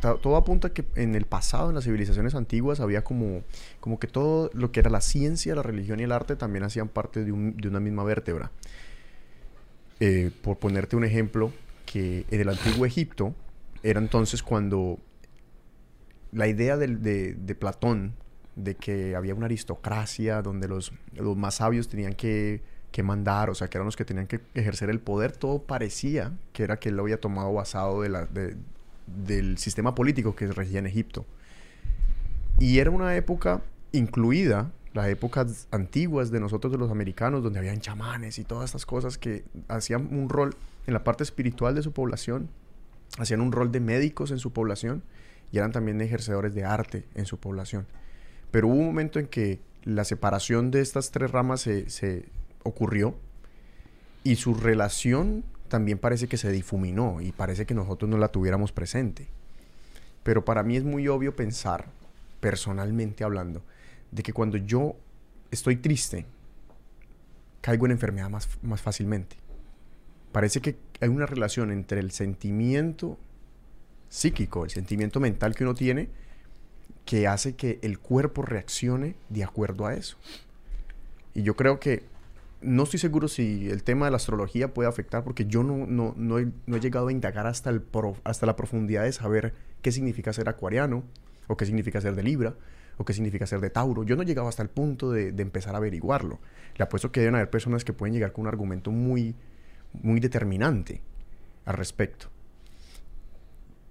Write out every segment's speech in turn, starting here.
todo apunta a que en el pasado, en las civilizaciones antiguas, había como, como que todo lo que era la ciencia, la religión y el arte también hacían parte de, una misma vértebra. Eh, por ponerte un ejemplo, que en el antiguo Egipto era entonces cuando la idea de, de, Platón de que había una aristocracia donde los, los más sabios tenían que, que, mandar, o sea, que eran los que tenían que ejercer el poder, todo parecía que era que él lo había tomado basado de la, del sistema político que regía en Egipto. Y era una época incluida, las épocas antiguas de nosotros, de los americanos, donde habían chamanes y todas estas cosas que hacían un rol en la parte espiritual de su población, hacían un rol de médicos en su población y eran también ejercedores de arte en su población. Pero hubo un momento en que la separación de estas tres ramas se, se ocurrió y su relación también parece que se difuminó y parece que nosotros no la tuviéramos presente. Pero para mí es muy obvio pensar, personalmente hablando, de que cuando yo estoy triste, caigo en enfermedad más, más fácilmente. Parece que hay una relación entre el sentimiento psíquico, el sentimiento mental que uno tiene, que hace que el cuerpo reaccione de acuerdo a eso. Y yo creo que no estoy seguro si el tema de la astrología puede afectar porque yo no, no, no, he, no he, llegado a indagar hasta, el hasta la profundidad de saber qué significa ser acuariano o qué significa ser de Libra o qué significa ser de Tauro. Yo no he llegado hasta el punto de, de, empezar a averiguarlo. Le apuesto que deben haber personas que pueden llegar con un argumento muy, muy determinante al respecto.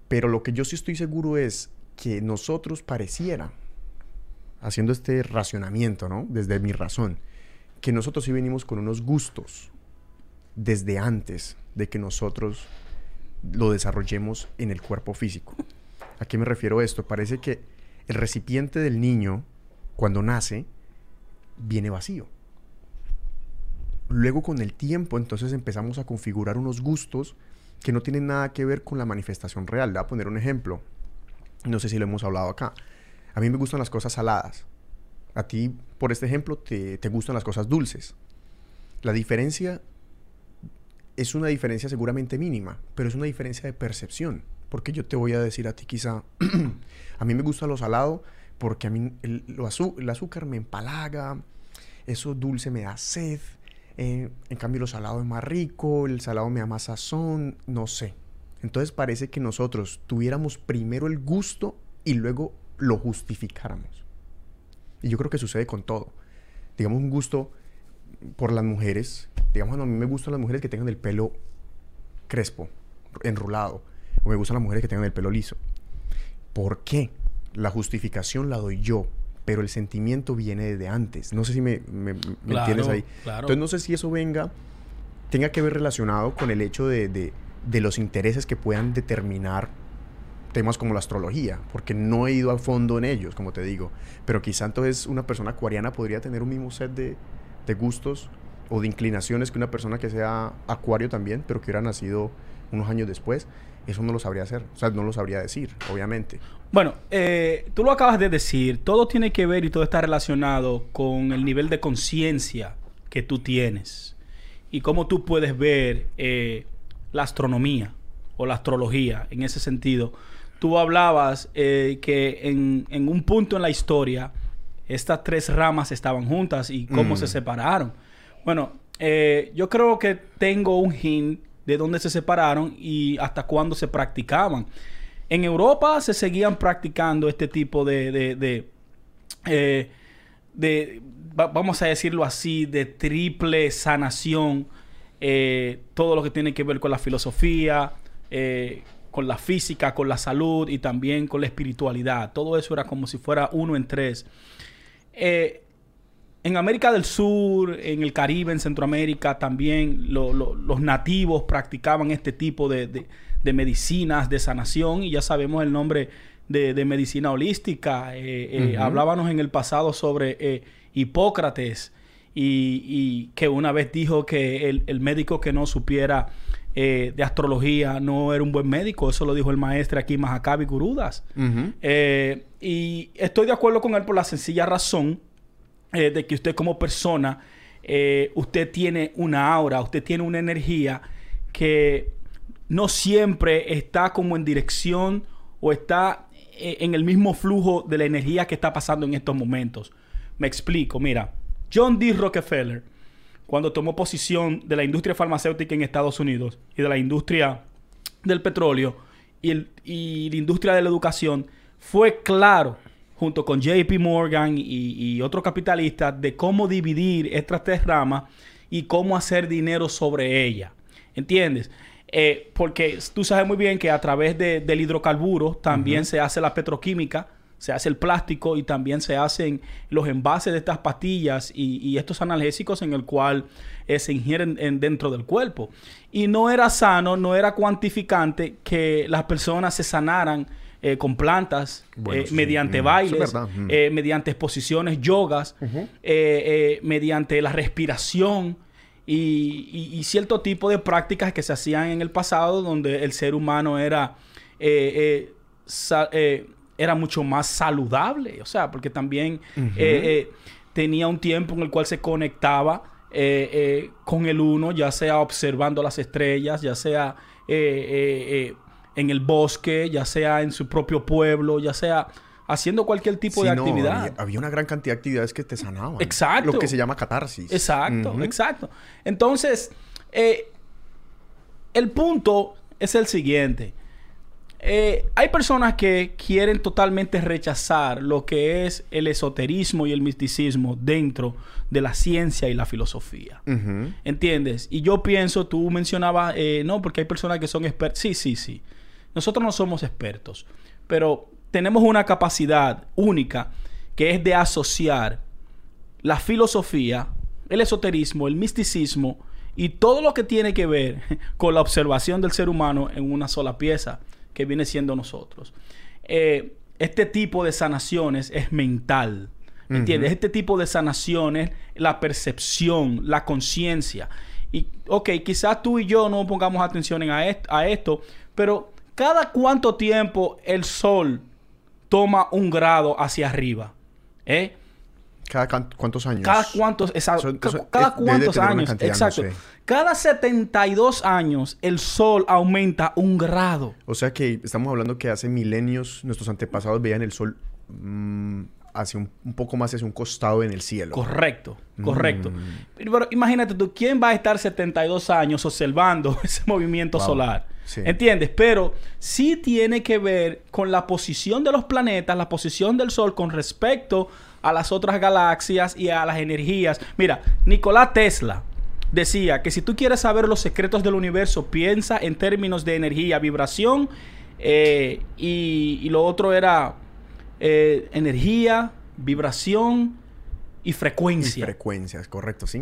Pero lo que yo sí estoy seguro es que nosotros pareciera, haciendo este racionamiento, ¿no? Desde mi razón, que nosotros sí venimos con unos gustos desde antes de que nosotros lo desarrollemos en el cuerpo físico. ¿A qué me refiero esto? Parece que el recipiente del niño, cuando nace, viene vacío. Luego con el tiempo entonces empezamos a configurar unos gustos que no tienen nada que ver con la manifestación real. Le voy a poner un ejemplo. No sé si lo hemos hablado acá. A mí me gustan las cosas saladas. A ti, por este ejemplo, te, gustan las cosas dulces. La diferencia es una diferencia seguramente mínima, pero es una diferencia de percepción. Porque yo te voy a decir a ti quizá, a mí me gusta lo salado porque a mí el, azúcar me empalaga, eso dulce me da sed, eh, en cambio lo salado es más rico, el salado me da más sazón, no sé. Entonces parece que nosotros tuviéramos primero el gusto y luego lo justificáramos. Y yo creo que sucede con todo. Digamos, un gusto por las mujeres. Digamos, a mí me gustan las mujeres que tengan el pelo crespo, enrulado. O me gustan las mujeres que tengan el pelo liso. ¿Por qué? La justificación la doy yo, pero el sentimiento viene desde antes. No sé si me, me, entiendes ahí. Entonces, no sé si eso venga, tenga que ver relacionado con el hecho de, de, de los intereses que puedan determinar temas como la astrología, porque no he ido a fondo en ellos, como te digo. Pero quizá entonces una persona acuariana podría tener un mismo set de, gustos o de inclinaciones que una persona que sea acuario también, pero que hubiera nacido unos años después. Eso no lo sabría hacer, o sea, no lo sabría decir, obviamente. Bueno, eh, tú lo acabas de decir, todo tiene que ver y todo está relacionado con el nivel de conciencia que tú tienes y cómo tú puedes ver eh, la astronomía o la astrología en ese sentido tú hablabas eh, que en, un punto en la historia estas tres ramas estaban juntas y cómo se mm. separaron. Bueno, eh, yo creo que tengo un hint de dónde se separaron y hasta cuándo se practicaban. En Europa se seguían practicando este tipo de, de, de, eh, vamos a decirlo así, de triple sanación. todo lo que tiene que ver con la filosofía, con la física, con la salud y también con la espiritualidad. Todo eso era como si fuera uno en tres. Eh, en América del Sur, en el Caribe, en Centroamérica, también los nativos practicaban este tipo de, medicinas de sanación y ya sabemos el nombre de, medicina holística. Eh, eh, hablábamos en el pasado sobre Hipócrates y, que una vez dijo que el médico que no supiera eh, de astrología no era un buen médico. Eso lo dijo el maestro aquí, Mahacabi Gurudas. Eh, y estoy de acuerdo con él por la sencilla razón eh, de que usted como persona, usted tiene una aura, usted tiene una energía que no siempre está como en dirección o está en el mismo flujo de la energía que está pasando en estos momentos. Me explico, mira, John D. Rockefeller, cuando tomó posición de la industria farmacéutica en Estados Unidos y de la industria del petróleo y, la industria de la educación, fue claro, junto con JP Morgan y, y otros capitalistas, de cómo dividir estas tres ramas y cómo hacer dinero sobre ella. ¿Entiendes? Eh, porque tú sabes muy bien que a través del hidrocarburo también se hace la petroquímica, se hace el plástico y también se hacen los envases de estas pastillas y, estos analgésicos en el cual eh, se ingieren dentro del cuerpo. Y no era sano, no era cuantificante que las personas se sanaran eh, con plantas, mediante bailes, mediante exposiciones, yogas, mediante la respiración y, cierto tipo de prácticas que se hacían en el pasado donde el ser humano era, eh, eh, eh, era mucho más saludable, o sea, porque también tenía un tiempo en el cual se conectaba con el uno, ya sea observando las estrellas, ya sea en el bosque, ya sea en su propio pueblo, ya sea haciendo cualquier tipo de actividad. Había, una gran cantidad de actividades que te sanaban. Exacto. Lo que se llama catarsis. Exacto, exacto. Entonces, eh, el punto es el siguiente. Eh, hay personas que quieren totalmente rechazar lo que es el esoterismo y el misticismo dentro de la ciencia y la filosofía. ¿Entiendes? Y yo pienso, tú mencionabas, eh, no, porque hay personas que son expertos. Sí, sí, sí. Nosotros no somos expertos, pero tenemos una capacidad única que es de asociar la filosofía, el esoterismo, el misticismo y todo lo que tiene que ver con la observación del ser humano en una sola pieza que viene siendo nosotros. Eh, este tipo de sanaciones es mental. ¿Me entiendes? Este tipo de sanaciones, la percepción, la conciencia. Y, ok, quizás tú y yo no pongamos atención a, a esto, pero cada cuánto tiempo el sol toma un grado hacia arriba. ¿Eh? ¿Cada cuántos años? Cada cuántos, cada cuántos años. exacto. Cada 72 años el sol aumenta un grado. O sea que estamos hablando que hace milenios nuestros antepasados veían el sol mm, hacia un, poco más hacia un costado en el cielo. Correcto, correcto. Mm. Pero, imagínate tú, ¿quién va a estar 72 años observando ese movimiento solar? ¿Entiendes? Pero sí tiene que ver con la posición de los planetas, la posición del Sol con respecto a las otras galaxias y a las energías. Mira, Nicolás Tesla decía que si tú quieres saber los secretos del universo, piensa en términos de energía, vibración eh, y, lo otro era eh, energía, vibración y frecuencia. Y frecuencias, correcto, sí.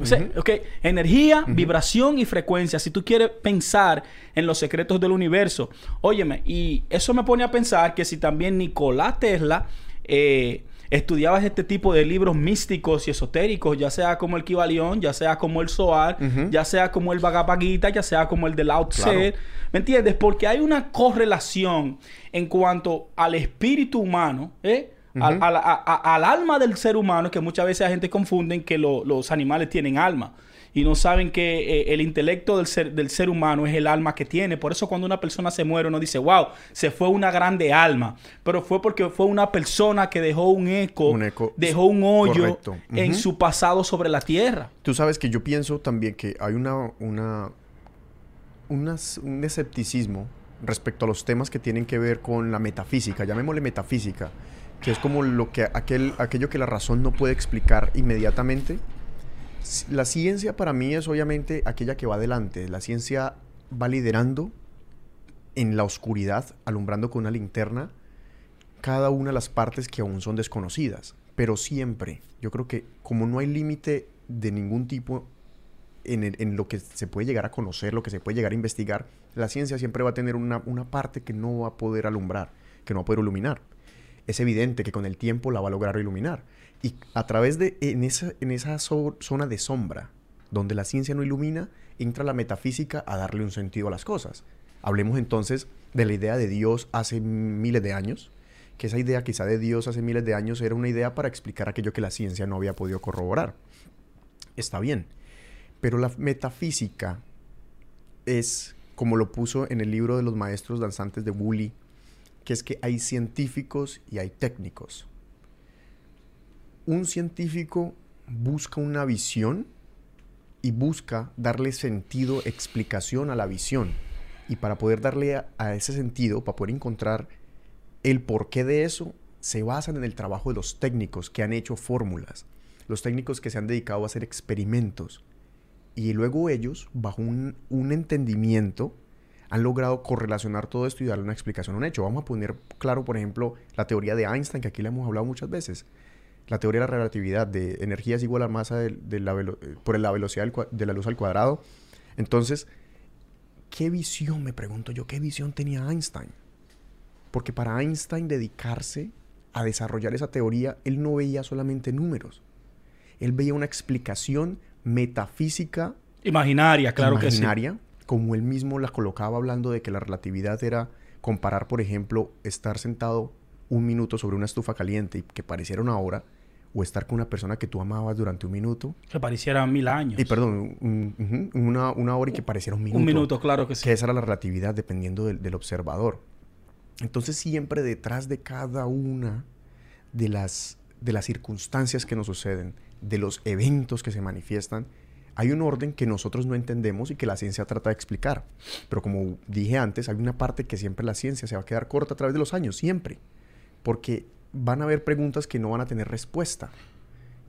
Energía, vibración y frecuencia. Si tú quieres pensar en los secretos del universo, óyeme, y eso me pone a pensar que si también Nicolás Tesla eh, estudiaba este tipo de libros místicos y esotéricos, ya sea como el Kibalión, ya sea como el Soar, ya sea como el Bhagavad ya sea como el de Lao Tse, ¿me entiendes? Porque hay una correlación en cuanto al espíritu humano, ¿eh? al, alma del ser humano, que muchas veces la gente confunde que los animales tienen alma y no saben que eh, el intelecto del ser, del ser humano es el alma que tiene. Por eso cuando una persona se muere uno dice, wow, se fue una grande alma. Pero fue porque fue una persona que dejó un eco, dejó un hoyo en su pasado sobre la tierra. Tú sabes que yo pienso también que hay una, una, un escepticismo respecto a los temas que tienen que ver con la metafísica, llamémosle metafísica que es como lo que aquel, aquello que la razón no puede explicar inmediatamente. La ciencia para mí es obviamente aquella que va adelante. La ciencia va liderando en la oscuridad, alumbrando con una linterna cada una de las partes que aún son desconocidas. Pero siempre, yo creo que como no hay límite de ningún tipo en, lo que se puede llegar a conocer, lo que se puede llegar a investigar, la ciencia siempre va a tener una, una parte que no va a poder alumbrar, que no va a poder iluminar es evidente que con el tiempo la va a lograr iluminar. Y a través de, en esa, en esa zona de sombra, donde la ciencia no ilumina, entra la metafísica a darle un sentido a las cosas. Hablemos entonces de la idea de Dios hace miles de años, que esa idea quizá de Dios hace miles de años era una idea para explicar aquello que la ciencia no había podido corroborar. Está bien, pero la metafísica es, como lo puso en el libro de los maestros danzantes de Woolley, que es que hay científicos y hay técnicos. Un científico busca una visión y busca darle sentido, explicación a la visión. Y para poder darle a, ese sentido, para poder encontrar el porqué de eso, se basan en el trabajo de los técnicos que han hecho fórmulas, los técnicos que se han dedicado a hacer experimentos. Y luego ellos, bajo un entendimiento, han logrado correlacionar todo esto y darle una explicación a un hecho. Vamos a poner claro, por ejemplo, la teoría de Einstein, que aquí le hemos hablado muchas veces. La teoría de la relatividad de energía es igual a masa de, de la eh, por la velocidad del de la luz al cuadrado. Entonces, ¿qué visión, me pregunto yo, qué visión tenía Einstein? Porque para Einstein dedicarse a desarrollar esa teoría, él no veía solamente números. Él veía una explicación metafísica Imaginaria, claro imaginaria, como él mismo la colocaba hablando de que la relatividad era comparar, por ejemplo, estar sentado un minuto sobre una estufa caliente y que pareciera una hora, o estar con una persona que tú amabas durante un minuto, que pareciera mil años. y perdón, un- una, una hora y que pareciera un minuto. Un minuto, claro que sí. Que esa era la relatividad dependiendo del, del observador. Entonces siempre detrás de cada una de las, de las circunstancias que nos suceden, de los eventos que se manifiestan, hay un orden que nosotros no entendemos y que la ciencia trata de explicar. Pero como dije antes, hay una parte que siempre la ciencia se va a quedar corta a través de los años, siempre. Porque van a haber preguntas que no van a tener respuesta.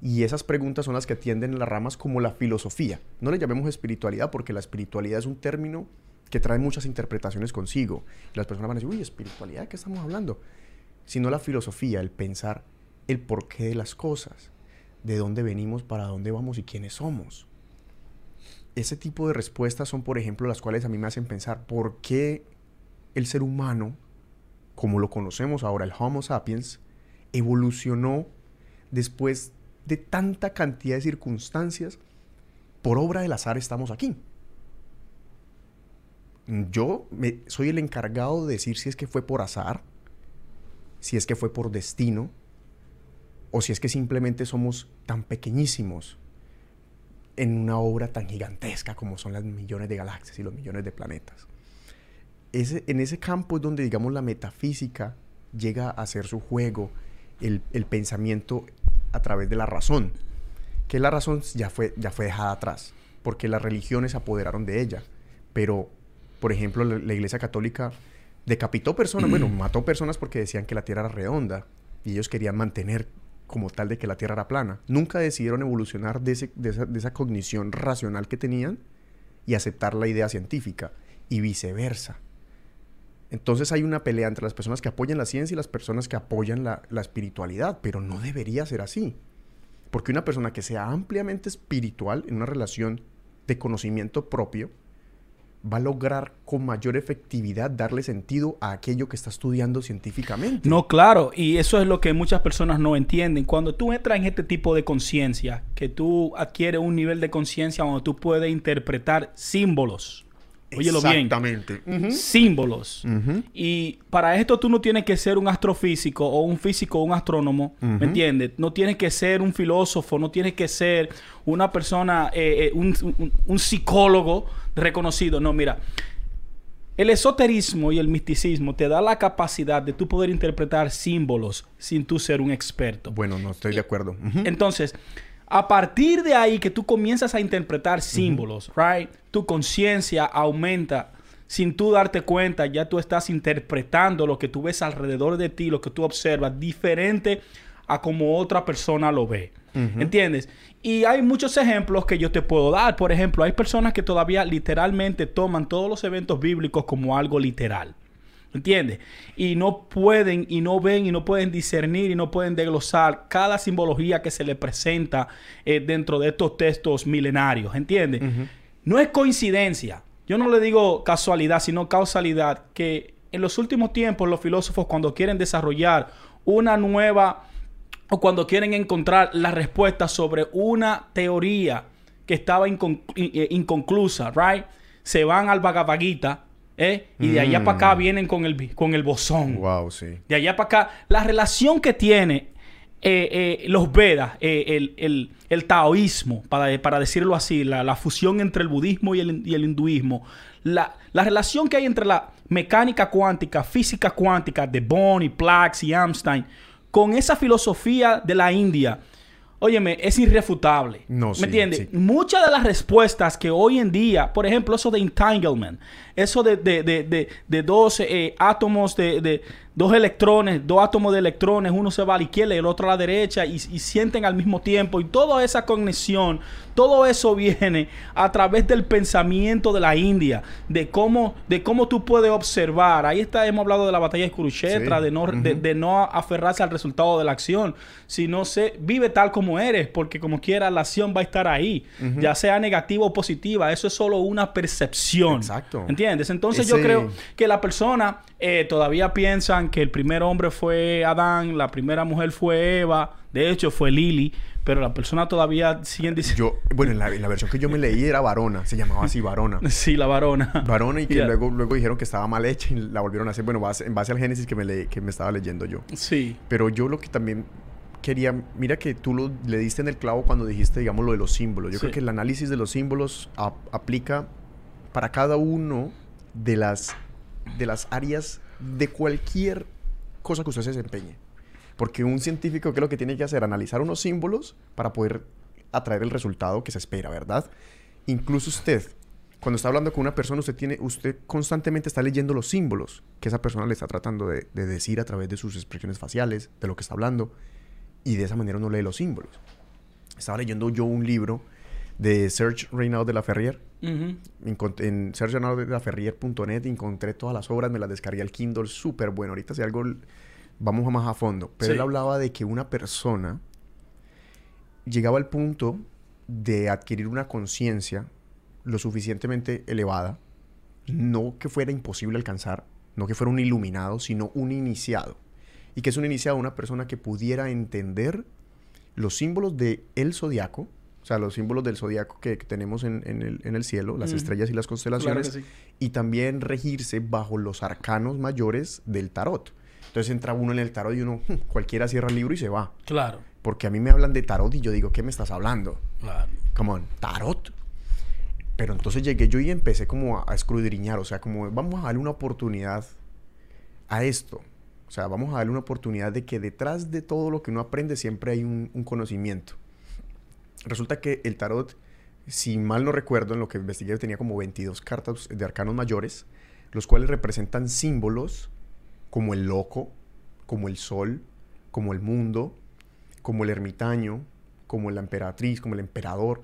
Y esas preguntas son las que atienden las ramas como la filosofía. No le llamemos espiritualidad porque la espiritualidad es un término que trae muchas interpretaciones consigo. Las personas van a decir, uy, espiritualidad, ¿de qué estamos hablando? Sino la filosofía, el pensar el porqué de las cosas, de dónde venimos, para dónde vamos y quiénes somos. Ese tipo de respuestas son, por ejemplo, las cuales a mí me hacen pensar por qué el ser humano, como lo conocemos ahora, el Homo sapiens, evolucionó después de tanta cantidad de circunstancias, por obra del azar estamos aquí. Yo soy el encargado de decir si es que fue por azar, si es que fue por destino, o si es que simplemente somos tan pequeñísimos en una obra tan gigantesca como son las millones de galaxias y los millones de planetas. Ese, en ese campo es donde, digamos, la metafísica llega a hacer su juego, el, el pensamiento a través de la razón. Que la razón ya fue, ya fue dejada atrás, porque las religiones se apoderaron de ella. Pero, por ejemplo, la, la Iglesia Católica decapitó personas, bueno, mató personas porque decían que la Tierra era redonda y ellos querían mantener como tal de que la Tierra era plana. Nunca decidieron evolucionar de, ese- de esa, de esa cognición racional que tenían y aceptar la idea científica y viceversa. Entonces hay una pelea entre las personas que apoyan la ciencia y las personas que apoyan la, espiritualidad, pero no debería ser así. Porque una persona que sea ampliamente espiritual en una relación de conocimiento propio va a lograr con mayor efectividad darle sentido a aquello que está estudiando científicamente. No, claro, y eso es lo que muchas personas no entienden. Cuando tú entras en este tipo de conciencia, que tú adquieres un nivel de conciencia donde tú puedes interpretar símbolos. Óyelo bien. Exactamente. Símbolos. Y para esto tú no tienes que ser un astrofísico o un físico o un astrónomo. ¿me entiendes? No tienes que ser un filósofo, no tienes que ser una persona, eh, eh, un, un- un psicólogo reconocido. No, mira, el esoterismo y el misticismo te da la capacidad de tú poder interpretar símbolos sin tú ser un experto. Bueno, no estoy de acuerdo. Entonces, a partir de ahí que tú comienzas a interpretar símbolos, right? Tu conciencia aumenta sin tú darte cuenta, ya tú estás interpretando lo que tú ves alrededor de ti, lo que tú observas, diferente a como otra persona lo ve. ¿Entiendes? Y hay muchos ejemplos que yo te puedo dar. Por ejemplo, hay personas que todavía literalmente toman todos los eventos bíblicos como algo literal. ¿Entiendes? Y no pueden, y no ven, y no pueden discernir, y no pueden desglosar cada simbología que se le presenta eh, dentro de estos textos milenarios. ¿Entiendes? No es coincidencia. Yo no le digo casualidad, sino causalidad, que en los últimos tiempos los filósofos cuando quieren desarrollar una nueva o cuando quieren encontrar la respuesta sobre una teoría que estaba eh, inconclusa, right? Se van al Bhagavad Gita, ¿eh? Y de allá Mm. para acá vienen con el, con el bosón. Wow, sí. De allá para acá, la relación que tiene eh, eh, los Vedas, el, el- el taoísmo, para, para decirlo así, la, la fusión entre el budismo y el, y el hinduismo, la, la relación que hay entre la mecánica cuántica, física cuántica de Bohr y Planck y Einstein, con esa filosofía de la India, óyeme, es irrefutable. No, ¿Me sí, entiendes? sí. Muchas de las respuestas que hoy en día, por ejemplo, eso de entanglement, eso de, de, de, de, dos eh, átomos de, de dos electrones, dos átomos de electrones, uno se va a la izquierda y el otro a la derecha y, y sienten al mismo tiempo y toda esa conexión, todo eso viene a través del pensamiento de la India, de cómo, de cómo tú puedes observar. Ahí está, hemos hablado de la batalla de Kurukshetra, Sí. de, no, de no aferrarse al resultado de la acción, sino se vive tal como eres, porque como quiera la acción va a estar ahí, ya sea negativa o positiva, eso es solo una percepción. Exacto. ¿Entiendes? Entonces yo creo que la persona eh, todavía piensan que el primer hombre fue Adán, la primera mujer fue Eva, de hecho fue Lili, pero la persona todavía siguen diciendo... Yo, bueno, en la, en la versión que yo me leí era varona, se llamaba así varona. Sí, la varona. Varona y que luego, luego dijeron que estaba mal hecha y la volvieron a hacer, bueno, base- en base al Génesis que me, leí- que me estaba leyendo yo. Sí. Pero yo lo que también quería, mira que tú lo, le diste en el clavo cuando dijiste, digamos, lo de los símbolos. Yo Sí. creo que el análisis de los símbolos ap- aplica para cada uno de las, de las áreas de cualquier cosa que usted se desempeñe. Porque un científico, ¿qué es lo que tiene que hacer? Analizar unos símbolos para poder atraer el resultado que se espera, ¿verdad? Incluso usted, cuando está hablando con una persona, usted, tiene, usted constantemente está leyendo los símbolos que esa persona le está tratando de, de decir a través de sus expresiones faciales, de lo que está hablando, y de esa manera uno lee los símbolos. Estaba leyendo yo un libro de Serge Reynaud de la Ferrier. En sergerenaud.net encontré todas las obras, me las descargué al Kindle, súper bueno. Ahorita si algo vamos a más a fondo. Pero Sí. él hablaba de que una persona llegaba al punto de adquirir una conciencia lo suficientemente elevada, no que fuera imposible alcanzar, no que fuera un iluminado, sino un iniciado. Y que es un iniciado, una persona que pudiera entender los símbolos del el zodiaco, sea, los símbolos del zodiaco que, que tenemos en, en el, en el cielo, las estrellas y las constelaciones, sí. y también regirse bajo los arcanos mayores del tarot. Entonces entra uno en el tarot y uno, "Hmm, cualquiera cierra el libro y se va. Claro. Porque a mí me hablan de tarot y yo digo, ¿qué me estás hablando? Claro. Come on, tarot. Pero entonces llegué yo y empecé como a, a escudriñar, o sea, como vamos a darle una oportunidad a esto. O sea, vamos a darle una oportunidad de que detrás de todo lo que uno aprende siempre hay un, un conocimiento. Resulta que el tarot, si mal no recuerdo, en lo que investigué tenía como 22 cartas de arcanos mayores, los cuales representan símbolos como el loco, como el sol, como el mundo, como el ermitaño, como la emperatriz, como el emperador.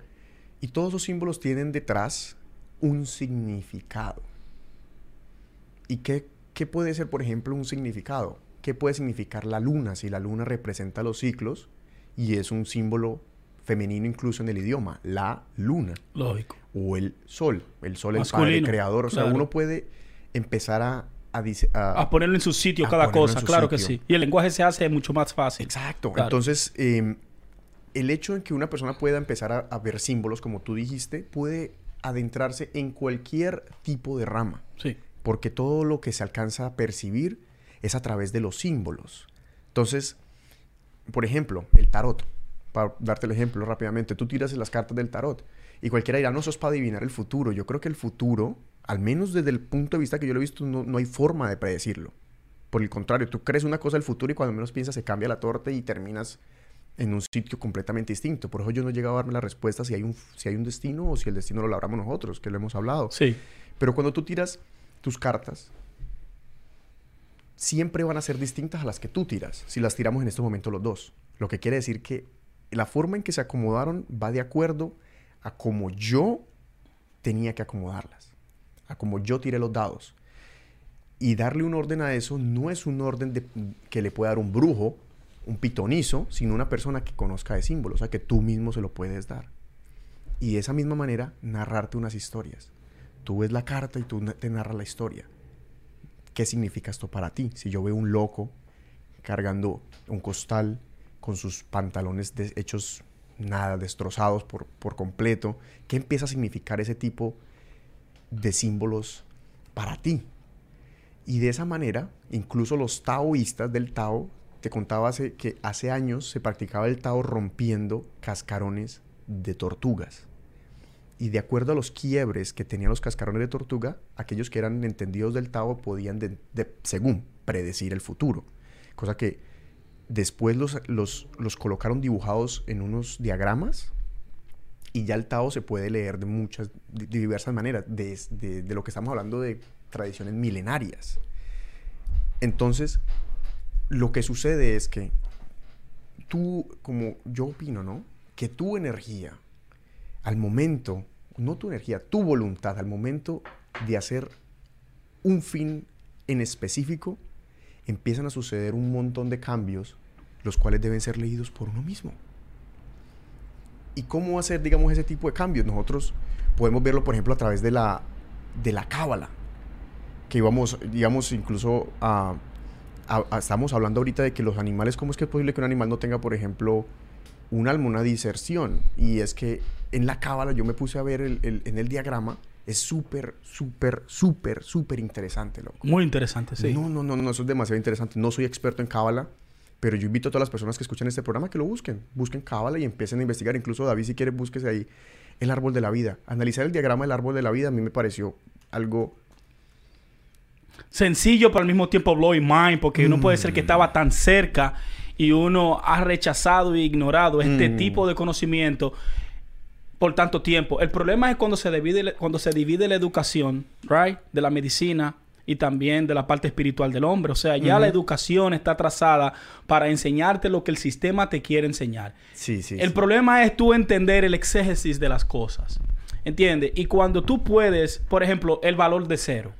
Y todos esos símbolos tienen detrás un significado. ¿Y qué, qué puede ser, por ejemplo, un significado? ¿Qué puede significar la luna si la luna representa los ciclos y es un símbolo femenino incluso en el idioma? La luna Lógico. o el sol, el sol, el padre Masculino, creador. O sea, claro. uno puede empezar a, a, a- A ponerlo en su sitio cada en cosa, claro que sí. Y el lenguaje se hace mucho más fácil. Exacto. Claro. Entonces, eh, el hecho de que una persona pueda empezar a, a ver símbolos, como tú dijiste, puede adentrarse en cualquier tipo de rama. Sí. Porque todo lo que se alcanza a percibir es a través de los símbolos. Entonces, por ejemplo, el tarot. Para darte el ejemplo rápidamente, tú tiras las cartas del tarot y cualquiera dirá, no, eso es para adivinar el futuro. Yo creo que el futuro, al menos desde el punto de vista que yo lo he visto, no, no hay forma de predecirlo. Por el contrario, tú crees una cosa del futuro y cuando menos piensas se cambia la torta y terminas en un sitio completamente distinto. Por eso yo no he llegado a darme la respuesta si hay un, si hay un destino o si el destino lo labramos nosotros, que lo hemos hablado. Sí. Pero cuando tú tiras tus cartas, siempre van a ser distintas a las que tú tiras, si las tiramos en estos momentos los dos. Lo que quiere decir que la forma en que se acomodaron va de acuerdo a como yo tenía que acomodarlas, a como yo tiré los dados. Y darle un orden a eso no es un orden de- que le pueda dar un brujo, un pitonizo, sino una persona que conozca de símbolos, o sea, que tú mismo se lo puedes dar. Y de esa misma manera, narrarte unas historias. Tú ves la carta y tú te narras la historia. ¿Qué significa esto para ti? Si yo veo un loco cargando un costal con sus pantalones hechos nada, destrozados por, por completo, ¿qué empieza a significar ese tipo de símbolos para ti? Y de esa manera, incluso los taoístas del Tao te contaba hace, que hace años se practicaba el Tao rompiendo cascarones de tortugas. Y de acuerdo a los quiebres que tenían los cascarones de tortuga, aquellos que eran entendidos del Tao podían, según, predecir el futuro. Cosa que después los, los, colocaron dibujados en unos diagramas y ya el Tao se puede leer de muchas, de, diversas maneras, de, de, lo que estamos hablando de tradiciones milenarias. Entonces, lo que sucede es que tú, como yo opino, ¿no? Que tu energía, al momento, no tu energía, tu voluntad, al momento de hacer un fin en específico, empiezan a suceder un montón de cambios, los cuales deben ser leídos por uno mismo. ¿Y cómo hacer, digamos, ese tipo de cambios? Nosotros podemos verlo, por ejemplo, a través de la, de la cábala, que íbamos, digamos, incluso a estamos hablando ahorita de que los animales, ¿cómo es que es posible que un animal no tenga, por ejemplo, un alma, una diserción? Y es que en la cábala yo me puse a ver el, en el diagrama, es súper, súper, súper, súper interesante, loco. Muy interesante, sí. No, no, no, no, eso es demasiado interesante. No soy experto en cábala, pero yo invito a todas las personas que escuchan este programa que lo busquen. Busquen cábala y empiecen a investigar. Incluso David, si quiere, búsquese ahí el árbol de la vida. Analizar el diagrama del árbol de la vida a mí me pareció algo sencillo, pero al mismo tiempo blowing mind, porque uno puede ser que mm. estaba tan cerca y uno ha rechazado e ignorado este mm. tipo de conocimiento por tanto tiempo. El problema es cuando se divide, cuando se divide la educación, right, de la medicina y también de la parte espiritual del hombre. O sea, ya la educación está trazada para enseñarte lo que el sistema te quiere enseñar. Sí, sí. El problema es tú entender el exégesis de las cosas. ¿Entiendes? Y cuando tú puedes, por ejemplo, el valor de cero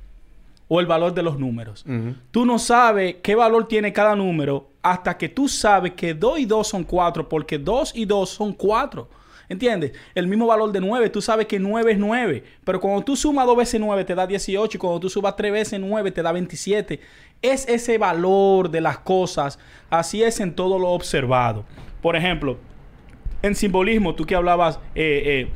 o el valor de los números. Tú no sabes qué valor tiene cada número hasta que tú sabes que 2 y 2 son 4, porque 2 y 2 son 4. ¿Entiendes? El mismo valor de 9, tú sabes que 9 es 9, pero cuando tú sumas 2 veces 9 te da 18 y cuando tú sumas 3 veces 9 te da 27. Es ese valor de las cosas, así es en todo lo observado. Por ejemplo, en simbolismo, tú que hablabas... Eh, eh,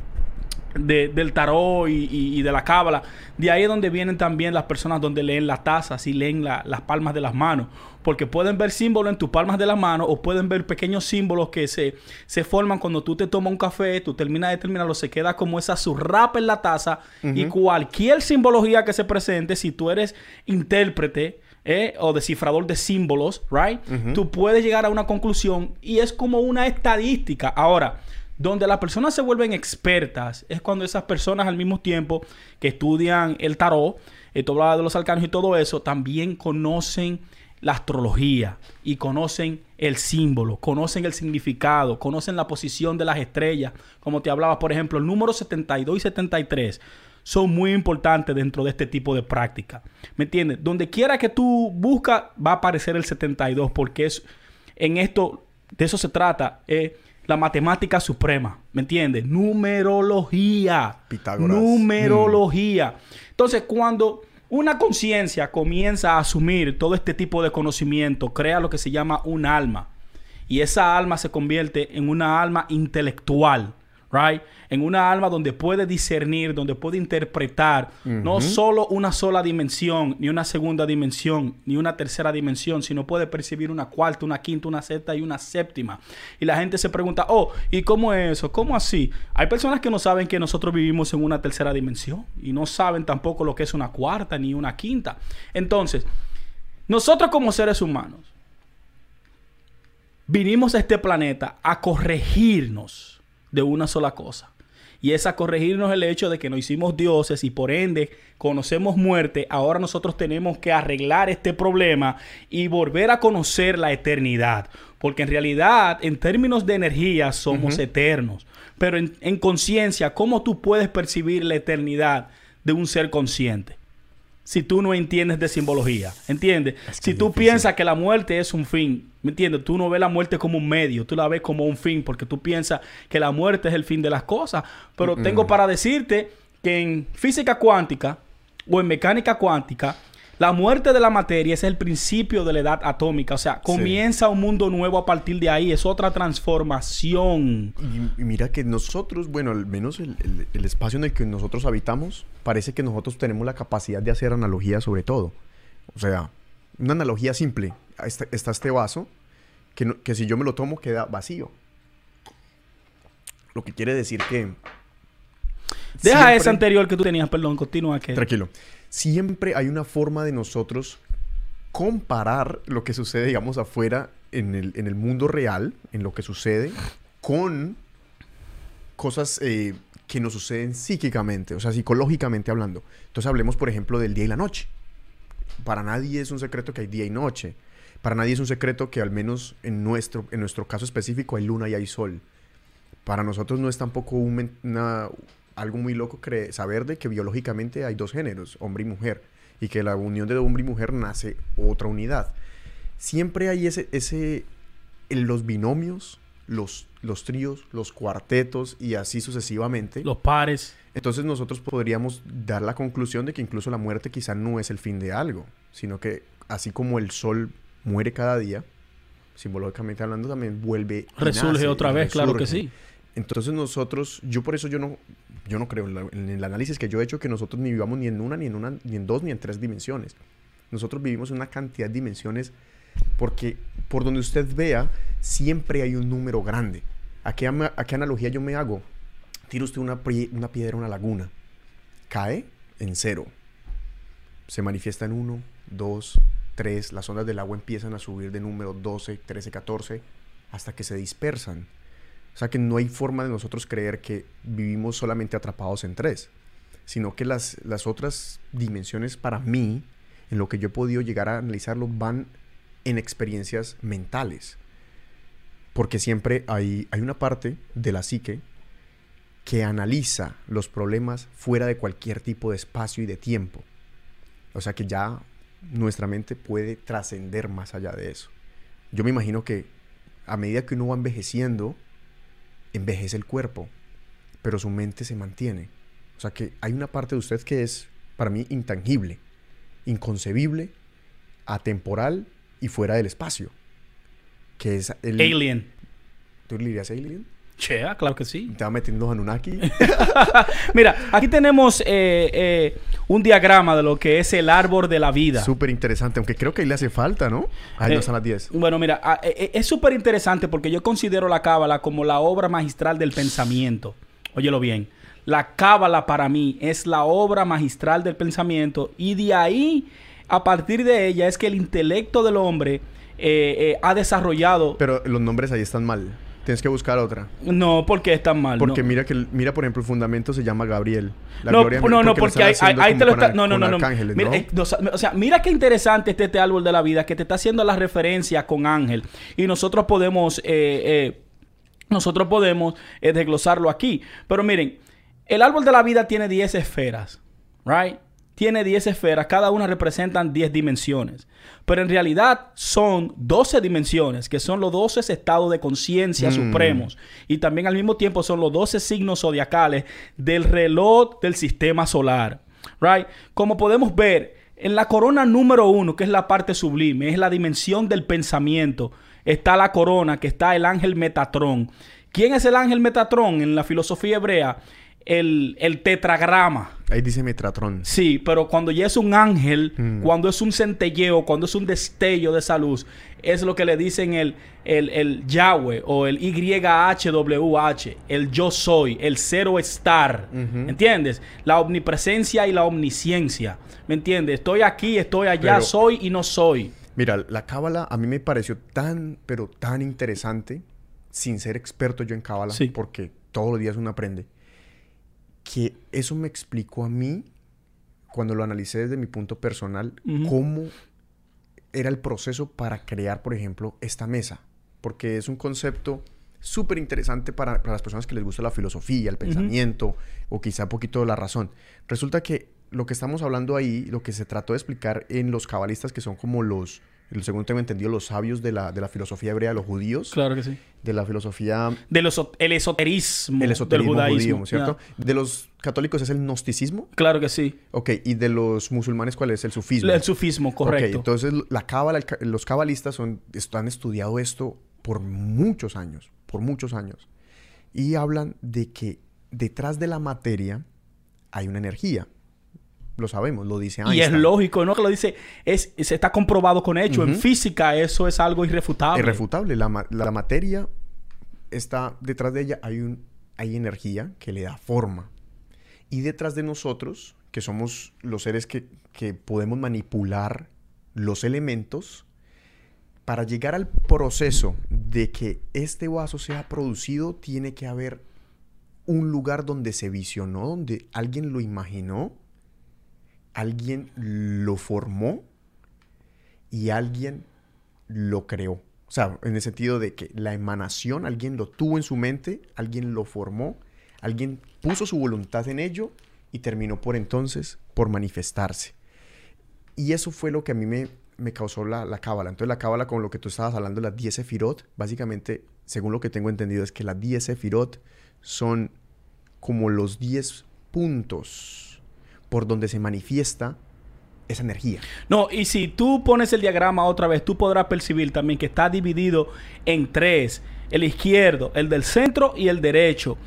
del tarot y, de la cábala. De ahí es donde vienen también las personas donde leen las tazas y leen las palmas de las manos. Porque pueden ver símbolos en tus palmas de las manos o pueden ver pequeños símbolos que se, se forman cuando tú te tomas un café, tú terminas de terminarlo, se queda como esa surrapa en la taza. Y cualquier simbología que se presente, si tú eres intérprete, eh, o descifrador de símbolos, right? Tú puedes llegar a una conclusión y es como una estadística. Ahora, donde las personas se vuelven expertas es cuando esas personas al mismo tiempo que estudian el tarot, el todo de los arcanos y todo eso, también conocen la astrología y conocen el símbolo, conocen el significado, conocen la posición de las estrellas. Como te hablaba, por ejemplo, el número 72 y 73 son muy importantes dentro de este tipo de práctica. ¿Me entiendes? Donde quiera que tú buscas, va a aparecer el 72 porque es en esto, de eso se trata. Eh, la matemática suprema, ¿me entiendes? Numerología. Pitágoras. Numerología. Entonces, cuando una conciencia comienza a asumir todo este tipo de conocimiento, crea lo que se llama un alma. Y esa alma se convierte en una alma intelectual right? En una alma donde puede discernir, donde puede interpretar no solo una sola dimensión, ni una segunda dimensión, ni una tercera dimensión, sino puede percibir una cuarta, una quinta, una sexta y una séptima. Y la gente se pregunta, oh, ¿y cómo es eso? ¿Cómo así? Hay personas que no saben que nosotros vivimos en una tercera dimensión y no saben tampoco lo que es una cuarta ni una quinta. Entonces, nosotros como seres humanos, vinimos a este planeta a corregirnos de una sola cosa. Y es a corregirnos el hecho de que nos hicimos dioses y por ende conocemos muerte. Ahora nosotros tenemos que arreglar este problema y volver a conocer la eternidad. Porque en realidad, en términos de energía, somos eternos. Pero en, en conciencia, ¿cómo tú puedes percibir la eternidad de un ser consciente? Si tú no entiendes de simbología. ¿Entiendes? si tú piensas que la muerte es un fin, ¿me entiendes? Tú no ves la muerte como un medio, tú la ves como un fin, porque tú piensas que la muerte es el fin de las cosas. Pero tengo para decirte que en física cuántica o en mecánica cuántica, la muerte de la materia es el principio de la edad atómica. O sea, comienza un mundo nuevo a partir de ahí. Es otra transformación. Y, mira que nosotros, bueno, al menos el, espacio en el que nosotros habitamos, parece que nosotros tenemos la capacidad de hacer analogías sobre todo. O sea, una analogía simple. Está, está este vaso que, no- que si yo me lo tomo queda vacío. Lo que quiere decir que... Deja siempre- anterior que tú tenías, perdón, continúa que. Tranquilo. Siempre hay una forma de nosotros comparar lo que sucede, digamos, afuera en el, en el mundo real, en lo que sucede, con cosas eh, que nos suceden psíquicamente, o sea, psicológicamente hablando. Entonces hablemos, por ejemplo, del día y la noche. Para nadie es un secreto que hay día y noche. Para nadie es un secreto que al menos en nuestro, en nuestro caso específico hay luna y hay sol. Para nosotros no es tampoco un una- algo muy loco saber de que biológicamente hay dos géneros, hombre y mujer, y que la unión de hombre y mujer nace otra unidad. Siempre hay ese, ese en los binomios, los, los tríos, los cuartetos y así sucesivamente. Los pares. Entonces nosotros podríamos dar la conclusión de que incluso la muerte quizá no es el fin de algo, sino que así como el sol muere cada día, simbológicamente hablando, también vuelve. Resurge nace, otra vez, claro que sí. Entonces nosotros, yo por eso yo no, yo no creo en, la- el análisis que yo he hecho que nosotros ni vivamos ni en una, ni en una, ni en dos, ni en tres dimensiones. Nosotros vivimos en una cantidad de dimensiones porque por donde usted vea, siempre hay un número grande. ¿A qué, a qué analogía yo me hago? Tira usted una, piedra a una laguna. Cae en cero. Se manifiesta en 1, 2, 3. Las ondas del agua empiezan a subir de número 12, 13, 14 hasta que se dispersan. O sea que no hay forma de nosotros creer que vivimos solamente atrapados en tres, sino que las, las otras dimensiones para mí, en lo que yo he podido llegar a analizarlo, van en experiencias mentales. Porque siempre hay, hay una parte de la psique que analiza los problemas fuera de cualquier tipo de espacio y de tiempo. O sea que ya nuestra mente puede trascender más allá de eso. Yo me imagino que a medida que uno va envejeciendo, envejece el cuerpo, pero su mente se mantiene. O sea que hay una parte de usted que es para mí intangible, inconcebible, atemporal y fuera del espacio. Que es el... Alien. ¿Tú le dirías alien? Chea, claro que sí. Te va metiendo Anunnaki. Mira, aquí tenemos eh, eh, un diagrama de lo que es el árbol de la vida. Súper interesante, aunque creo que ahí le hace falta, ¿no? Ahí Eh, no son las 10. Bueno, mira, ah, eh, es súper interesante porque yo considero la cábala como la obra magistral del pensamiento. Óyelo bien. La cábala para mí es la obra magistral del pensamiento y de ahí, a partir de ella, es que el intelecto del hombre ha desarrollado... Pero los nombres ahí están mal. Tienes que buscar otra. no, porque es tan mal. Porque no. mira que mira por ejemplo el fundamento se llama Gabriel. La no, gloria no, no, porque ahí, te lo está... No, no, no, no. arcángeles, Mira, ¿no? eh, o sea, o sea, mira qué interesante este, este árbol de la vida que te está haciendo la referencia con ángel. Y nosotros podemos... eh, eh, nosotros podemos desglosarlo aquí. Pero miren, el árbol de la vida tiene 10 esferas, ¿right? Tiene 10 esferas, cada una representan 10 dimensiones. Pero en realidad son 12 dimensiones, que son los 12 estados de conciencia Mm. supremos. Y también al mismo tiempo son los 12 signos zodiacales del reloj del sistema solar, ¿right? Como podemos ver, en la corona número uno, que es la parte sublime, es la dimensión del pensamiento, está la corona, que está el ángel Metatrón. ¿Quién es el ángel Metatrón en la filosofía hebrea? El, el tetragrama. Ahí dice Metratron. Sí, pero cuando ya es un ángel, Mm. cuando es un centelleo, cuando es un destello de esa luz, es lo que le dicen el, el, el Yahweh o el YHWH, el yo soy, el cero estar. Ujú. ¿Entiendes? La omnipresencia y la omnisciencia. ¿Me entiendes? Estoy aquí, estoy allá, Pero- soy y no soy. Mira, la cábala a mí me pareció tan, pero tan interesante, sin ser experto yo en cábala, Sí. porque todos los días uno aprende, que eso me explicó a mí, cuando lo analicé desde mi punto personal, cómo era el proceso para crear, por ejemplo, esta mesa. Porque es un concepto súper interesante para, para las personas que les gusta la filosofía, el pensamiento o quizá un poquito la razón. Resulta que lo que estamos hablando ahí, lo que se trató de explicar en los cabalistas, que son como los, según tengo entendido, los sabios de la, de la filosofía hebrea, los judíos, Claro que sí. de la filosofía, Del eso- el esoterismo, el esoterismo del judaísmo. judío, ¿cierto? De los católicos es el gnosticismo. Claro que sí. Ok, y de los musulmanes, ¿cuál es? El sufismo. El sufismo, correcto. Ok, entonces la cábala, el los cabalistas son, han estudiado esto por muchos años, por muchos años. Y hablan de que detrás de la materia hay una energía. Lo sabemos, lo dice Einstein. Y es lógico, ¿no? Que lo dice, es, se está comprobado con hecho. En física eso es algo irrefutable. Irrefutable. La, la, materia está, detrás de ella hay, un, hay energía que le da forma. Y detrás de nosotros, que somos los seres que, que podemos manipular los elementos, para llegar al proceso de que este vaso sea producido, tiene que haber un lugar donde se visionó, donde alguien lo imaginó, alguien lo formó y alguien lo creó. O sea, en el sentido de que la emanación, alguien lo tuvo en su mente, alguien lo formó, alguien puso su voluntad en ello y terminó por entonces por manifestarse. Y eso fue lo que a mí me, me causó la, la cábala. Entonces la cábala con lo que tú estabas hablando, las 10 sefirot, básicamente, según lo que tengo entendido, es que las 10 sefirot son como los 10 puntos por donde se manifiesta esa energía. No, y si tú pones el diagrama otra vez, tú podrás percibir también que está dividido en tres. El izquierdo, el del centro y el derecho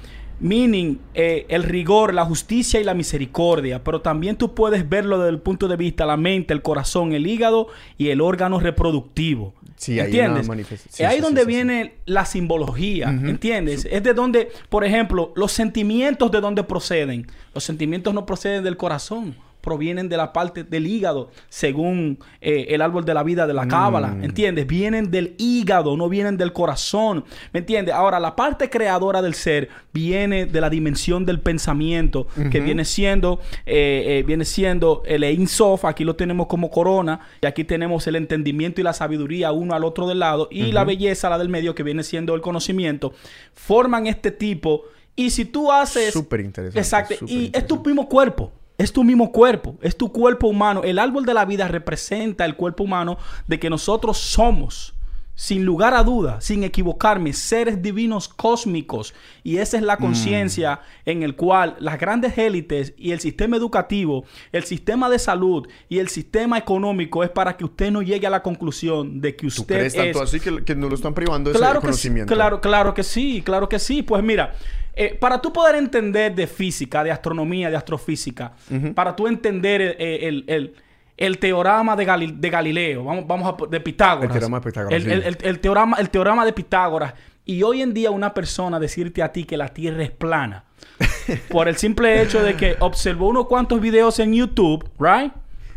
meaning eh, el rigor, la justicia y la misericordia, pero también tú puedes verlo desde el punto de vista la mente, el corazón, el hígado y el órgano reproductivo. Sí, ¿Entiendes? es ahí donde viene la simbología, ¿entiendes? Es de donde, por ejemplo, los sentimientos de dónde proceden. Los sentimientos no proceden del corazón, provienen de la parte del hígado, según eh, el árbol de la vida de la cábala, mm. ¿entiendes? Vienen del hígado, no vienen del corazón, ¿me entiendes? Ahora, la parte creadora del ser viene de la dimensión del pensamiento, que viene siendo, eh, eh, viene siendo el Ein Sof, aquí lo tenemos como corona, y aquí tenemos el entendimiento y la sabiduría uno al otro del lado, y la belleza, la del medio, que viene siendo el conocimiento, forman este tipo. Y si tú haces... Súper interesante. Exacto. y es tu mismo cuerpo. Es tu mismo cuerpo, es tu cuerpo humano. El árbol de la vida representa el cuerpo humano de que nosotros somos, sin lugar a duda, sin equivocarme, seres divinos cósmicos. Y esa es la mm. conciencia en el cual las grandes élites y el sistema educativo, el sistema de salud y el sistema económico es para que usted no llegue a la conclusión de que usted ¿Tú crees tanto así que, no lo están privando de ese conocimiento? claro, claro que sí, claro que sí. Pues mira, eh, para tú poder entender de física, de astronomía, de astrofísica, para tú entender el, teorema de, Galileo, vamos, vamos a, de Pitágoras. El teorema de Pitágoras. El, teorema, el teorema de Pitágoras. Y hoy en día una persona decirte a ti que la Tierra es plana, por el simple hecho de que observó unos cuantos videos en YouTube, ¿right?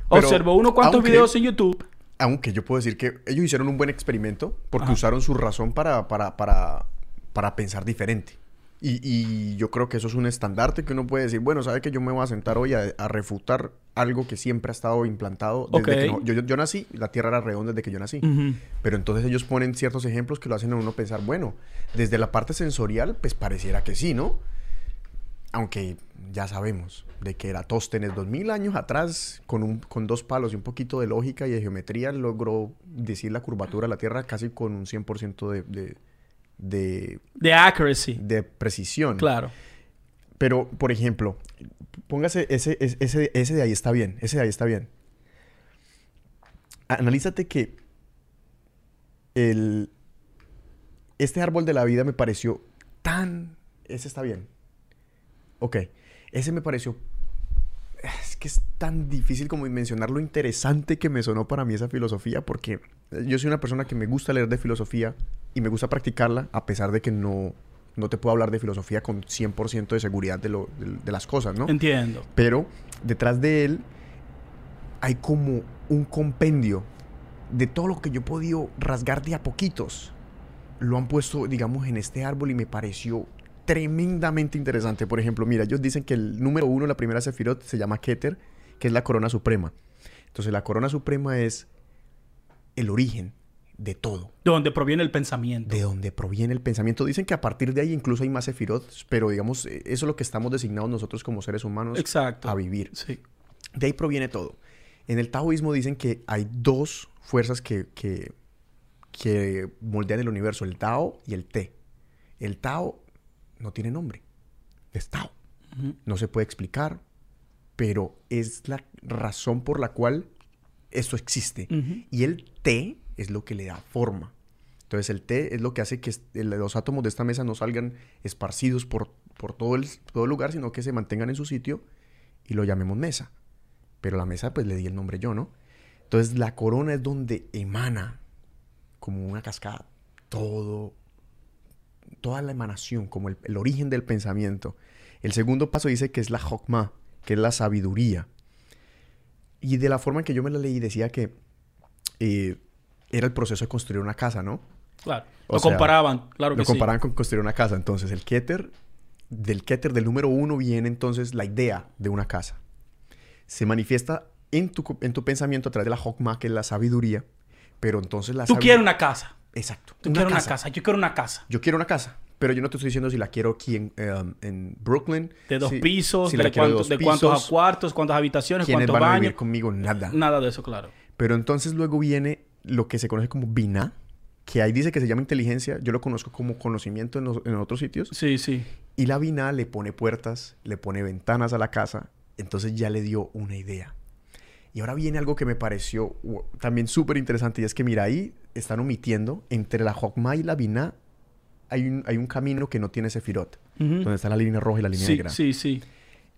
observó unos cuantos videos en YouTube. Aunque yo puedo decir que ellos hicieron un buen experimento porque usaron su razón para, para, para, para pensar diferente. Y, yo creo que eso es un estandarte que uno puede decir, bueno, sabe que yo me voy a sentar hoy a, refutar algo que siempre ha estado implantado desde que yo, yo, nací, la Tierra era redonda desde que yo nací. Pero entonces ellos ponen ciertos ejemplos que lo hacen a uno pensar, bueno, desde la parte sensorial, pues pareciera que sí, ¿no? Aunque ya sabemos de que Eratóstenes dos mil años atrás, con, un, con dos palos y un poquito de lógica y de geometría, logró decir la curvatura de la Tierra casi con un 100% de, de de... De accuracy. De precisión. Claro. Pero, por ejemplo, póngase ese, ese, ese de ahí está bien. Ese de ahí está bien. Analízate que el, este árbol de la vida me pareció tan... Ese está bien. Ok. Ese me pareció... Es que es tan difícil como mencionar lo interesante que me sonó para mí esa filosofía, porque yo soy una persona que me gusta leer de filosofía, y me gusta practicarla a pesar de que no, no te puedo hablar de filosofía con 100% de seguridad de, lo, de, las cosas, ¿no? Entiendo. Pero detrás de él hay como un compendio de todo lo que yo he podido rasgar de a poquitos. Lo han puesto, digamos, en este árbol y me pareció tremendamente interesante. Por ejemplo, mira, ellos dicen que el número uno, la primera Sefirot, se llama Keter, que es la corona suprema. Entonces, la corona suprema es el origen, de todo. De donde proviene el pensamiento. De donde proviene el pensamiento. Dicen que a partir de ahí incluso hay más sefirot, pero digamos, eh, eso es lo que estamos designados nosotros como seres humanos Exacto. a vivir. Sí. De ahí proviene todo. En el taoísmo dicen que hay dos fuerzas que, que, que moldean el universo, el Tao y el Te. El Tao no tiene nombre, es Tao. No se puede explicar, pero es la razón por la cual esto existe. Y el Te es lo que le da forma. Entonces el té es lo que hace que los átomos de esta mesa no salgan esparcidos por, por todo, el, todo lugar, sino que se mantengan en su sitio y lo llamemos mesa. pero la mesa pues le di el nombre yo, ¿no? Entonces la corona es donde emana como una cascada todo, toda la emanación, como el, origen del pensamiento. El segundo paso dice que es la Hokmah, que es la sabiduría. Y de la forma en que yo me la leí decía que eh, era el proceso de construir una casa, ¿no? Claro. O lo sea, comparaban, claro que Lo sí. comparaban con construir una casa. Entonces, el Keter, del Keter del número uno viene entonces la idea de una casa. Se manifiesta en tu, en tu pensamiento a través de la Hokmah, que es la sabiduría. Pero entonces la Tú quieres una casa. Exacto. Tú quieres una casa. Yo quiero una casa. Yo quiero una casa. Pero yo no te estoy diciendo si la quiero aquí en, em, en Brooklyn. De dos si- pisos, si la de, quiero cuántos, de cuántos cuartos, cuántas habitaciones, ¿Quiénes cuántos van a baños. vivir conmigo? Nada. Nada de eso, claro. Pero entonces luego viene lo que se conoce como Binah, que ahí dice que se llama inteligencia. Yo lo conozco como conocimiento en, los- en otros sitios. Sí, sí. Y la Binah le pone puertas, le pone ventanas a la casa. Entonces ya le dio una idea. Y ahora viene algo que me pareció uh, también súper interesante. Y es que, mira, ahí están omitiendo entre la Hokmah y la Binah. Hay un, hay un camino que no tiene Sefirot. Ujú. Donde está la línea roja y la línea Sí, negra. sí, sí.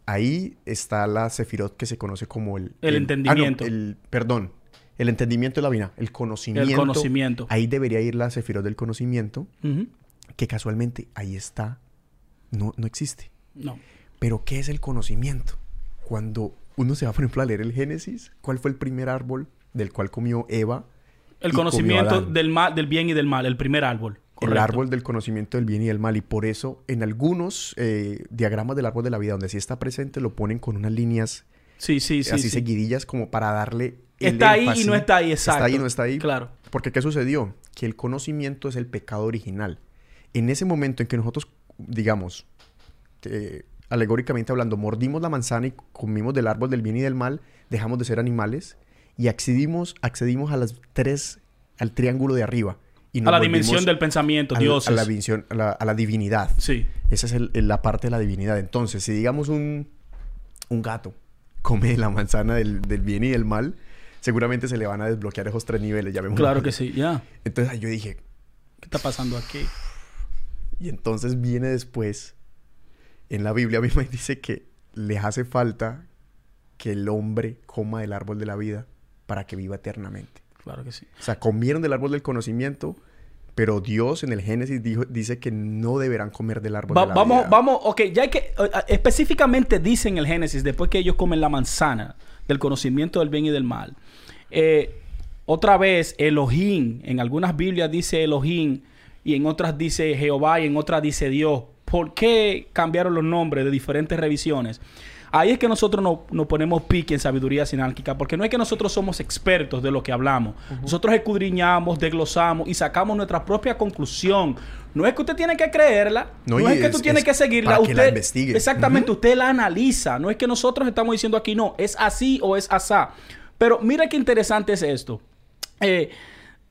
Ahí está la Sefirot que se conoce como el... El ah, no, entendimiento. el, perdón. El entendimiento de la Binah. El conocimiento. El conocimiento. Ahí debería ir la Sefirot del conocimiento. Que casualmente ahí está. No, no existe. No. Pero ¿qué es el conocimiento? Cuando uno se va, por ejemplo, a leer el Génesis, ¿cuál fue el primer árbol del cual comió Eva? El conocimiento del, mal, del bien y del mal, el primer árbol. El árbol del conocimiento del bien y del mal. Y por eso, en algunos eh, diagramas del árbol de la vida, donde sí está presente, lo ponen con unas líneas Sí, sí, sí. así sí. seguidillas como para darle... el Está ahí y no está ahí, exacto. Está ahí y no está ahí. Claro. Porque ¿qué sucedió? Que el conocimiento es el pecado original. En ese momento en que nosotros, digamos, eh, alegóricamente hablando, mordimos la manzana y comimos del árbol del bien y del mal, dejamos de ser animales y accedimos, accedimos a las tres, al triángulo de arriba. Y A la dimensión del pensamiento. A la, visión- a la- a la divinidad. Sí. Esa es el- la parte de la divinidad. Entonces, si digamos un, un gato come la manzana del, del bien y del mal, seguramente se le van a desbloquear esos tres niveles. Ya vemos. Claro que sí, ya. Entonces yo dije, ¿Qué está pasando aquí? y entonces viene después, en la Biblia misma dice que les hace falta que el hombre coma del árbol de la vida para que viva eternamente. Claro que sí. O sea, comieron del árbol del conocimiento, pero Dios en el Génesis dijo, dice que no deberán comer del árbol Va- de la vamos, vida. vamos, ok, ya hay que, eh, eh, específicamente dice en el Génesis, después que ellos comen la manzana del conocimiento del bien y del mal. eh, otra vez, Elohim, en algunas Biblias dice Elohim y en otras dice Jehová y en otras dice Dios. ¿Por qué cambiaron los nombres de diferentes revisiones? Ahí es que nosotros no- nos ponemos pique en sabiduría sinálquica, porque no es que nosotros somos expertos de lo que hablamos. Nosotros escudriñamos, desglosamos y sacamos nuestra propia conclusión. No es que usted tiene que creerla, No, es que tú tienes es que seguirla. para que usted, la investigue. Exactamente, usted la analiza. No es que nosotros estamos diciendo aquí, no, es así o es asá. Pero mira qué interesante es esto. Eh,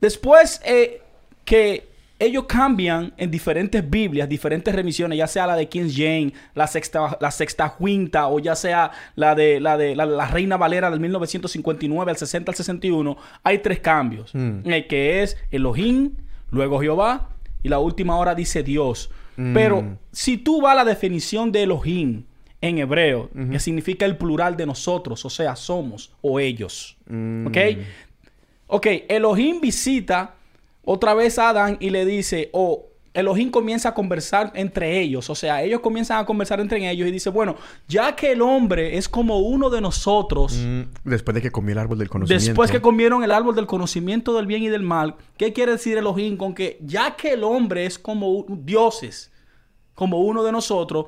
después eh, que ellos cambian en diferentes Biblias, diferentes remisiones, ya sea la de King James, la sexta, la sexta Quinta, o ya sea la de la de la, la Reina Valera del 1959 al 60 al 61, hay tres cambios. Mm. Eh, que es Elohim, luego Jehová, y la última hora dice Dios. Pero Mm. si tú vas a la definición de Elohim en hebreo, que significa el plural de nosotros, o sea, somos o ellos. Mm. ¿Ok? Ok, Elohim visita otra vez a Adán y le dice, o Elohim comienza a conversar entre ellos, o sea, ellos comienzan a conversar entre ellos y dice, bueno, ya que el hombre es como uno de nosotros, Mm, Después de que comí el árbol del conocimiento. Después que comieron el árbol del conocimiento del bien y del mal, ¿qué quiere decir Elohim con que ya que el hombre es como dioses, como uno de nosotros,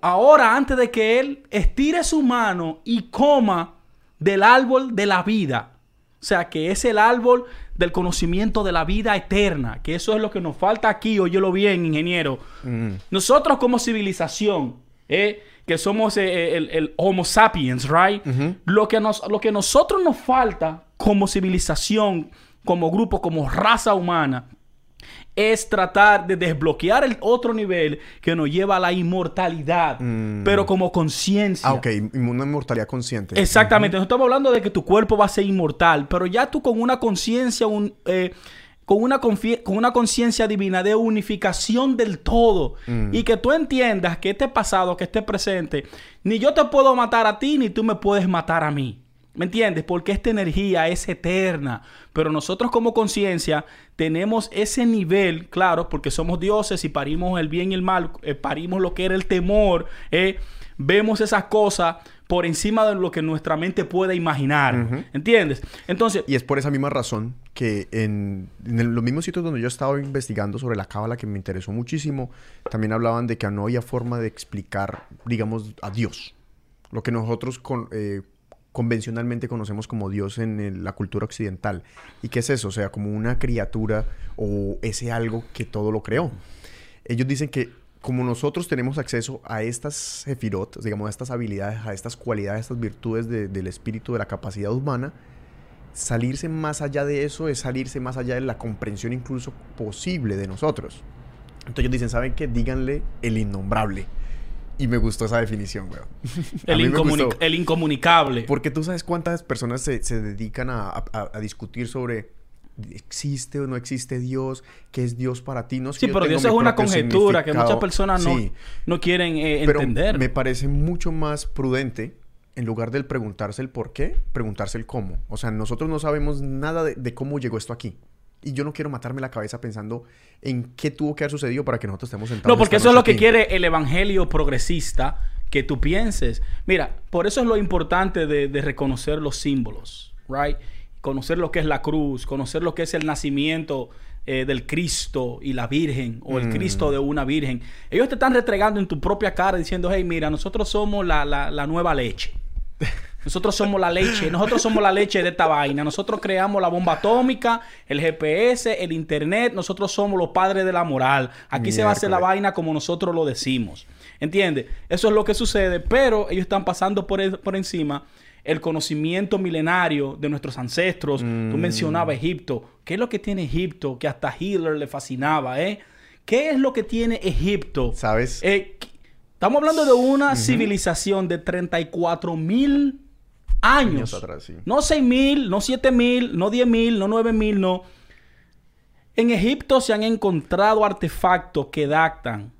ahora antes de que él estire su mano y coma del árbol de la vida, o sea, que es el árbol del conocimiento de la vida eterna, que eso es lo que nos falta aquí, óyelo bien, ingeniero. Mm. Nosotros como civilización, eh, que somos eh, el, el Homo sapiens, right? Lo, que nos, lo que nosotros nos falta como civilización, como grupo, como raza humana, es tratar de desbloquear el otro nivel que nos lleva a la inmortalidad, Mm. pero como conciencia. Ah, ok. Una inmortalidad consciente. Exactamente. No estamos hablando de que tu cuerpo va a ser inmortal, pero ya tú con una conciencia, un, eh, con una con una conciencia divina de unificación del todo Mm. y que tú entiendas que este pasado, que este presente, ni yo te puedo matar a ti, ni tú me puedes matar a mí. ¿Me entiendes? Porque esta energía es eterna. Pero nosotros como conciencia tenemos ese nivel, claro, porque somos dioses y parimos el bien y el mal, eh, parimos lo que era el temor, eh, vemos esas cosas por encima de lo que nuestra mente puede imaginar. ¿Entiendes? Entonces... Y es por esa misma razón que en, en, los mismos sitios donde yo estaba investigando sobre la cábala, que me interesó muchísimo, también hablaban de que no había forma de explicar, digamos, a Dios. Lo que nosotros con, eh, convencionalmente conocemos como Dios en la cultura occidental. ¿Y qué es eso? O sea, como una criatura o ese algo que todo lo creó. Ellos dicen que como nosotros tenemos acceso a estas sefirot, digamos, a estas habilidades, a estas cualidades, a estas virtudes del espíritu, de la capacidad humana, salirse más allá de eso es salirse más allá de la comprensión incluso posible de nosotros. Entonces ellos dicen, ¿saben qué? Díganle el innombrable. Y me gustó esa definición, weón. El, incomunicable. Porque tú sabes cuántas personas se, dedican a discutir sobre existe o no existe Dios, qué es Dios para ti. No sí, pero Dios es una conjetura que muchas personas no, no quieren eh, entender. Me parece mucho más prudente, en lugar del preguntarse el por qué, preguntarse el cómo. O sea, nosotros no sabemos nada de, cómo llegó esto aquí. Y yo no quiero matarme la cabeza pensando en qué tuvo que haber sucedido para que nosotros estemos sentados. No, porque eso es lo que quiere el evangelio progresista, que tú pienses. Mira, por eso es lo importante de, de reconocer los símbolos, ¿right? conocer lo que es la cruz, conocer lo que es el nacimiento eh, del Cristo y la Virgen, o el Cristo mm. de una Virgen. Ellos te están retregando en tu propia cara diciendo, hey, mira, nosotros somos la, la, nueva leche. Nosotros somos la leche, nosotros somos la leche de esta vaina. Nosotros creamos la bomba atómica, el GPS, el internet. Nosotros somos los padres de la moral. Aquí se va a hacer la vaina como nosotros lo decimos. ¿Entiendes? Eso es lo que sucede, pero ellos están pasando por, por encima el conocimiento milenario de nuestros ancestros. Tú mm. mencionabas Egipto. ¿Qué es lo que tiene Egipto que hasta Hitler le fascinaba, eh? ¿Qué es lo que tiene Egipto? ¿Sabes? Eh, estamos hablando de una civilización de 34 mil años. atrás, sí. No 6 mil, no 7 mil, no 10 mil, no 9 mil, no. En Egipto se han encontrado artefactos que datan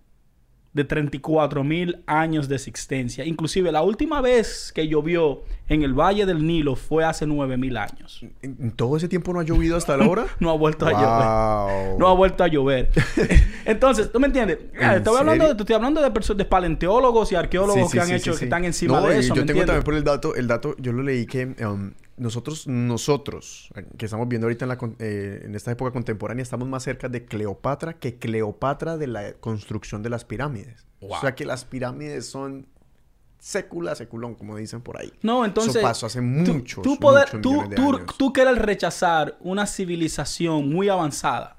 de 34 mil años de existencia. Inclusive la última vez que llovió en el Valle del Nilo fue hace 9 mil años. ¿En todo ese tiempo no ha llovido hasta ahora? no ha vuelto a llover. No ha vuelto a llover. Entonces, ¿tú me entiendes? Estoy hablando, de, estoy hablando de, de paleontólogos y arqueólogos que han hecho, que están encima de eso. Yo tengo también por el dato, el dato, yo lo leí que um, nosotros, nosotros, que estamos viendo ahorita en, la, eh, en esta época contemporánea, estamos más cerca de Cleopatra que Cleopatra de la construcción de las pirámides. O sea que las pirámides son sécula, seculón, como dicen por ahí. No, entonces... Eso pasó hace muchos, tú, poder, tú, tú, tú quieres rechazar una civilización muy avanzada.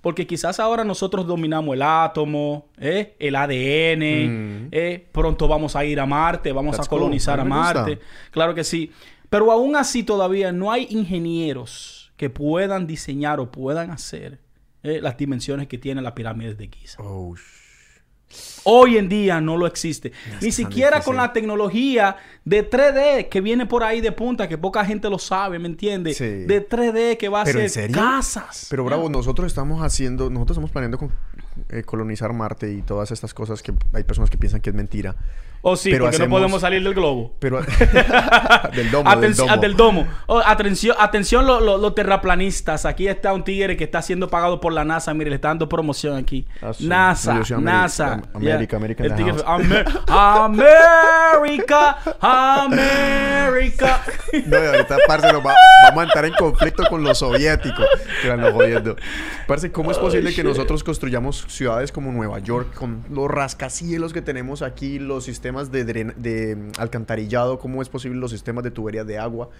Porque quizás ahora nosotros dominamos el átomo, ¿eh? el ADN, mm. ¿eh? pronto vamos a ir a Marte, vamos a colonizar a Marte. Claro que sí. Pero aún así todavía no hay ingenieros que puedan diseñar o puedan hacer eh, las dimensiones que tiene la pirámide de Giza. Oh, Hoy en día no lo existe. Ni siquiera con la tecnología de 3D que viene por ahí de punta, que poca gente lo sabe, ¿me entiendes? De 3D que va a ser casas. Pero bravo, nosotros estamos haciendo, nosotros estamos planeando eh, colonizar Marte y todas estas cosas que hay personas que piensan que es mentira. Oh, sí, porque no podemos salir del globo. Pero... del domo, del domo. Del domo. Oh, atención, atención los terraplanistas. Aquí está un tigre que está siendo pagado por la NASA. Mire, le está dando promoción aquí. Ah, NASA, NASA. América, América, América, América. no, ahorita, parce, vamos a entrar en conflicto con los soviéticos. Que van jodiendo. Parce, ¿cómo es posible que nosotros construyamos ciudades como Nueva York con los rascacielos que tenemos aquí, los sistemas de, mm, alcantarillado, cómo es posible los sistemas de tubería de agua.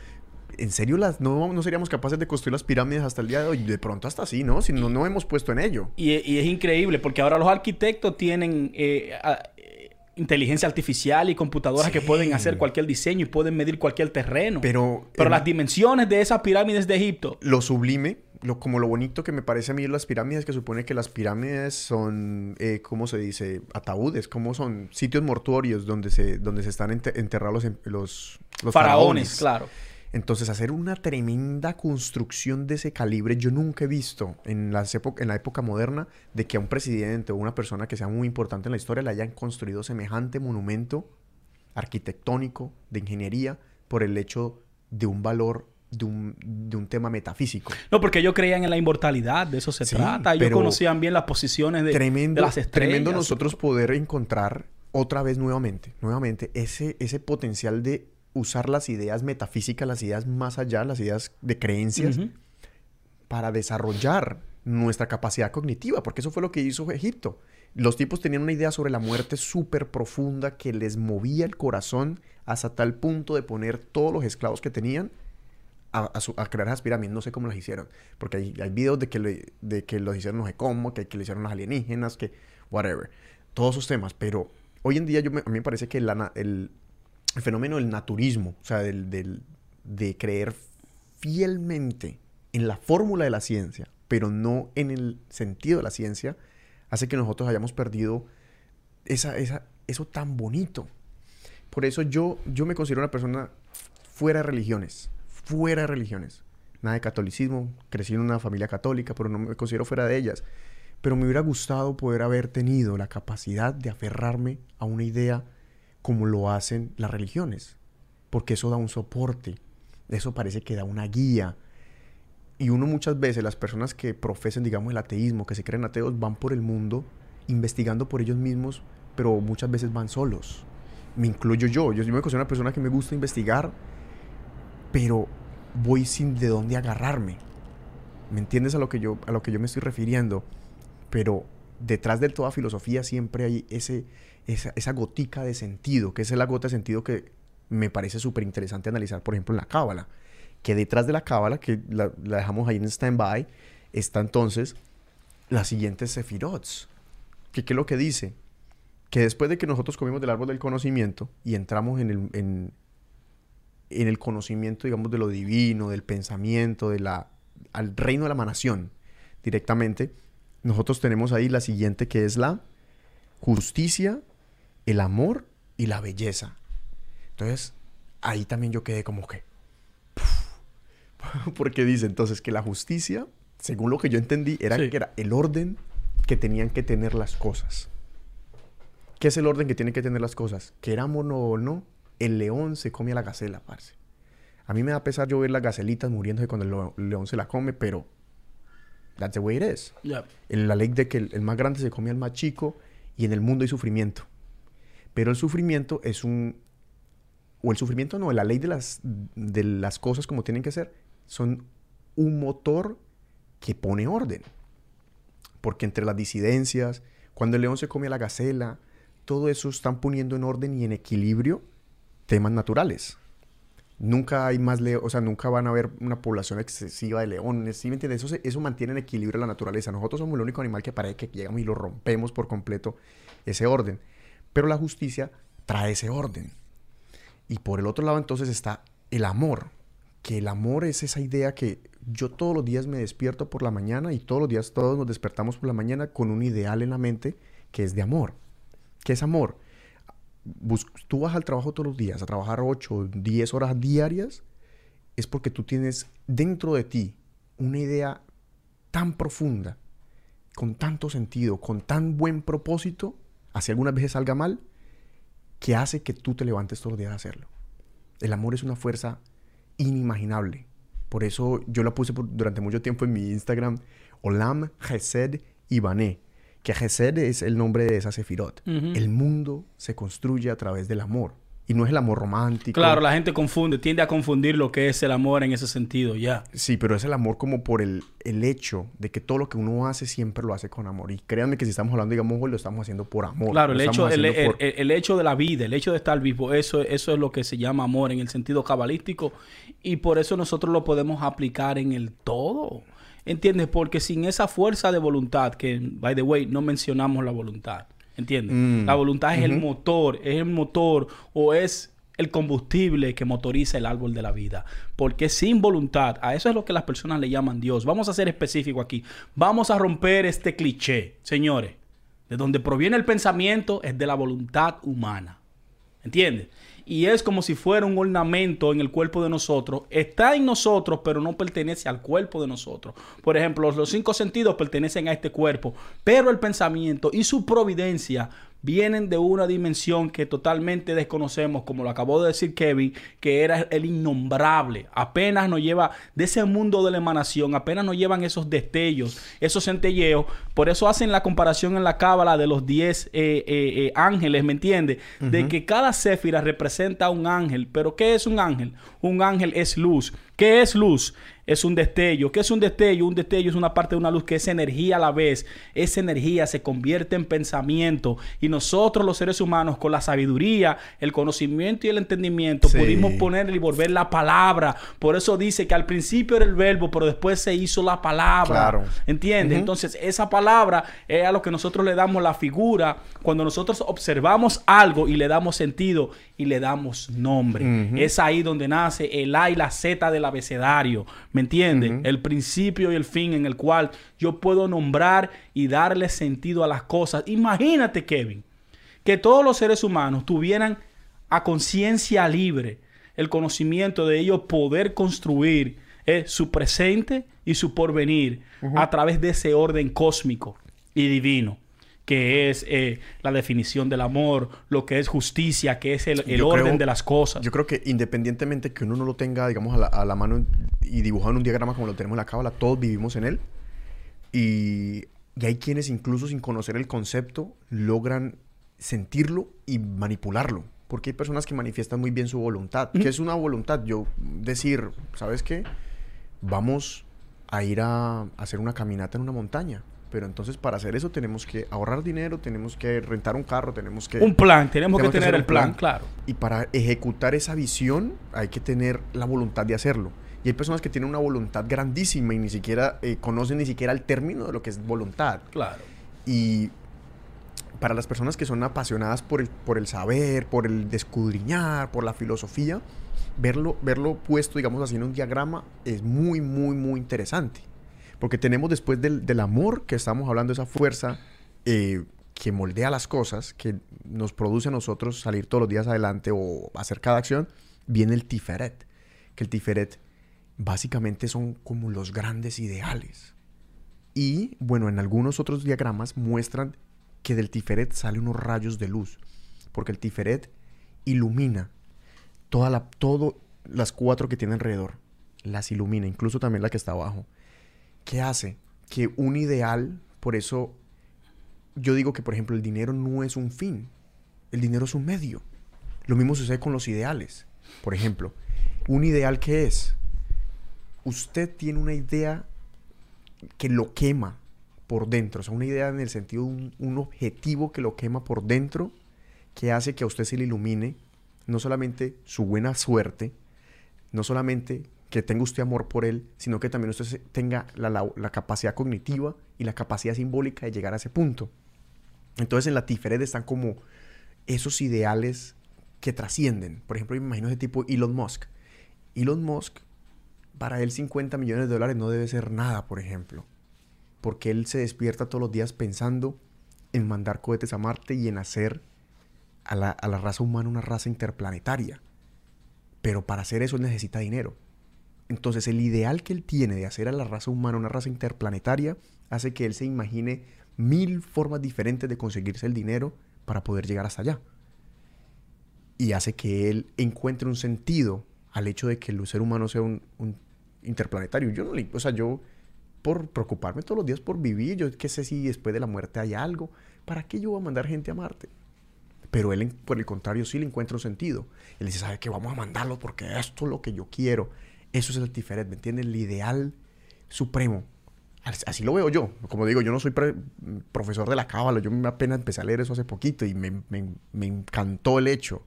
¿En serio las, no, no seríamos capaces de construir las pirámides hasta el día de hoy? De pronto hasta así, ¿no? Si no, no hemos puesto en ello. Y, es increíble, porque ahora los arquitectos tienen eh, eh, inteligencia artificial y computadoras que pueden hacer cualquier diseño y pueden medir cualquier terreno. Pero, Pero las dimensiones de esas pirámides de Egipto. Lo sublime lo, como lo bonito que me parece a mí las pirámides, que supone que las pirámides son, eh, ¿cómo se dice? Ataúdes, como son sitios mortuorios donde se, donde se están enterrados los, los, faraones, claro. Entonces, hacer una tremenda construcción de ese calibre, yo nunca he visto en, las en la época moderna de que a un presidente o una persona que sea muy importante en la historia le hayan construido semejante monumento arquitectónico, de ingeniería, por el hecho de un valor de un, de un tema metafísico. No, porque ellos creían en la inmortalidad, de eso se Sí, trata. Ellos conocían bien las posiciones de, tremendo, de las estrellas. tremendo nosotros poder encontrar otra vez nuevamente, nuevamente, ese, ese potencial de usar las ideas metafísicas, las ideas más allá, las ideas de creencias, para desarrollar nuestra capacidad cognitiva, porque eso fue lo que hizo Egipto. Los tipos tenían una idea sobre la muerte súper profunda que les movía el corazón hasta tal punto de poner todos los esclavos que tenían a, a su- a crear esas pirámides. No sé cómo las hicieron, porque hay, hay videos de que, le- de que los hicieron no sé cómo, que, que lo hicieron los alienígenas, que whatever. Todos esos temas, pero hoy en día yo me- a mí me parece que la el, el fenómeno del naturismo, o sea, del, del- de creer fielmente en la fórmula de la ciencia, pero no en el sentido de la ciencia, hace que nosotros hayamos perdido esa, esa, eso tan bonito. Por eso yo, yo me considero una persona fuera de religiones, fuera de religiones. Nada de catolicismo, crecí en una familia católica, pero no me considero fuera de ellas. Pero me hubiera gustado poder haber tenido la capacidad de aferrarme a una idea como lo hacen las religiones, porque eso da un soporte, eso parece que da una guía. Y uno muchas veces, las personas que profesan, digamos, el ateísmo, que se creen ateos, van por el mundo investigando por ellos mismos, pero muchas veces van solos. Me incluyo yo, yo, yo me considero una persona que me gusta investigar, pero voy sin de dónde agarrarme. ¿Me entiendes a lo que yo, a lo que yo me estoy refiriendo? Pero detrás de toda filosofía siempre hay ese, esa, esa gotica de sentido, que es la gota de sentido que me parece súper interesante analizar, por ejemplo, en la cábala. Que detrás de la cábala, que la, la dejamos ahí en stand-by, está entonces las siguientes sefirots. Que qué es lo que dice? Que después de que nosotros comimos del árbol del conocimiento y entramos en el, en, en el conocimiento, digamos, de lo divino, del pensamiento, de la, al reino de la emanación directamente, nosotros tenemos ahí la siguiente que es la justicia, el amor y la belleza. Entonces, ahí también yo quedé como que... Porque dice entonces que la justicia, según lo que yo entendí, era Sí. que era el orden que tenían que tener las cosas. ¿Qué es el orden que tienen que tener las cosas? Queramos o no, el león se come a la gacela, parce. A mí me da pesar yo ver las gacelitas muriéndose cuando el león se la come, pero that's the way it is. En la ley de que el, el más grande se come al más chico y en el mundo hay sufrimiento. Pero el sufrimiento es un... O el sufrimiento no, la ley de las, de las cosas como tienen que ser, son un motor que pone orden. Porque entre las disidencias, cuando el león se come a la gacela, todo eso están poniendo en orden y en equilibrio temas naturales. Nunca hay más leones, o sea, nunca van a haber una población excesiva de leones, ¿sí me entiendes? Eso, se- eso mantiene en equilibrio la naturaleza. Nosotros somos el único animal que parece que llegamos y lo rompemos por completo ese orden. Pero la justicia trae ese orden. Y por el otro lado entonces está el amor, que el amor es esa idea que yo todos los días me despierto por la mañana y todos los días todos nos despertamos por la mañana con un ideal en la mente que es de amor. ¿Qué es amor? Tú vas al trabajo todos los días, a trabajar 8, 10 horas diarias, es porque tú tienes dentro de ti una idea tan profunda, con tanto sentido, con tan buen propósito, así algunas veces salga mal, que hace que tú te levantes todos los días a hacerlo. El amor es una fuerza inimaginable. Por eso yo la puse durante mucho tiempo en mi Instagram, Olam Gesed Ibané, que Gesed es el nombre de esa Sefirot. El mundo se construye a través del amor. Y no es el amor romántico. Claro, la gente confunde, tiende a confundir lo que es el amor en ese sentido, ya. Sí, pero es el amor como por el, el hecho de que todo lo que uno hace siempre lo hace con amor. Y créanme que si estamos hablando, digamos, lo estamos haciendo por amor. Claro, el hecho, el, haciendo el- por- el- el hecho de la vida, el hecho de estar vivo, eso, eso es lo que se llama amor en el sentido cabalístico. Y por eso nosotros lo podemos aplicar en el todo. ¿Entiendes? Porque sin esa fuerza de voluntad, que, by the way, no mencionamos la voluntad. ¿Entiendes? Mm. La voluntad es el motor, es el motor o es el combustible que motoriza el árbol de la vida. Porque sin voluntad, a eso es lo que las personas le llaman Dios. Vamos a ser específicos aquí. Vamos a romper este cliché, señores. De donde proviene el pensamiento es de la voluntad humana. ¿Entiendes? Y es como si fuera un ornamento en el cuerpo de nosotros. Está en nosotros, pero no pertenece al cuerpo de nosotros. Por ejemplo, los cinco sentidos pertenecen a este cuerpo, pero el pensamiento y su providencia vienen de una dimensión que totalmente desconocemos, como lo acabó de decir Kevin, que era el innombrable. Apenas nos lleva de ese mundo de la emanación, apenas nos llevan esos destellos, esos centelleos. Por eso hacen la comparación en la cábala de los 10 eh, eh, eh, ángeles, ¿me entiendes? De que cada céfira representa un ángel. Pero ¿qué es un ángel? Un ángel es luz. ¿Qué es luz? es un destello. ¿Qué es un destello? Un destello es una parte de una luz que es energía a la vez. Esa energía se convierte en pensamiento. Y nosotros los seres humanos con la sabiduría, el conocimiento y el entendimiento pudimos poner y volver la palabra. Por eso dice que al principio era el verbo, pero después se hizo la palabra. Claro. ¿Entiendes? Entonces esa palabra es a lo que nosotros le damos la figura cuando nosotros observamos algo y le damos sentido y le damos nombre. Es ahí donde nace el A y la Z del abecedario. ¿Me entiendes? El principio y el fin en el cual yo puedo nombrar y darle sentido a las cosas. Imagínate, Kevin, que todos los seres humanos tuvieran a conciencia libre el conocimiento de ellos poder construir eh, su presente y su porvenir a través de ese orden cósmico y divino que es eh, la definición del amor, lo que es justicia, que es el, orden de las cosas. Yo creo que independientemente que uno no lo tenga, digamos, a la, mano y dibujado en un diagrama como lo tenemos en la cábala, todos vivimos en él. Y, y hay quienes incluso sin conocer el concepto logran sentirlo y manipularlo. Porque hay personas que manifiestan muy bien su voluntad. ¿Qué es una voluntad? Yo decir, ¿sabes qué? Vamos a ir a hacer una caminata en una montaña pero entonces para hacer eso tenemos que ahorrar dinero, tenemos que rentar un carro, tenemos que... Un plan, tenemos, que, tener el plan, claro. Y para ejecutar esa visión hay que tener la voluntad de hacerlo. Y hay personas que tienen una voluntad grandísima y ni siquiera eh, conocen ni siquiera el término de lo que es voluntad. Claro. Y para las personas que son apasionadas por el, por el saber, por el descudriñar, por la filosofía, verlo, verlo puesto, digamos así, en un diagrama es muy, muy, muy interesante. Porque tenemos después del, amor que estamos hablando, esa fuerza eh, que moldea las cosas, que nos produce a nosotros salir todos los días adelante o hacer cada acción, viene el Tiferet. Que el Tiferet básicamente son como los grandes ideales. Y bueno, en algunos otros diagramas muestran que del Tiferet salen unos rayos de luz. Porque el Tiferet ilumina toda la, todo las cuatro que tiene alrededor. Las ilumina, incluso también la que está abajo. ¿Qué hace? Que un ideal, por eso yo digo que, por ejemplo, el dinero no es un fin, el dinero es un medio. Lo mismo sucede con los ideales. Por ejemplo, un ideal que es, usted tiene una idea que lo quema por dentro, o sea, una idea en el sentido de un, un objetivo que lo quema por dentro, que hace que a usted se le ilumine no solamente su buena suerte, no solamente que tenga usted amor por él, sino que también usted tenga la, capacidad cognitiva y la capacidad simbólica de llegar a ese punto. Entonces en la Tiferet están como esos ideales que trascienden. Por ejemplo, me imagino ese tipo Elon Musk. Elon Musk, para él 50 millones de dólares no debe ser nada, por ejemplo. Porque él se despierta todos los días pensando en mandar cohetes a Marte y en hacer a la, a la raza humana una raza interplanetaria. Pero para hacer eso necesita dinero. Entonces el ideal que él tiene de hacer a la raza humana una raza interplanetaria hace que él se imagine mil formas diferentes de conseguirse el dinero para poder llegar hasta allá. Y hace que él encuentre un sentido al hecho de que el ser humano sea un, interplanetario. Yo no le, o sea, yo por preocuparme todos los días por vivir, yo qué sé si después de la muerte hay algo, ¿para qué yo voy a mandar gente a Marte? Pero él, por el contrario, sí le encuentra un sentido. Él dice, ¿sabe qué? Vamos a mandarlo porque esto es lo que yo quiero. Eso es el Tiferet, ¿me entiendes? El ideal supremo. Así lo veo yo. Como digo, yo no soy profesor de la cábala. Yo apenas empecé a leer eso hace poquito y me, encantó el hecho.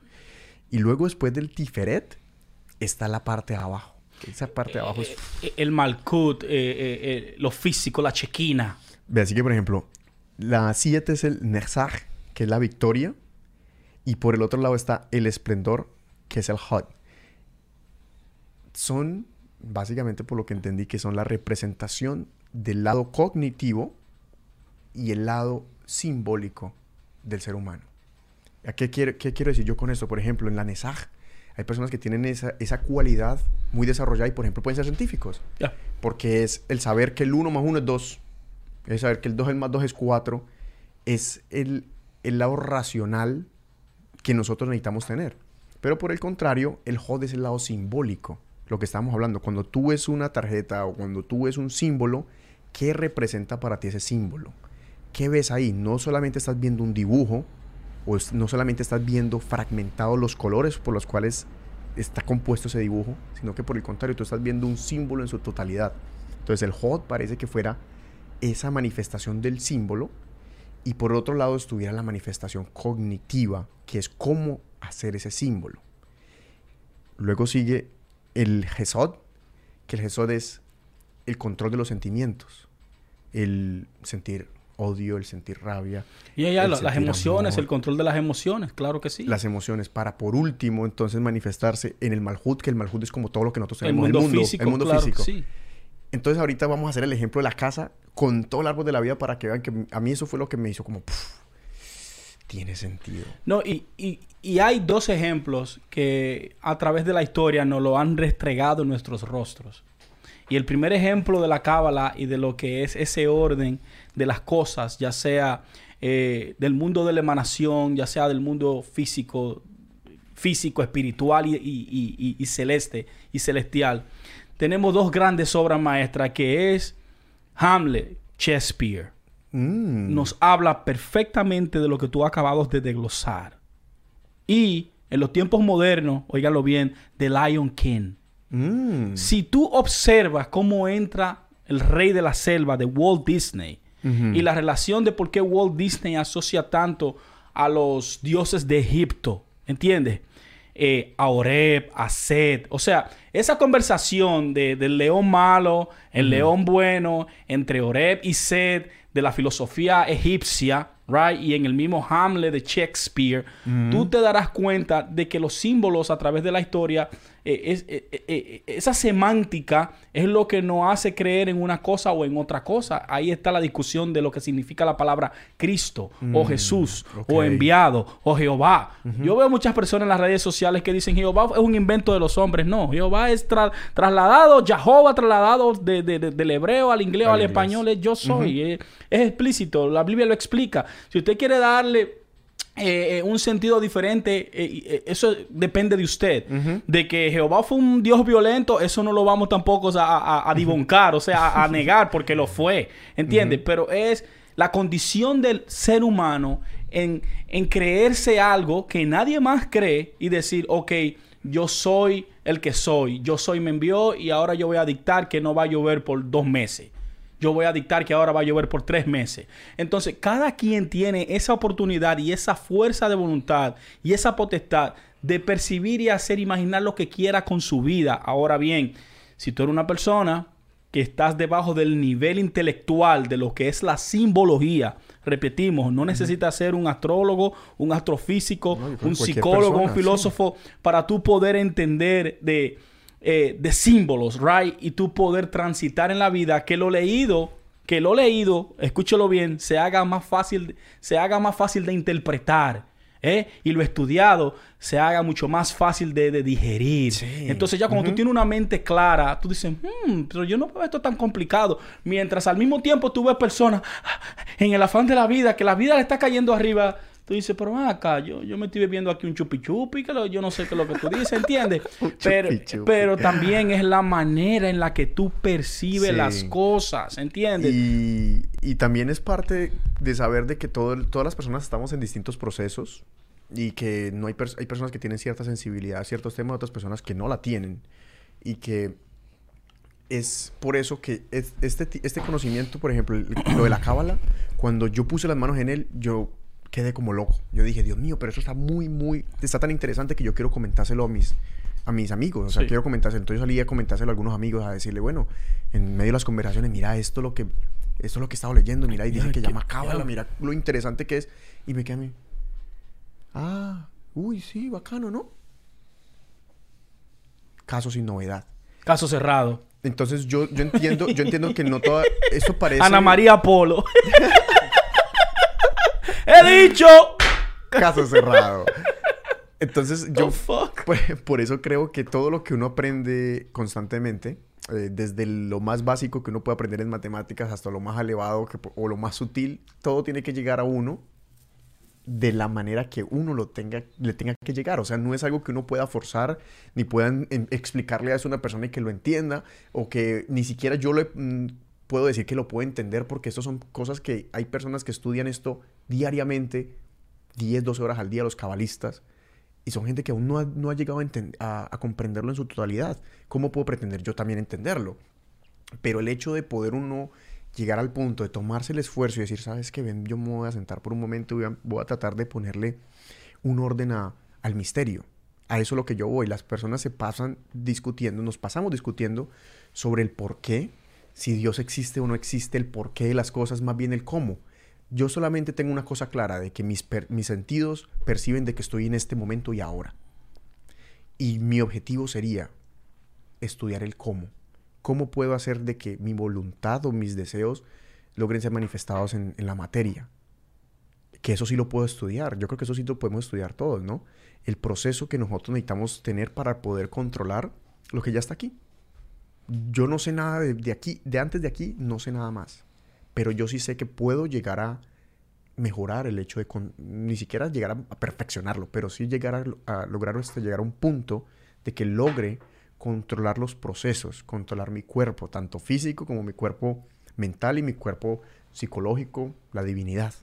Y luego después del Tiferet está la parte de abajo. Esa parte de abajo es... Eh, eh, el Malkut, eh, lo físico, la chequina. Ve, así que por ejemplo, la 7 es el Nerzach, que es la victoria. Y por el otro lado está el esplendor, que es el Hod son, básicamente por lo que entendí, que son la representación del lado cognitivo y el lado simbólico del ser humano. qué, quiero, qué quiero decir yo con esto? Por ejemplo, en la NESAG hay personas que tienen esa, esa cualidad muy desarrollada y, por ejemplo, pueden ser científicos. Porque es el saber que el 1 más 1 es 2, es saber que el 2 más 2 es 4, es el, el lado racional que nosotros necesitamos tener. Pero por el contrario, el HOD es el lado simbólico, lo que estamos hablando. Cuando tú ves una tarjeta o cuando tú ves un símbolo, ¿qué representa para ti ese símbolo? ¿Qué ves ahí? No solamente estás viendo un dibujo, o no solamente estás viendo fragmentados los colores por los cuales está compuesto ese dibujo, sino que por el contrario, tú estás viendo un símbolo en su totalidad. Entonces el HOD parece que fuera esa manifestación del símbolo y por otro lado estuviera la manifestación cognitiva, que es cómo hacer ese símbolo. Luego sigue el Gesod, que el Gesod es el control de los sentimientos, el sentir odio, el sentir rabia. Y allá las emociones, el control de las emociones, claro que sí. Las emociones, para por último entonces manifestarse en el Malhut, que el Malhut es como todo lo que nosotros tenemos. El mundo, físico. El mundo físico. Sí. Entonces ahorita vamos a hacer el ejemplo de la casa con todo el árbol de la vida para que vean que a mí eso fue lo que me hizo como... tiene sentido. No, y, y, y, hay dos ejemplos que a través de la historia nos lo han restregado en nuestros rostros. Y el primer ejemplo de la cábala y de lo que es ese orden de las cosas, ya sea eh, del mundo de la emanación, ya sea del mundo físico, físico, espiritual y, celeste y celestial. Tenemos dos grandes obras maestras que es Hamlet, Shakespeare. Mm. Nos habla perfectamente de lo que tú acabas de desglosar. Y en los tiempos modernos, óigalo bien, The Lion King. Mm. Si tú observas cómo entra el rey de la selva de Walt Disney y la relación de por qué Walt Disney asocia tanto a los dioses de Egipto, ¿entiendes? Eh, a Oreb, a Set. O sea, esa conversación de, del león malo, el león bueno, entre Oreb y Set, de la filosofía egipcia, right? Y en el mismo Hamlet de Shakespeare, tú te darás cuenta de que los símbolos a través de la historia eh, es, eh, eh, esa semántica es lo que nos hace creer en una cosa o en otra cosa. Ahí está la discusión de lo que significa la palabra Cristo o mm, Jesús o enviado o Jehová. Yo veo muchas personas en las redes sociales que dicen Jehová es un invento de los hombres. No, Jehová es trasladado, Jehová trasladado del hebreo al inglés, al, español, es yo soy. es explícito, la Biblia lo explica. Si usted quiere darle eh, eh, un sentido diferente, eh, eso depende de usted. De que Jehová fue un Dios violento, eso no lo vamos tampoco a, a, dibuncar, o sea, a, negar, porque lo fue, ¿entiendes? Pero es la condición del ser humano en, en creerse algo que nadie más cree y decir, ok, yo soy el que soy, yo soy me envió y ahora yo voy a dictar que no va a llover por dos meses yo voy a dictar que ahora va a llover por tres meses. Entonces, cada quien tiene esa oportunidad y esa fuerza de voluntad y esa potestad de percibir y hacer imaginar lo que quiera con su vida. Ahora bien, si tú eres una persona que estás debajo del nivel intelectual de lo que es la simbología, repetimos, no necesitas ser un astrólogo, un astrofísico, un psicólogo, un filósofo para tú poder entender de eh, de símbolos, right? Y tú poder transitar en la vida que lo leído, que lo leído, escúchelo bien, se haga más fácil, se haga más fácil de interpretar. ¿eh? Y lo estudiado se haga mucho más fácil de, digerir. Entonces ya cuando tú tienes una mente clara, tú dices, hmm, pero yo no veo esto tan complicado. Mientras al mismo tiempo tú ves personas en el afán de la vida, que la vida le está cayendo arriba Tú dices, pero acá, yo, yo me estoy bebiendo aquí un chupi chupi, que yo no sé qué es lo que tú dices, ¿entiendes? pero, pero también es la manera en la que tú percibes las cosas, ¿entiendes? Y, y, también es parte de saber de que todo, todas las personas estamos en distintos procesos y que no hay, hay personas que tienen cierta sensibilidad a ciertos temas, otras personas que no la tienen. Y que es por eso que este, este conocimiento, por ejemplo, lo de la cábala, cuando yo puse las manos en él, yo quedé como loco. Yo dije, Dios mío, pero eso está muy, muy, está tan interesante que yo quiero comentárselo a mis, a mis amigos. O sea, quiero comentárselo. Entonces salí a comentárselo a algunos amigos a decirle, bueno, en medio de las conversaciones, mira esto lo que, esto es lo que he estado leyendo, mira, y dice que llama cábala, mira lo interesante que es. Y me quedé a mí, ah, uy, sí, bacano, ¿no? Caso sin novedad. Caso cerrado. Entonces yo, yo entiendo, yo entiendo que no toda, eso parece... Ana María Polo. ¡He dicho! Caso cerrado. Entonces, yo por, eso creo que todo lo que uno aprende constantemente, eh, desde lo más básico que uno puede aprender en matemáticas hasta lo más elevado o lo más sutil, todo tiene que llegar a uno de la manera que uno lo tenga, le tenga que llegar. O sea, no es algo que uno pueda forzar, ni puedan explicarle a eso una persona y que lo entienda, o que ni siquiera yo le mm, puedo decir que lo puedo entender, porque esto son cosas que hay personas que estudian esto diariamente, 10, 12 horas al día, los cabalistas, y son gente que aún no ha, llegado a, a comprenderlo en su totalidad. ¿Cómo puedo pretender yo también entenderlo? Pero el hecho de poder uno llegar al punto de tomarse el esfuerzo y decir, sabes que ven, yo me voy a sentar por un momento y voy a, tratar de ponerle un orden al misterio. A eso es lo que yo voy. Las personas se pasan discutiendo, nos pasamos discutiendo sobre el por qué, si Dios existe o no existe, el por qué de las cosas, más bien el cómo. Yo solamente tengo una cosa clara, de que mis, mis sentidos perciben de que estoy en este momento y ahora. Y mi objetivo sería estudiar el cómo. ¿Cómo puedo hacer de que mi voluntad o mis deseos logren ser manifestados en, la materia? Que eso sí lo puedo estudiar. Yo creo que eso sí lo podemos estudiar todos, ¿no? El proceso que nosotros necesitamos tener para poder controlar lo que ya está aquí. Yo no sé nada de, aquí, de antes de aquí, no sé nada más. Pero yo sí sé que puedo llegar a mejorar el hecho de, ni siquiera llegar a, perfeccionarlo, pero sí llegar a, lograr este, llegar a un punto de que logre controlar los procesos, controlar mi cuerpo, tanto físico como mi cuerpo mental y mi cuerpo psicológico, la divinidad.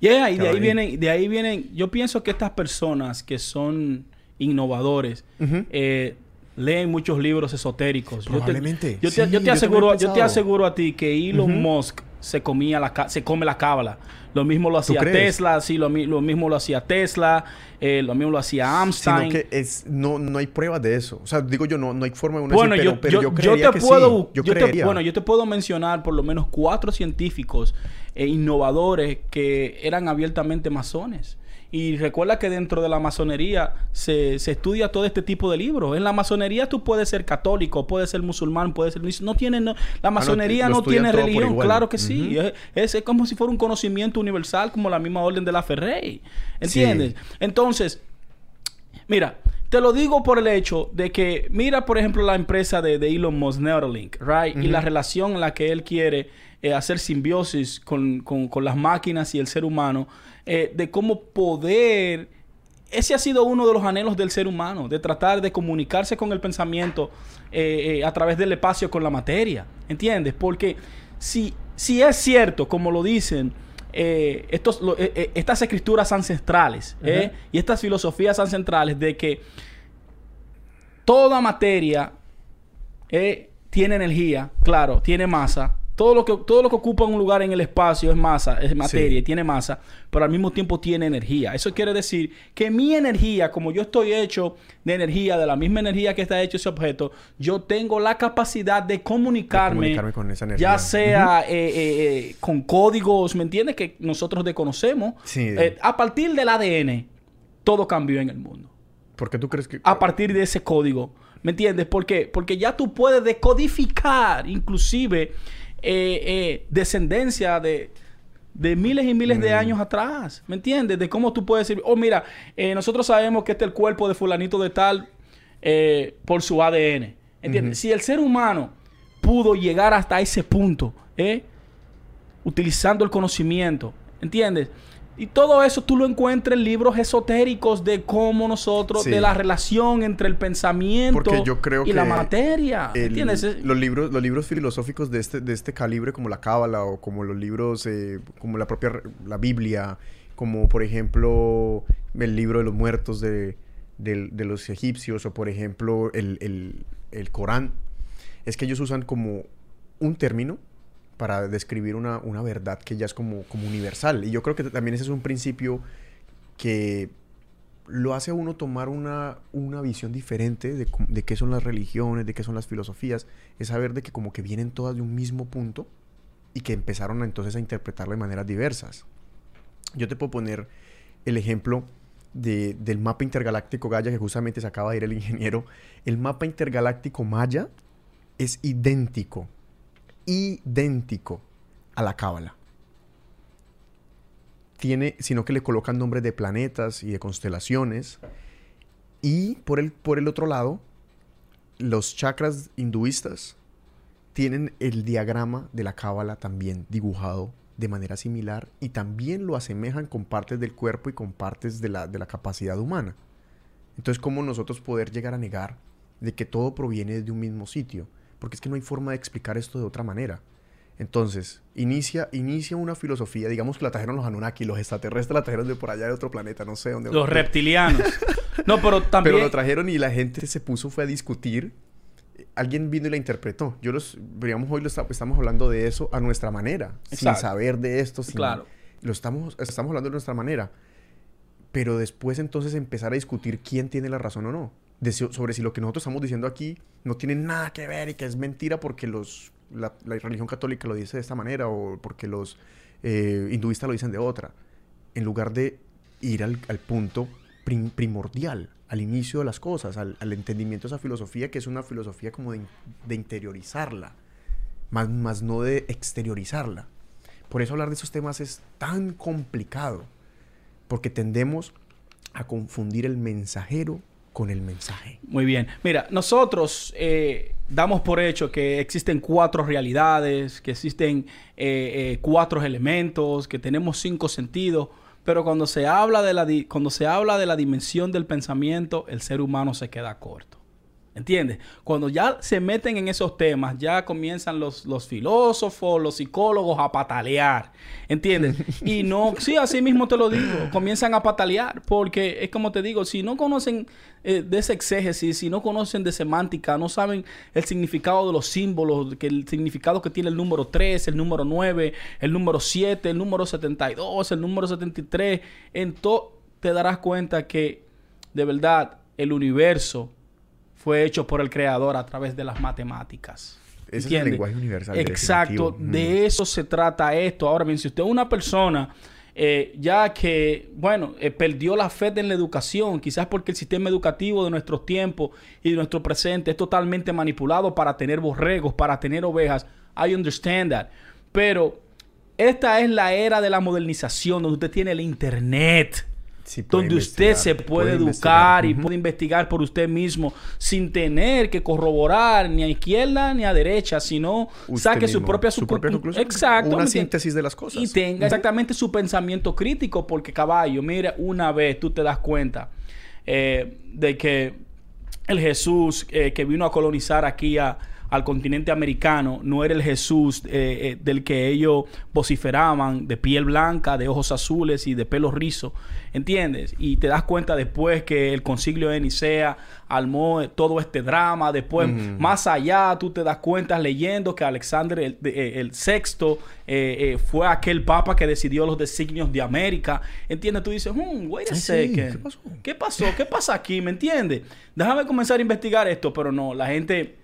Yeah, y de ahí vienen, de ahí vienen, yo pienso que estas personas que son innovadores, eh, leen muchos libros esotéricos. Probablemente. Yo te, yo te, aseguro, yo te aseguro a ti que Elon Musk se comía la se come la cábala. Lo mismo lo hacía Tesla, sí, lo, mismo lo hacía Tesla, eh, lo mismo lo hacía Amstein. Sino que es, no, no hay pruebas de eso. O sea, digo yo, no, no hay forma de una bueno, yo, pero, yo, yo, te puedo, Yo, bueno, yo te puedo mencionar por lo menos cuatro científicos e innovadores que eran abiertamente masones. Y recuerda que dentro de la masonería se, estudia todo este tipo de libros. En la masonería tú puedes ser católico, puedes ser musulmán, puedes ser... No tiene... la ah, masonería no, tiene religión. Claro que sí. es, como si fuera un conocimiento universal como la misma orden de la Ferrey. ¿Entiendes? Entonces, mira, te lo digo por el hecho de que, mira, por ejemplo, la empresa de, Elon Musk, Neuralink, right? Y la relación en la que él quiere eh, hacer simbiosis con, con, las máquinas y el ser humano, eh, de cómo poder... Ese ha sido uno de los anhelos del ser humano, de tratar de comunicarse con el pensamiento eh, a través del espacio con la materia, ¿entiendes? Porque si, si es cierto, como lo dicen, estos, estas escrituras ancestrales y estas filosofías ancestrales de que toda materia tiene energía, claro, tiene masa, todo lo, que, todo lo que ocupa un lugar en el espacio es masa, es materia, y tiene masa, pero al mismo tiempo tiene energía. Eso quiere decir que mi energía, como yo estoy hecho de energía, de la misma energía que está hecho ese objeto, yo tengo la capacidad de comunicarme, con esa energía. ya sea eh, eh, eh, con códigos, ¿me entiendes? Que nosotros desconocemos. a partir del ADN, todo cambió en el mundo. ¿Por qué tú crees que...? A partir de ese código. ¿Me entiendes? ¿Por qué? Porque ya tú puedes decodificar, inclusive eh, eh, descendencia de, miles y miles de mm. años atrás. ¿Me entiendes? De cómo tú puedes decir, oh, mira, eh, nosotros sabemos que este es el cuerpo de fulanito de tal por su ADN. ¿Entiendes? Si el ser humano pudo llegar hasta ese punto, utilizando el conocimiento, ¿entiendes? Y todo eso tú lo encuentras en libros esotéricos de cómo nosotros, de la relación entre el pensamiento y la materia. ¿Entiendes? Los libros, los libros filosóficos de este, de este calibre, como la Cábala o como los libros, eh, como la propia la Biblia, como por ejemplo el libro de los muertos de, los egipcios, o por ejemplo el, el Corán, es que ellos usan como un término para describir una, verdad que ya es como, como universal. Y yo creo que también ese es un principio que lo hace a uno tomar una, una visión diferente de, de, qué son las religiones, de qué son las filosofías. Es saber de que como que vienen todas de un mismo punto y que empezaron entonces a interpretarlo de maneras diversas. Yo te puedo poner el ejemplo de, del mapa intergaláctico Gaia que justamente se acaba de ir el ingeniero. El mapa intergaláctico Maya es idéntico idéntico a la cábala. Tiene, sino que le colocan nombres de planetas y de constelaciones. Y por el, por el otro lado, los chakras hinduistas tienen el diagrama de la cábala también dibujado de manera similar y también lo asemejan con partes del cuerpo y con partes de la, de la capacidad humana. Entonces, ¿cómo nosotros poder llegar a negar de que todo proviene de un mismo sitio? Porque es que no hay forma de explicar esto de otra manera. Entonces, inicia, inicia una filosofía, digamos que la trajeron los Anunnaki, los extraterrestres la trajeron de por allá de otro planeta, no sé dónde. Los reptilianos. no, pero también... Pero lo trajeron y la gente se puso, fue a discutir. Alguien vino y la interpretó. Yo los, digamos, hoy lo estamos hablando de eso a nuestra manera, sin saber de esto. Sin, claro. Lo estamos, estamos hablando de nuestra manera. Pero después entonces empezar a discutir quién tiene la razón o no. Sobre si lo que nosotros estamos diciendo aquí no tiene nada que ver y que es mentira porque los la, religión católica lo dice de esta manera o porque los eh, hinduistas lo dicen de otra. En lugar de ir al, punto primordial, al inicio de las cosas, al, entendimiento de esa filosofía que es una filosofía como de, interiorizarla, más, más no de exteriorizarla. Por eso hablar de esos temas es tan complicado, porque tendemos a confundir el mensajero con el mensaje. Muy bien. Mira, nosotros eh, damos por hecho que existen cuatro realidades, que existen eh, eh, cuatro elementos, que tenemos cinco sentidos, pero cuando se, habla de la cuando se habla de la dimensión del pensamiento, el ser humano se queda corto. ¿Entiendes? Cuando ya se meten en esos temas, ya comienzan los, los filósofos, los psicólogos a patalear. ¿Entiendes? Y no, sí, así mismo te lo digo, comienzan a patalear, porque es como te digo, si no conocen eh, de ese exégesis, si no conocen de semántica, no saben el significado de los símbolos, que el significado que tiene el número 3, el número 9, el número 7, el número 72, el número 73, en todo te darás cuenta que de verdad el universo fue hecho por el creador a través de las matemáticas. Ese es el lenguaje universal. Exacto, de eso se trata esto. Ahora bien, si usted es una persona eh, ya que, bueno, eh, perdió la fe en la educación, quizás porque el sistema educativo de nuestros tiempos y de nuestro presente es totalmente manipulado para tener borregos, para tener ovejas. I understand that. Pero esta es la era de la modernización, donde usted tiene el Internet donde usted se puede, educar y puede investigar por usted mismo sin tener que corroborar ni a izquierda ni a derecha, sino saque su propia, su conclusión. Exacto. Una síntesis de las cosas. Y tenga exactamente su pensamiento crítico, porque caballo, mire, una vez tú te das cuenta eh, de que el Jesús eh, que vino a colonizar aquí a, al continente americano no era el Jesús eh, eh, del que ellos vociferaban, de piel blanca, de ojos azules y de pelo rizo, ¿entiendes? Y te das cuenta después que el concilio de Nicea armó todo este drama, después más allá tú te das cuenta leyendo que Alexander el, eh, sexto fue aquel papa que decidió los designios de América, ¿entiendes? Tú dices, hmm, wait a second, ¿qué pasó? ¿Qué pasó? ¿Qué pasa aquí? ¿Me entiendes? Déjame comenzar a investigar esto, pero no, la gente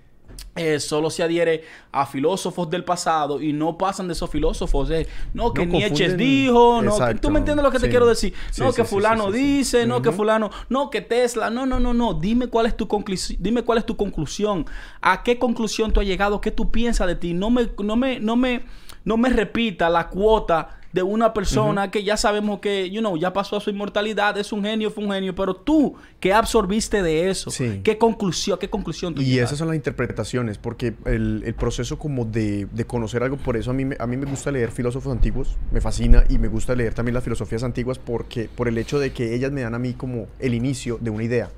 eh, solo se adhiere a filósofos del pasado y no pasan de esos filósofos. Eh. No, que Nietzsche dijo, no, tú me entiendes lo que te quiero decir. no, que fulano dice, no, que fulano, no, que Tesla, no, no, no, no. Dime cuál es tu conclusión, dime cuál es tu conclusión. ¿A qué conclusión tú has llegado? ¿Qué tú piensas de ti? No me, no me, no me, no me repita la cuota de una persona que ya sabemos que, you know, ya pasó a su inmortalidad, es un genio, fue un genio, pero tú, ¿qué absorbiste de eso? ¿Qué conclusión, qué conclusión Y esas son las interpretaciones, porque el, proceso como de, conocer algo, por eso a mí, a mí me gusta leer filósofos antiguos, me fascina, y me gusta leer también las filosofías antiguas porque, por el hecho de que ellas me dan a mí como el inicio de una idea.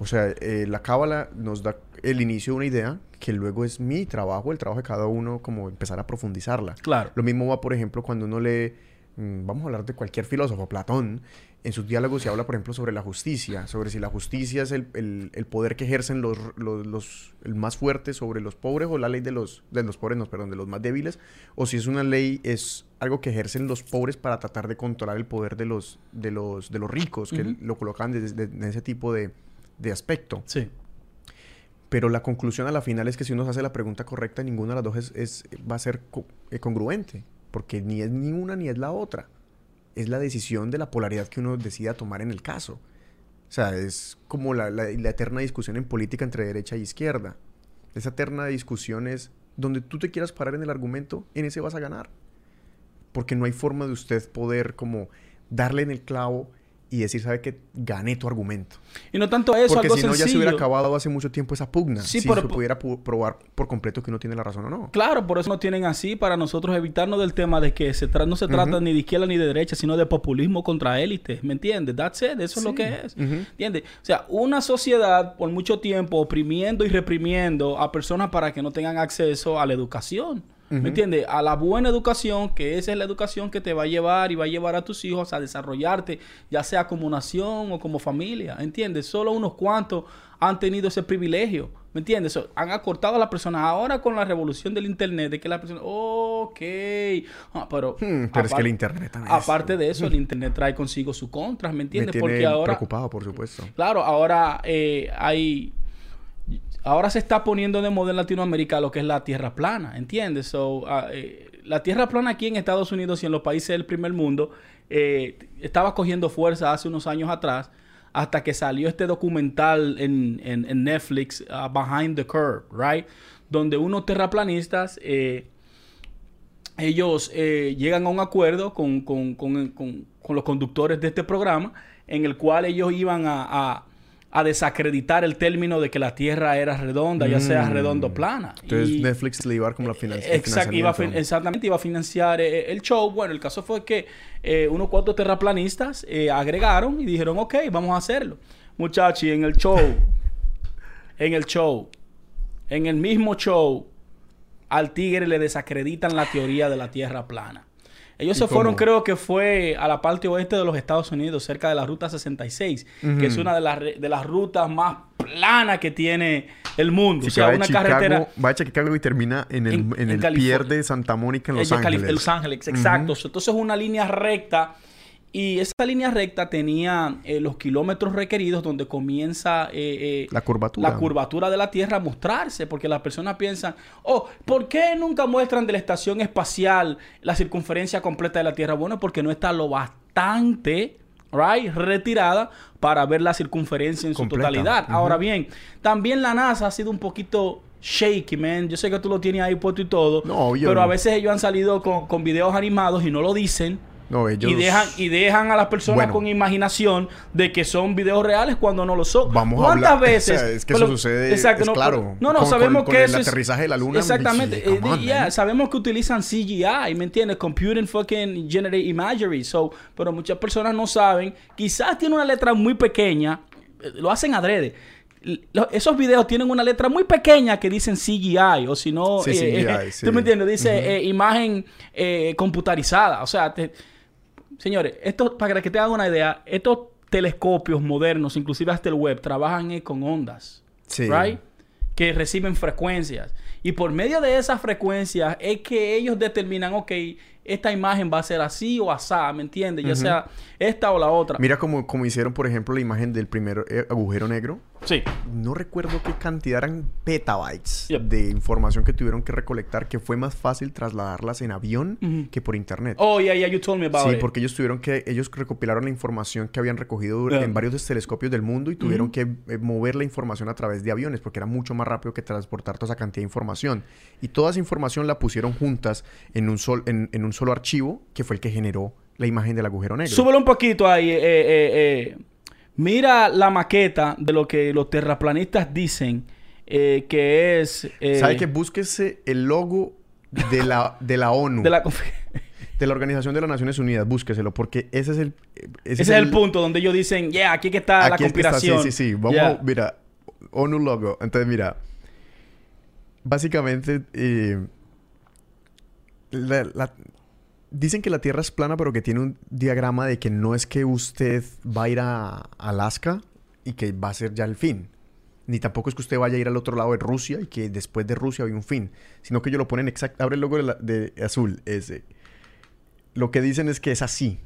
O sea, eh, la cábala nos da el inicio de una idea que luego es mi trabajo, el trabajo de cada uno, como empezar a profundizarla. Claro. Lo mismo va, por ejemplo, cuando uno lee, mm, vamos a hablar de cualquier filósofo, Platón, en sus diálogos se habla, por ejemplo, sobre la justicia, sobre si la justicia es el, poder que ejercen los, los, el más fuerte sobre los pobres o la ley de los, de los pobres, no, perdón, de los más débiles, o si es una ley, es algo que ejercen los pobres para tratar de controlar el poder de los, de los, de los ricos, que lo colocan en ese tipo de, de aspecto. Sí. Pero la conclusión a la final es que si uno hace la pregunta correcta, ninguna de las dos es, va a ser eh, congruente, porque ni es ni una ni es la otra. Es la decisión de la polaridad que uno decida tomar en el caso. O sea, es como la, la, eterna discusión en política entre derecha e izquierda. Esa eterna discusión es donde tú te quieras parar en el argumento, en ese vas a ganar. Porque no hay forma de usted poder como darle en el clavo y decir, ¿sabe qué? Gané tu argumento. Y no tanto eso, Porque algo si no, ya se hubiera acabado hace mucho tiempo esa pugna. Sí, si pero- se pudiera pu- probar por completo que uno tiene la razón o no. Claro, por eso nos tienen así, para nosotros evitarnos del tema de que se no se trata ni de izquierda ni de derecha, sino de populismo contra élites. ¿Me entiendes? That's it. Eso es lo que es. Ujú. ¿Entiendes? O sea, una sociedad por mucho tiempo oprimiendo y reprimiendo a personas para que no tengan acceso a la educación. ¿Me entiendes? A la buena educación, que esa es la educación que te va a llevar y va a llevar a tus hijos a desarrollarte, ya sea como nación o como familia. ¿Entiendes? Solo unos cuantos han tenido ese privilegio. ¿Me entiendes? So, han acortado a las personas. Ahora con la revolución del Internet, de que la persona, ok. Ah, pero, Hmm, pero es que el Internet también es- Aparte de eso, el Internet trae consigo sus contras, ¿me Me entiendes? tiene Porque ahora... preocupado, por supuesto. Claro, ahora eh, hay. Ahora se está poniendo de moda en Latinoamérica lo que es la tierra plana, ¿entiendes? Ah, eh, la tierra plana aquí en Estados Unidos y en los países del primer mundo eh, estaba cogiendo fuerza hace unos años atrás hasta que salió este documental en, en- Netflix, ah, Behind the Curve, ¿right? Donde unos terraplanistas eh, ellos llegan a un acuerdo con, con- con- con- los conductores de este programa en el cual ellos iban a- a desacreditar el término de que la Tierra era redonda, ya sea Mm. redondo o plana. Entonces Y- Netflix le iba a dar como la finan- el Exacto, iba a fin- financiamiento. exactamente, iba a financiar eh, el show. Bueno, el caso fue que eh, unos cuantos terraplanistas eh, agregaron y dijeron, ok, vamos a hacerlo. Muchachos, en el show, en el show, en el mismo show, al tigre le desacreditan la teoría de la tierra plana. Ellos ¿Y se fueron, creo que fue a la parte oeste de los Estados Unidos, cerca de la Ruta 66, que es una de las, de las rutas más planas que tiene el mundo. Sí, o sea, una Chicago- carretera... Va de Chicago y termina en el, En- en, el pier de Santa Mónica en Los Ella, Cali- Ángeles. Los Ángeles, exacto. Entonces es una línea recta. Y esa línea recta tenía eh, los kilómetros requeridos donde comienza eh, eh, La curvatura. la curvatura de la Tierra a mostrarse. Porque las personas piensan, oh, ¿por qué nunca muestran de la estación espacial la circunferencia completa de la Tierra? Bueno, porque no está lo bastante, right, retirada para ver la circunferencia en su totalidad. Ahora bien, también la NASA ha sido un poquito shaky, man. Yo sé que tú lo tienes ahí puesto y todo. No, obvio. Pero a veces ellos han salido con, con videos animados y no lo dicen. No, ellos... Y dejan, y dejan a las personas Bueno. con imaginación de que son videos reales cuando no lo son. Vamos a ¿Cuántas hablar- veces? o sea, es que Pero- eso sucede, es claro. No, no, Con- sabemos con- que con eso el es- aterrizaje de la luna, Exactamente. Eh, on, yeah, man. sabemos que utilizan CGI, ¿me entiendes? Computing fucking generate imagery. So, pero muchas personas no saben. Quizás tiene una letra muy pequeña. eh, Lo hacen adrede. Esos videos tienen una letra muy pequeña que dicen CGI o si no Sí, eh, CGI, eh, sí. tú me entiendes dice eh, imagen computarizada o sea te- señores esto para que te hagan una idea estos telescopios modernos inclusive hasta el web trabajan eh, con ondas Sí. right que reciben frecuencias y por medio de esas frecuencias es que ellos determinan ok esta imagen va a ser así o asá ¿me entiendes? ya sea esta o la otra Mira como, como hicieron, por ejemplo, la imagen del primer eh, agujero negro. Sí No recuerdo qué cantidad eran petabytes Yep. de información que tuvieron que recolectar, que fue más fácil trasladarlas en avión que por internet. oh yeah yeah you told me about Sí, it porque ellos tuvieron que, ellos recopilaron la información que habían recogido Yeah. en varios telescopios del mundo y tuvieron que eh, mover la información a través de aviones porque era mucho más rápido que transportar toda esa cantidad de información. Y toda esa información la pusieron juntas en un, sol, en, en un solo archivo que fue el que generó la imagen del agujero negro. Súbelo un poquito ahí. eh, eh, eh. Mira la maqueta de lo que los terraplanistas dicen eh, que es... eh, ¿Sabe que búsquese el logo de la, de la ONU, de de la la, conf- Organización de las Naciones Unidas? Búsqueselo porque ese es el... Ese es el punto donde ellos dicen, yeah, aquí que está la Aquí está, conspiración. sí, sí, sí. Vamos, Yeah. mira, ONU logo. Entonces, mira, básicamente, eh, la- la- dicen que la Tierra es plana, pero que tiene un diagrama de que no es que usted va a ir a Alaska y que va a ser ya el fin. Ni tampoco es que usted vaya a ir al otro lado de Rusia y que después de Rusia hay un fin. Sino que ellos lo ponen exacto. Abre el logo de, la- de azul, ese. Lo que dicen es que es así.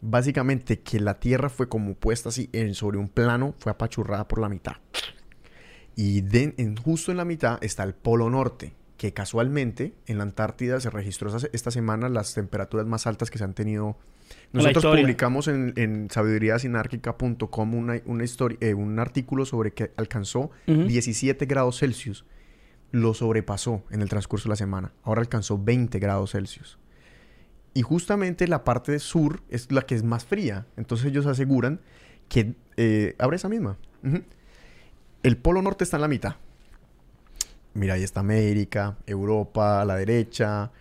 Básicamente que la Tierra fue como puesta así en, sobre un plano, fue apachurrada por la mitad. Y justo en la mitad está el Polo Norte, que casualmente en la Antártida se registró esta semana las temperaturas más altas que se han tenido. Nosotros publicamos en, en sabiduriasinárquica.com una, una historia, eh, un artículo sobre que alcanzó Ujú. 17 grados Celsius. Lo sobrepasó en el transcurso de la semana. Ahora alcanzó 20 grados Celsius. Y justamente la parte sur es la que es más fría. Entonces ellos aseguran que... Eh, abre esa misma. El polo norte está en la mitad. Mira, ahí está América, Europa, a la derecha.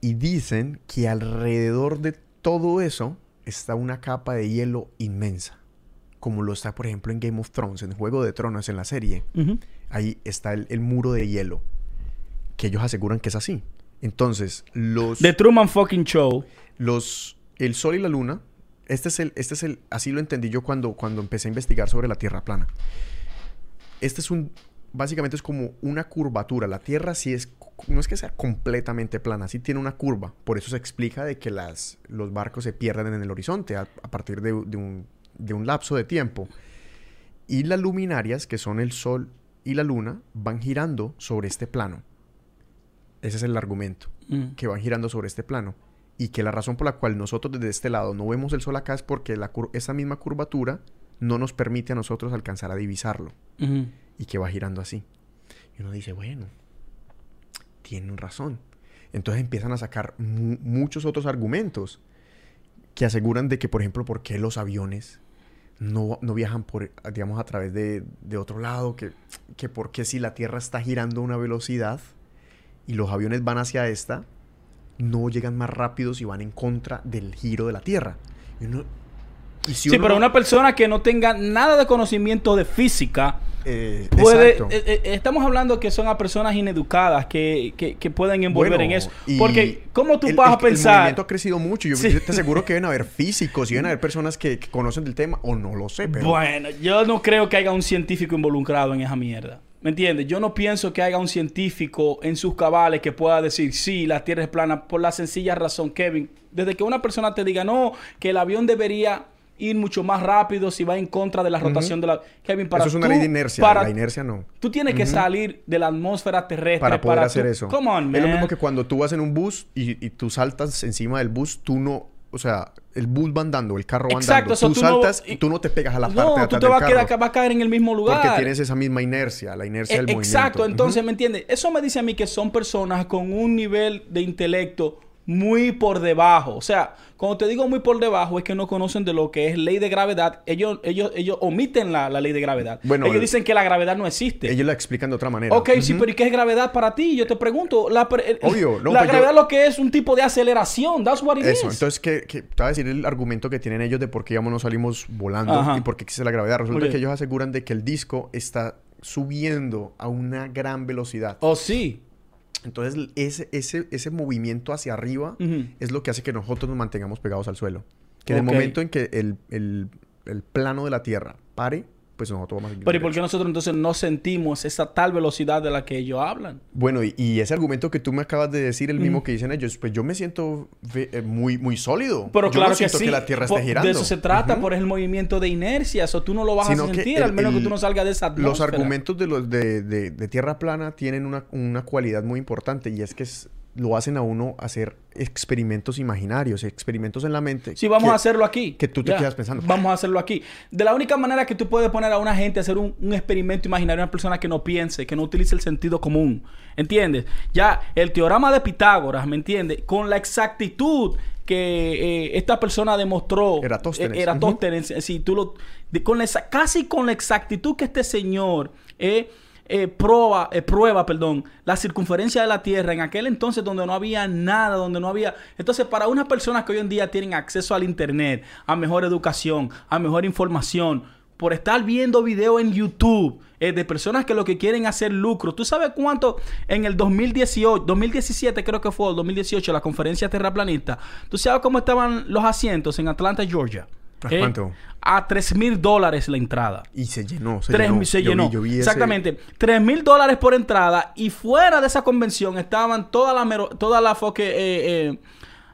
Y dicen que alrededor de todo eso está una capa de hielo inmensa. Como lo está, por ejemplo, en Game of Thrones, en Juego de Tronos, en la serie. Ujú. Ahí está el, el muro de hielo. Que ellos aseguran que es así. Entonces, los... The Truman fucking Show. los el sol y la luna este es el este es el así lo entendí yo cuando cuando empecé a investigar sobre la tierra plana este es un básicamente es como una curvatura la tierra sí es no es que sea completamente plana sí tiene una curva por eso se explica de que las los barcos se pierden en el horizonte a, a partir de, de un de un lapso de tiempo y las luminarias que son el sol y la luna van girando sobre este plano ese es el argumento Mm. que van girando sobre este plano. Y que la razón por la cual nosotros desde este lado no vemos el sol acá es porque la esa misma curvatura no nos permite a nosotros alcanzar a divisarlo. Y que va girando así. Y uno dice, bueno, tienen razón. Entonces empiezan a sacar mu- muchos otros argumentos que aseguran de que, por ejemplo, por qué los aviones no, no viajan por, digamos, a través de, de otro lado, que, que por qué si la Tierra está girando a una velocidad y los aviones van hacia esta, no llegan más rápidos y van en contra del giro de la Tierra. Y uno- y si Sí, uno pero una persona que no tenga nada de conocimiento de física eh, puede. eh, eh, estamos hablando que son a personas ineducadas que, que, que pueden envolver Bueno, en eso. Porque, ¿cómo tú el- vas el- a pensar? El movimiento ha crecido mucho. Yo, Sí. te aseguro que deben haber físicos y deben haber personas que, que conocen del tema o no lo sé, pero... Bueno, yo no creo que haya un científico involucrado en esa mierda. ¿Me entiendes? Yo no pienso que haya un científico en sus cabales que pueda decir, sí, la Tierra es plana, por la sencilla razón, Kevin. Desde que una persona te diga, no, que el avión debería ir mucho más rápido si va en contra de la rotación de la... Kevin, para Eso es una tú- ley de inercia. para- La inercia no. Tú tienes que salir de la atmósfera terrestre Para poder hacer tú- eso. Come on, man. Es lo mismo que cuando tú vas en un bus y, y tú saltas encima del bus, tú no... O sea, el bus va andando, el carro va Exacto, andando. eso Tú, tú saltas y y- tú no te pegas a la parte No, de tú atrás te del vas a, quedar, vas a caer en el mismo lugar. Porque tienes esa misma inercia, la inercia Eh, del movimiento. Exacto, entonces. ¿me entiendes? Eso me dice a mí que son personas con un nivel de intelecto muy por debajo. O sea, cuando te digo muy por debajo es que no conocen de lo que es ley de gravedad. Ellos, ellos, ellos omiten la, la ley de gravedad. Bueno, ellos el- dicen que la gravedad no existe. Ellos la explican de otra manera. Ok, sí, pero ¿y qué es gravedad para ti? Yo te pregunto. La, pre- Obvio, no, la pues yo- gravedad lo que es un tipo de aceleración. That's what it Eso, is. entonces, ¿qué, qué- te voy a decir el argumento que tienen ellos de por qué digamos, no salimos volando Ajá. y por qué existe la gravedad. Resulta que ellos aseguran de que el disco está subiendo a una gran velocidad. Oh, sí. Entonces, ese, ese, ese movimiento hacia arriba es lo que hace que nosotros nos mantengamos pegados al suelo. Que en el momento en que el, el- el plano de la Tierra pare, pues nosotros vamos a seguir Pero ¿y por qué nosotros entonces no sentimos esa tal velocidad de la que ellos hablan? Bueno, y, y ese argumento que tú me acabas de decir, el mismo que dicen ellos, pues yo me siento eh, muy, muy sólido. Pero yo claro no siento que sí. que la Tierra Por- esté girando. De eso se trata, Ujú. por el movimiento de inercia. Eso tú no lo vas Sino a sentir, el- al menos que tú no salgas de esa Los argumentos de, los de, de- de Tierra plana tienen una, una cualidad muy importante y es que es- lo hacen a uno hacer experimentos imaginarios, experimentos en la mente. Sí, vamos que- a hacerlo aquí. que tú te quedas pensando. Vamos a hacerlo aquí. De la única manera que tú puedes poner a una gente a hacer un, un experimento imaginario, una persona que no piense, que no utilice el sentido común. ¿Entiendes? Ya el teorema de Pitágoras, ¿me entiendes? Con la exactitud que eh, esta persona demostró. Eratóstenes. eh, Eratóstenes, eh, si tú lo, de- con la casi con la exactitud que este señor eh, eh, prueba, eh, prueba perdón, la circunferencia de la Tierra en aquel entonces donde no había nada, donde no había... Entonces, para unas personas que hoy en día tienen acceso al Internet, a mejor educación, a mejor información, por estar viendo videos en YouTube eh, de personas que lo que quieren hacer lucro. ¿Tú sabes cuánto en el 2018, 2017 creo que fue, el 2018, la conferencia terraplanista? ¿Tú sabes cómo estaban los asientos en Atlanta, Georgia? A 3 mil dólares la entrada. Y se llenó, se Tres llenó. mil- se Yo vi- llenó. yo vi ese- Exactamente. 3 mil dólares por entrada. Y fuera de esa convención estaban toda la mero- toda la fucking, eh, eh,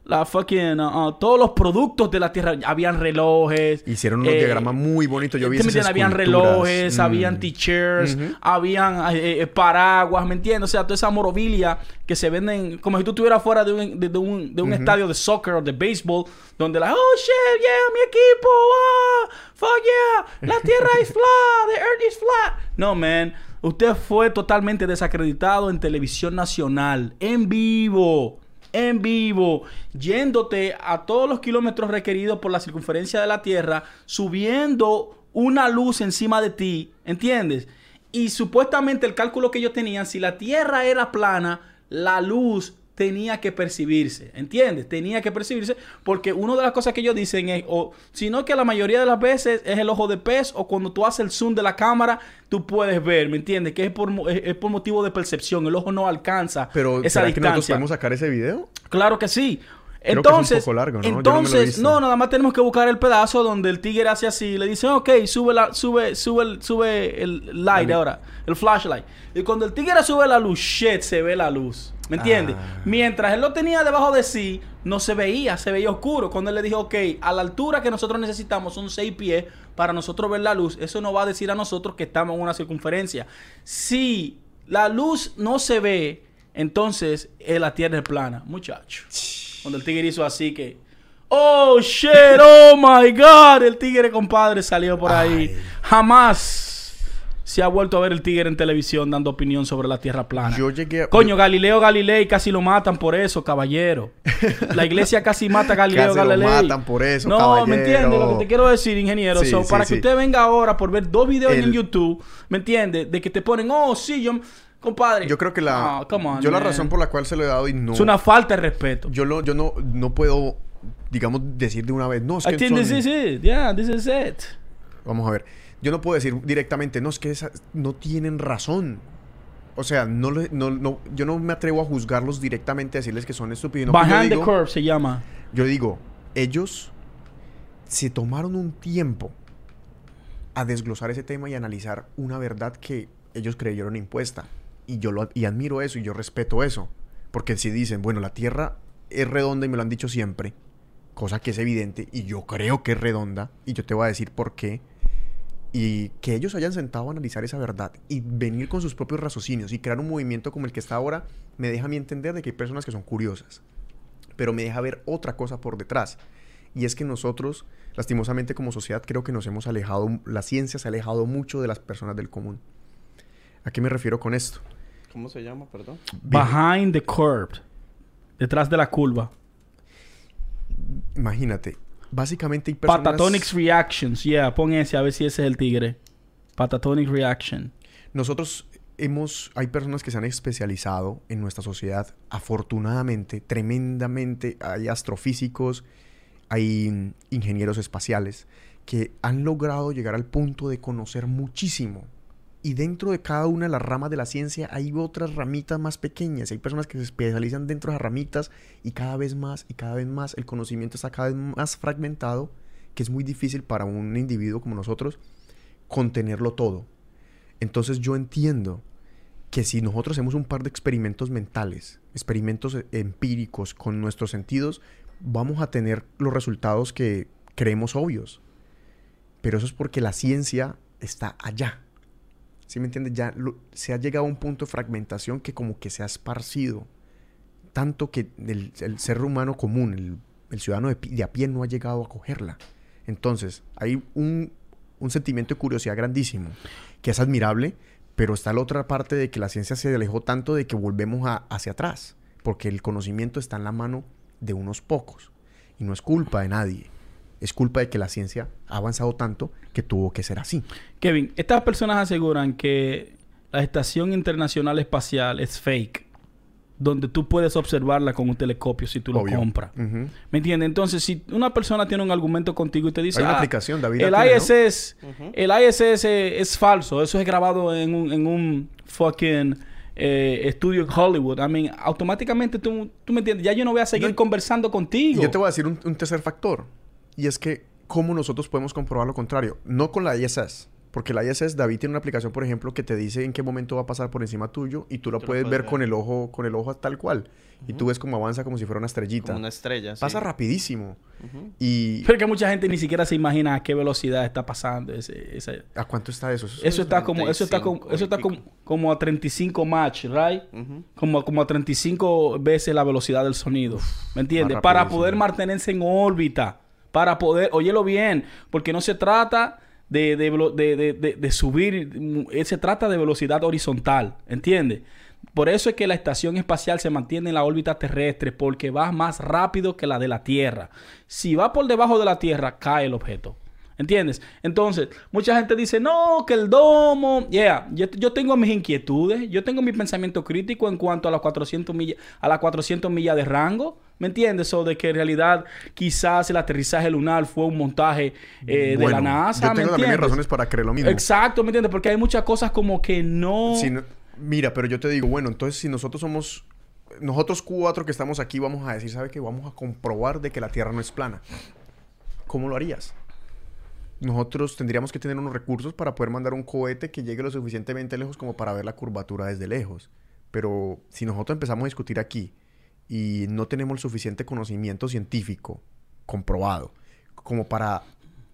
la fucking, uh, uh, todos los productos de la tierra. Habían relojes. Hicieron unos eh, diagramas muy bonitos. Yo vi ¿te me esas? Habían relojes, Mm. habían t-shirts, habían eh, eh, paraguas, ¿me entiendes? O sea, toda esa morobilia que se venden como si tú estuvieras fuera de un, de, de un, de un estadio de soccer o de béisbol, donde la, oh shit, yeah, mi equipo, ah, fuck yeah, la tierra es flat, the earth is flat. No, man, usted fue totalmente desacreditado en televisión nacional, en vivo. En vivo, yéndote a todos los kilómetros requeridos por la circunferencia de la Tierra, subiendo una luz encima de ti, ¿entiendes? Y supuestamente el cálculo que ellos tenían, si la Tierra era plana, la luz tenía que percibirse, ¿entiendes? Tenía que percibirse porque una de las cosas que ellos dicen es, o sino que la mayoría de las veces es el ojo de pez o cuando tú haces el zoom de la cámara, tú puedes ver, ¿me entiendes? Que es por, es, es por motivo de percepción, el ojo no alcanza Pero esa ¿será que nosotros distancia. podemos sacar ese video? Claro que sí. Creo que es un Entonces, poco largo, ¿no? No entonces, visto. no, nada más tenemos que buscar el pedazo donde el tigre hace así, le dice, ok, sube la, sube, sube, el- sube el light Dale. ahora, el flashlight. Y cuando el tigre sube la luz, shit, se ve la luz. ¿Me entiendes? Ah. Mientras él lo tenía debajo de sí, no se veía, se veía oscuro. Cuando él le dijo, ok, a la altura que nosotros necesitamos son seis pies para nosotros ver la luz, eso nos va a decir a nosotros que estamos en una circunferencia. Si la luz no se ve, entonces eh, la tierra es plana, muchacho. Cuando el tigre hizo así que... Oh, shit, oh my God. El tigre, compadre, salió por ahí. Ay. Jamás se ha vuelto a ver el tigre en televisión dando opinión sobre la tierra plana. Yo llegué a... Coño, Galileo Galilei casi lo matan por eso, caballero. La iglesia casi mata a Galileo Casi lo Galilei. matan por eso, No, caballero. ¿me entiendes lo que te quiero decir, ingeniero? Sí, So, sí, para sí. que usted venga ahora por ver dos videos en YouTube, ¿me entiendes? De que te ponen, oh, sí, yo, compadre. Yo creo que la... On, yo la razón por la cual se lo he dado y no... Es una falta de respeto. Yo, lo, yo no, no puedo, digamos, decir de una vez, no, es que I think son- this is it. Yeah, this is it. Vamos a ver. Yo no puedo decir directamente, no, es que esa- no tienen razón. O sea, no, no, no, yo no me atrevo a juzgarlos directamente, a decirles que son estúpidos. Behind the digo- curve se llama. Yo digo, ellos se tomaron un tiempo a desglosar ese tema y analizar una verdad que ellos creyeron impuesta. Y yo lo, y admiro eso y yo respeto eso. Porque si dicen, bueno, la Tierra es redonda y me lo han dicho siempre, cosa que es evidente, y yo creo que es redonda, y yo te voy a decir por qué. Y que ellos hayan sentado a analizar esa verdad y venir con sus propios raciocinios y crear un movimiento como el que está ahora, me deja a mí entender de que hay personas que son curiosas pero me deja ver otra cosa por detrás. Y es que nosotros, lastimosamente como sociedad, creo que nos hemos alejado, la ciencia se ha alejado mucho de las personas del común. ¿A qué me refiero con esto? ¿Cómo se llama, perdón? Behind the curve. Detrás de la curva. Imagínate, básicamente hay personas... Patatonics Reactions. Yeah, pon ese a ver si ese es el tigre. Patatonic Reaction. Nosotros hemos, hay personas que se han especializado en nuestra sociedad, afortunadamente, tremendamente, hay astrofísicos, hay ingenieros espaciales que han logrado llegar al punto de conocer muchísimo. Y dentro de cada una de las ramas de la ciencia hay otras ramitas más pequeñas. Hay personas que se especializan dentro de las ramitas y cada vez más y cada vez más el conocimiento está cada vez más fragmentado, que es muy difícil para un individuo como nosotros contenerlo todo. Entonces yo entiendo que si nosotros hacemos un par de experimentos mentales, experimentos empíricos con nuestros sentidos, vamos a tener los resultados que creemos obvios. Pero eso es porque la ciencia está allá. ¿Sí me entiendes? Ya lo- se ha llegado a un punto de fragmentación que como que se ha esparcido. Tanto que el, ser humano común, el, ciudadano de, de a pie no ha llegado a cogerla. Entonces, hay un, un sentimiento de curiosidad grandísimo, que es admirable, pero está la otra parte de que la ciencia se alejó tanto de que volvemos a- hacia atrás, porque el conocimiento está en la mano de unos pocos. Y no es culpa de nadie. Es culpa de que la ciencia ha avanzado tanto que tuvo que ser así. Kevin, estas personas aseguran que la Estación Internacional Espacial es fake. Donde tú puedes observarla con un telescopio si tú lo compras. ¿Me entiendes? Entonces, si una persona tiene un argumento contigo y te dice... Hay una "Ah, aplicación, David. El. ISS, el ISS es falso. Eso es grabado en un, en un fucking eh, estudio en Hollywood. I mean, automáticamente tú, tú me entiendes. Ya yo no voy a seguir No, conversando contigo. Y yo te voy a decir un, un tercer factor. Y es que, ¿cómo nosotros podemos comprobar lo contrario? No con la ISS. Porque la ISS, David tiene una aplicación, por ejemplo, que te dice en qué momento va a pasar por encima tuyo y tú lo Tú lo puedes puedes ver, ver. con el ojo, con el ojo tal cual. Y tú ves cómo avanza como si fuera una estrellita. Como una estrella. sí. Pasa rapidísimo. Ujú. Y Pero que mucha gente ni siquiera se imagina a qué velocidad está pasando ese... ese- ¿a cuánto está eso? Eso está como, eso está como, 35 eso está como, como a 35 match, right? Ujú. Como, como a 35 veces la velocidad del sonido. ¿Me entiendes? Para poder mantenerse en órbita. Para poder, óyelo bien, porque no se trata de, de, de- de- subir, eh, se trata de velocidad horizontal, ¿entiendes? Por eso es que la estación espacial se mantiene en la órbita terrestre, porque va más rápido que la de la Tierra. Si va por debajo de la Tierra, cae el objeto. ¿Entiendes? Entonces, mucha gente dice, no, que el domo, yeah, yo, tengo mis inquietudes, yo tengo mi pensamiento crítico en cuanto a las 400 millas, a las 400 millas de rango, ¿me entiendes? O de que en realidad quizás el aterrizaje lunar fue un montaje eh, de la NASA, yo tengo también razones para creer lo mismo. Exacto, ¿me entiendes? Porque hay muchas cosas como que no... Mira, pero yo te digo, bueno, entonces si nosotros somos nosotros cuatro que estamos aquí vamos a decir, ¿sabe qué? Vamos a comprobar de que la Tierra no es plana. ¿Cómo lo harías? nosotros tendríamos que tener unos recursos para poder mandar un cohete que llegue lo suficientemente lejos como para ver la curvatura desde lejos. Pero si nosotros empezamos a discutir aquí y no tenemos el suficiente conocimiento científico comprobado como para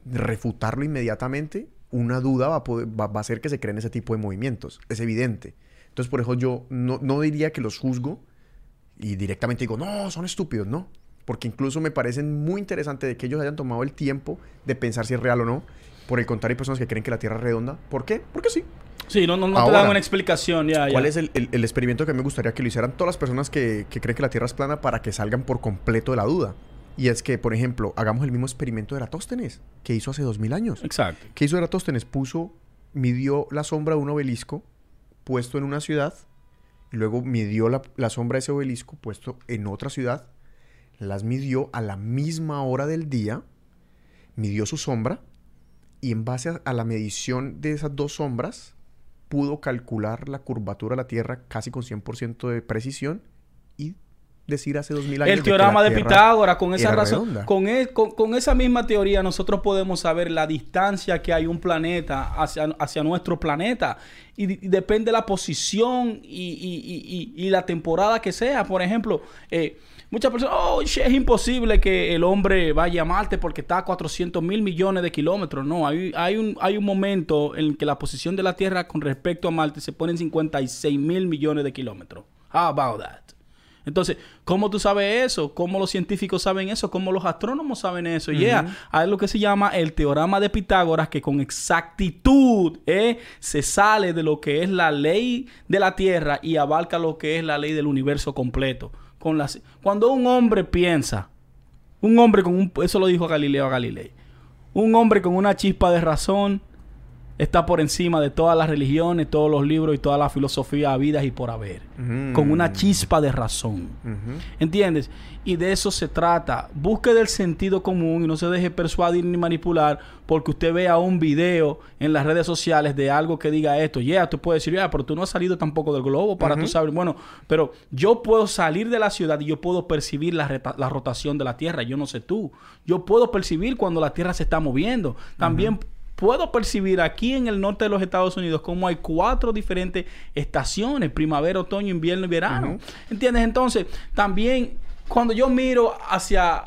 refutarlo inmediatamente, una duda va a, a hacer que se creen ese tipo de movimientos. Es evidente. Entonces, por eso yo no, no diría que los juzgo y directamente digo, no, son estúpidos, no porque incluso me parecen muy interesante de que ellos hayan tomado el tiempo de pensar si es real o no. Por el contrario, hay personas que creen que la Tierra es redonda. ¿Por qué? Porque sí. Sí, no, no, no te dan una explicación ya. ¿Cuál es el, experimento que me gustaría que lo hicieran todas las personas que, que, creen que la Tierra es plana para que salgan por completo de la duda? Y es que, por ejemplo, hagamos el mismo experimento de Eratóstenes, que hizo hace dos mil años. Exacto. ¿Qué hizo Eratóstenes? Puso, midió la sombra de un obelisco puesto en una ciudad, y luego midió la, la sombra de ese obelisco puesto en otra ciudad, las midió a la misma hora del día, midió su sombra y en base a, la medición de esas dos sombras pudo calcular la curvatura de la Tierra casi con 100% de precisión y decir hace 2000 años. El teorema de, Pitágoras, con esa razón, e, con, con, esa misma teoría, nosotros podemos saber la distancia que hay un planeta hacia, hacia nuestro planeta. Y, depende de la posición y, y, la temporada que sea. Por ejemplo, eh, Muchas personas, oh, es imposible que el hombre vaya a Marte porque está a 400 mil millones de kilómetros. No, hay, hay, un, hay un momento en que la posición de la Tierra con respecto a Marte se pone en 56 mil millones de kilómetros. How about that? Entonces, ¿cómo tú sabes eso? ¿Cómo los científicos saben eso? ¿Cómo los astrónomos saben eso? Y hay lo que se llama el teorema de Pitágoras, que con exactitud eh, se sale de lo que es la ley de la Tierra y abarca lo que es la ley del universo completo Cuando un hombre piensa, un hombre con un... Eso lo dijo Galileo a Galilei. Un hombre con una chispa de razón está por encima de todas las religiones, todos los libros y toda la filosofía habidas y por haber. Con una chispa de razón. ¿Entiendes? Y de eso se trata. Busque del sentido común y no se deje persuadir ni manipular porque usted vea un video en las redes sociales de algo que diga esto. Ya, tú puedes decir, ya, pero tú no has salido tampoco del globo para tú saber. Bueno, pero yo puedo salir de la ciudad y yo puedo percibir la, rotación de la Tierra. Yo no sé tú. Yo puedo percibir cuando la Tierra se está moviendo. También puedo percibir aquí en el norte de los Estados Unidos como hay cuatro diferentes estaciones, primavera, otoño, invierno y verano. ¿Entiendes? Entonces, también cuando yo miro hacia,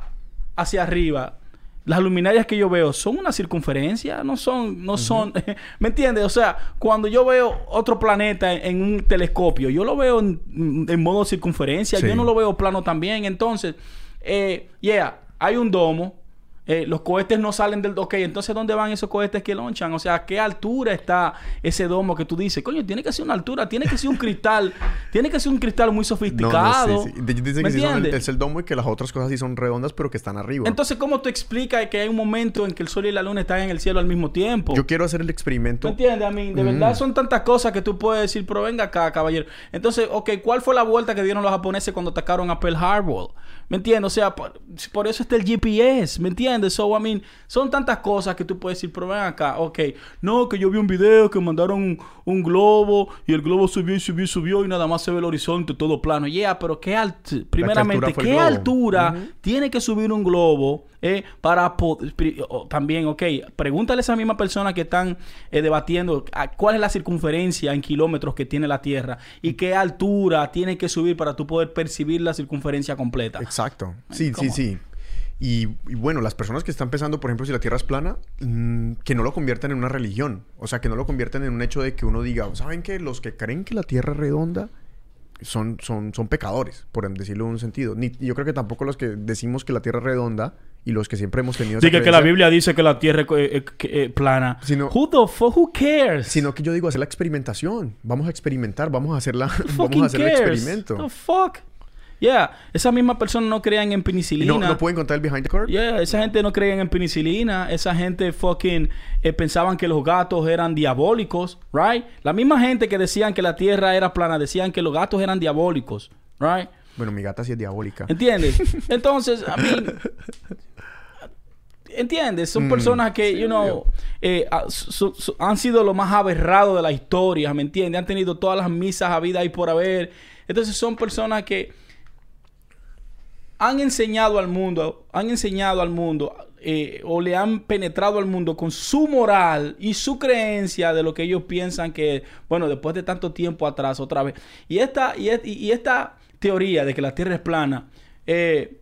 hacia arriba, las luminarias que yo veo son una circunferencia, no son, no son, ¿me entiendes? O sea, cuando yo veo otro planeta en, un telescopio, yo lo veo en, modo circunferencia, yo no lo veo plano también. Entonces, eh, yeah, hay un domo, eh, los cohetes no salen del... Ok, entonces ¿dónde van esos cohetes que lonchan? O sea, ¿a qué altura está ese domo que tú dices? Coño, tiene que ser una altura, tiene que ser un cristal, tiene que ser un cristal muy sofisticado. No, sí, sí. Dicen que sí son el, es el domo y que las otras cosas sí son redondas, pero que están arriba. Entonces, ¿cómo te explicas que hay un momento en que el sol y la luna están en el cielo al mismo tiempo? Yo quiero hacer el experimento. ¿Me entiendes? A mí, de verdad son tantas cosas que tú puedes decir, pero venga acá, caballero. Entonces, ok, ¿cuál fue la vuelta que dieron los japoneses cuando atacaron a Pearl Harbor? ¿Me entiendes? O sea, por, eso está el GPS, ¿me entiendes? So, I mean, son tantas cosas que tú puedes decir, pero ven acá, ok, no, que yo vi un video que mandaron un, globo y el globo subió y subió y subió y nada más se ve el horizonte todo plano. Yeah, pero qué altura, primeramente, ¿qué altura tiene que subir un globo eh, para también, ok, pregúntale a esa misma persona que están eh, debatiendo cuál es la circunferencia en kilómetros que tiene la Tierra y qué altura tiene que subir para tú poder percibir la circunferencia completa. Exacto. Sí, sí, sí. Y, bueno, las personas que están pensando, por ejemplo, si la Tierra es plana, mm, que no lo conviertan en una religión. O sea, que no lo conviertan en un hecho de que uno diga, ¿saben qué? Los que creen que la Tierra es redonda son, son, son pecadores, por decirlo en un sentido. Ni, yo creo que tampoco los que decimos que la Tierra es redonda y los que siempre hemos tenido... Dice que, la Biblia dice que la Tierra es eh, eh, plana. Sino, who the fuck, who cares? Sino que yo digo, hacer la experimentación. Vamos a experimentar, vamos a hacerla, vamos a hacer el experimento. The fuck? Yeah, esa misma persona no creían en penicilina. No, no pueden contar el behind the curve. Yeah, esa gente no creían en penicilina. Esa gente fucking eh, pensaban que los gatos eran diabólicos, right? La misma gente que decían que la tierra era plana decían que los gatos eran diabólicos, right? Bueno, mi gata sí es diabólica. ¿Entiendes? Entonces, a mí. ¿Entiendes? Son mm. personas que, you know, eh, han sido lo más aberrado de la historia, ¿me entiendes? Han tenido todas las misas a vida y por haber. Entonces son personas que han enseñado al mundo, han enseñado al mundo eh, o le han penetrado al mundo con su moral y su creencia de lo que ellos piensan que, bueno, después de tanto tiempo atrás, otra vez. Y esta, y, esta teoría de que la Tierra es plana eh,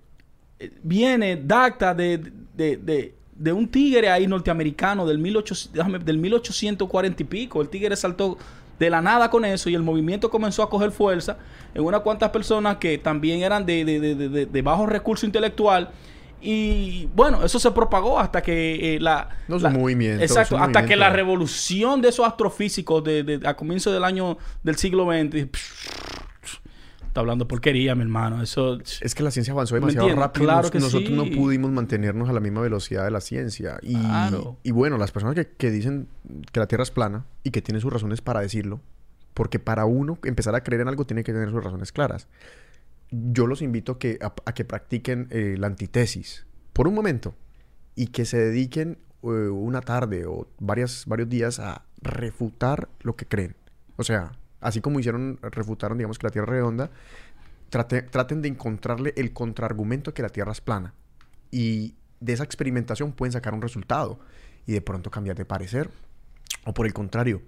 viene, dacta de, de, un tigre ahí norteamericano del, 18, del 1840 y pico. El tigre saltó de la nada con eso y el movimiento comenzó a coger fuerza en unas cuantas personas que también eran de, de, de, bajo recurso intelectual. Y bueno, eso se propagó hasta que eh, la... No movimiento. Exacto, hasta que la revolución de esos astrofísicos de, a comienzo del año del siglo XX está hablando porquería, mi hermano. Eso es que la ciencia avanzó demasiado rápido. Claro que nosotros no pudimos mantenernos a la misma velocidad de la ciencia. Y, y bueno, las personas que, que, dicen que la Tierra es plana y que tienen sus razones para decirlo, porque para uno empezar a creer en algo tiene que tener sus razones claras. Yo los invito que, a, que practiquen eh, la antitesis por un momento y que se dediquen eh, una tarde o varias, varios días a refutar lo que creen. O sea, así como hicieron, refutaron, digamos, que la Tierra es redonda, traten de encontrarle el contraargumento que la Tierra es plana. Y de esa experimentación pueden sacar un resultado y de pronto cambiar de parecer. O por el contrario,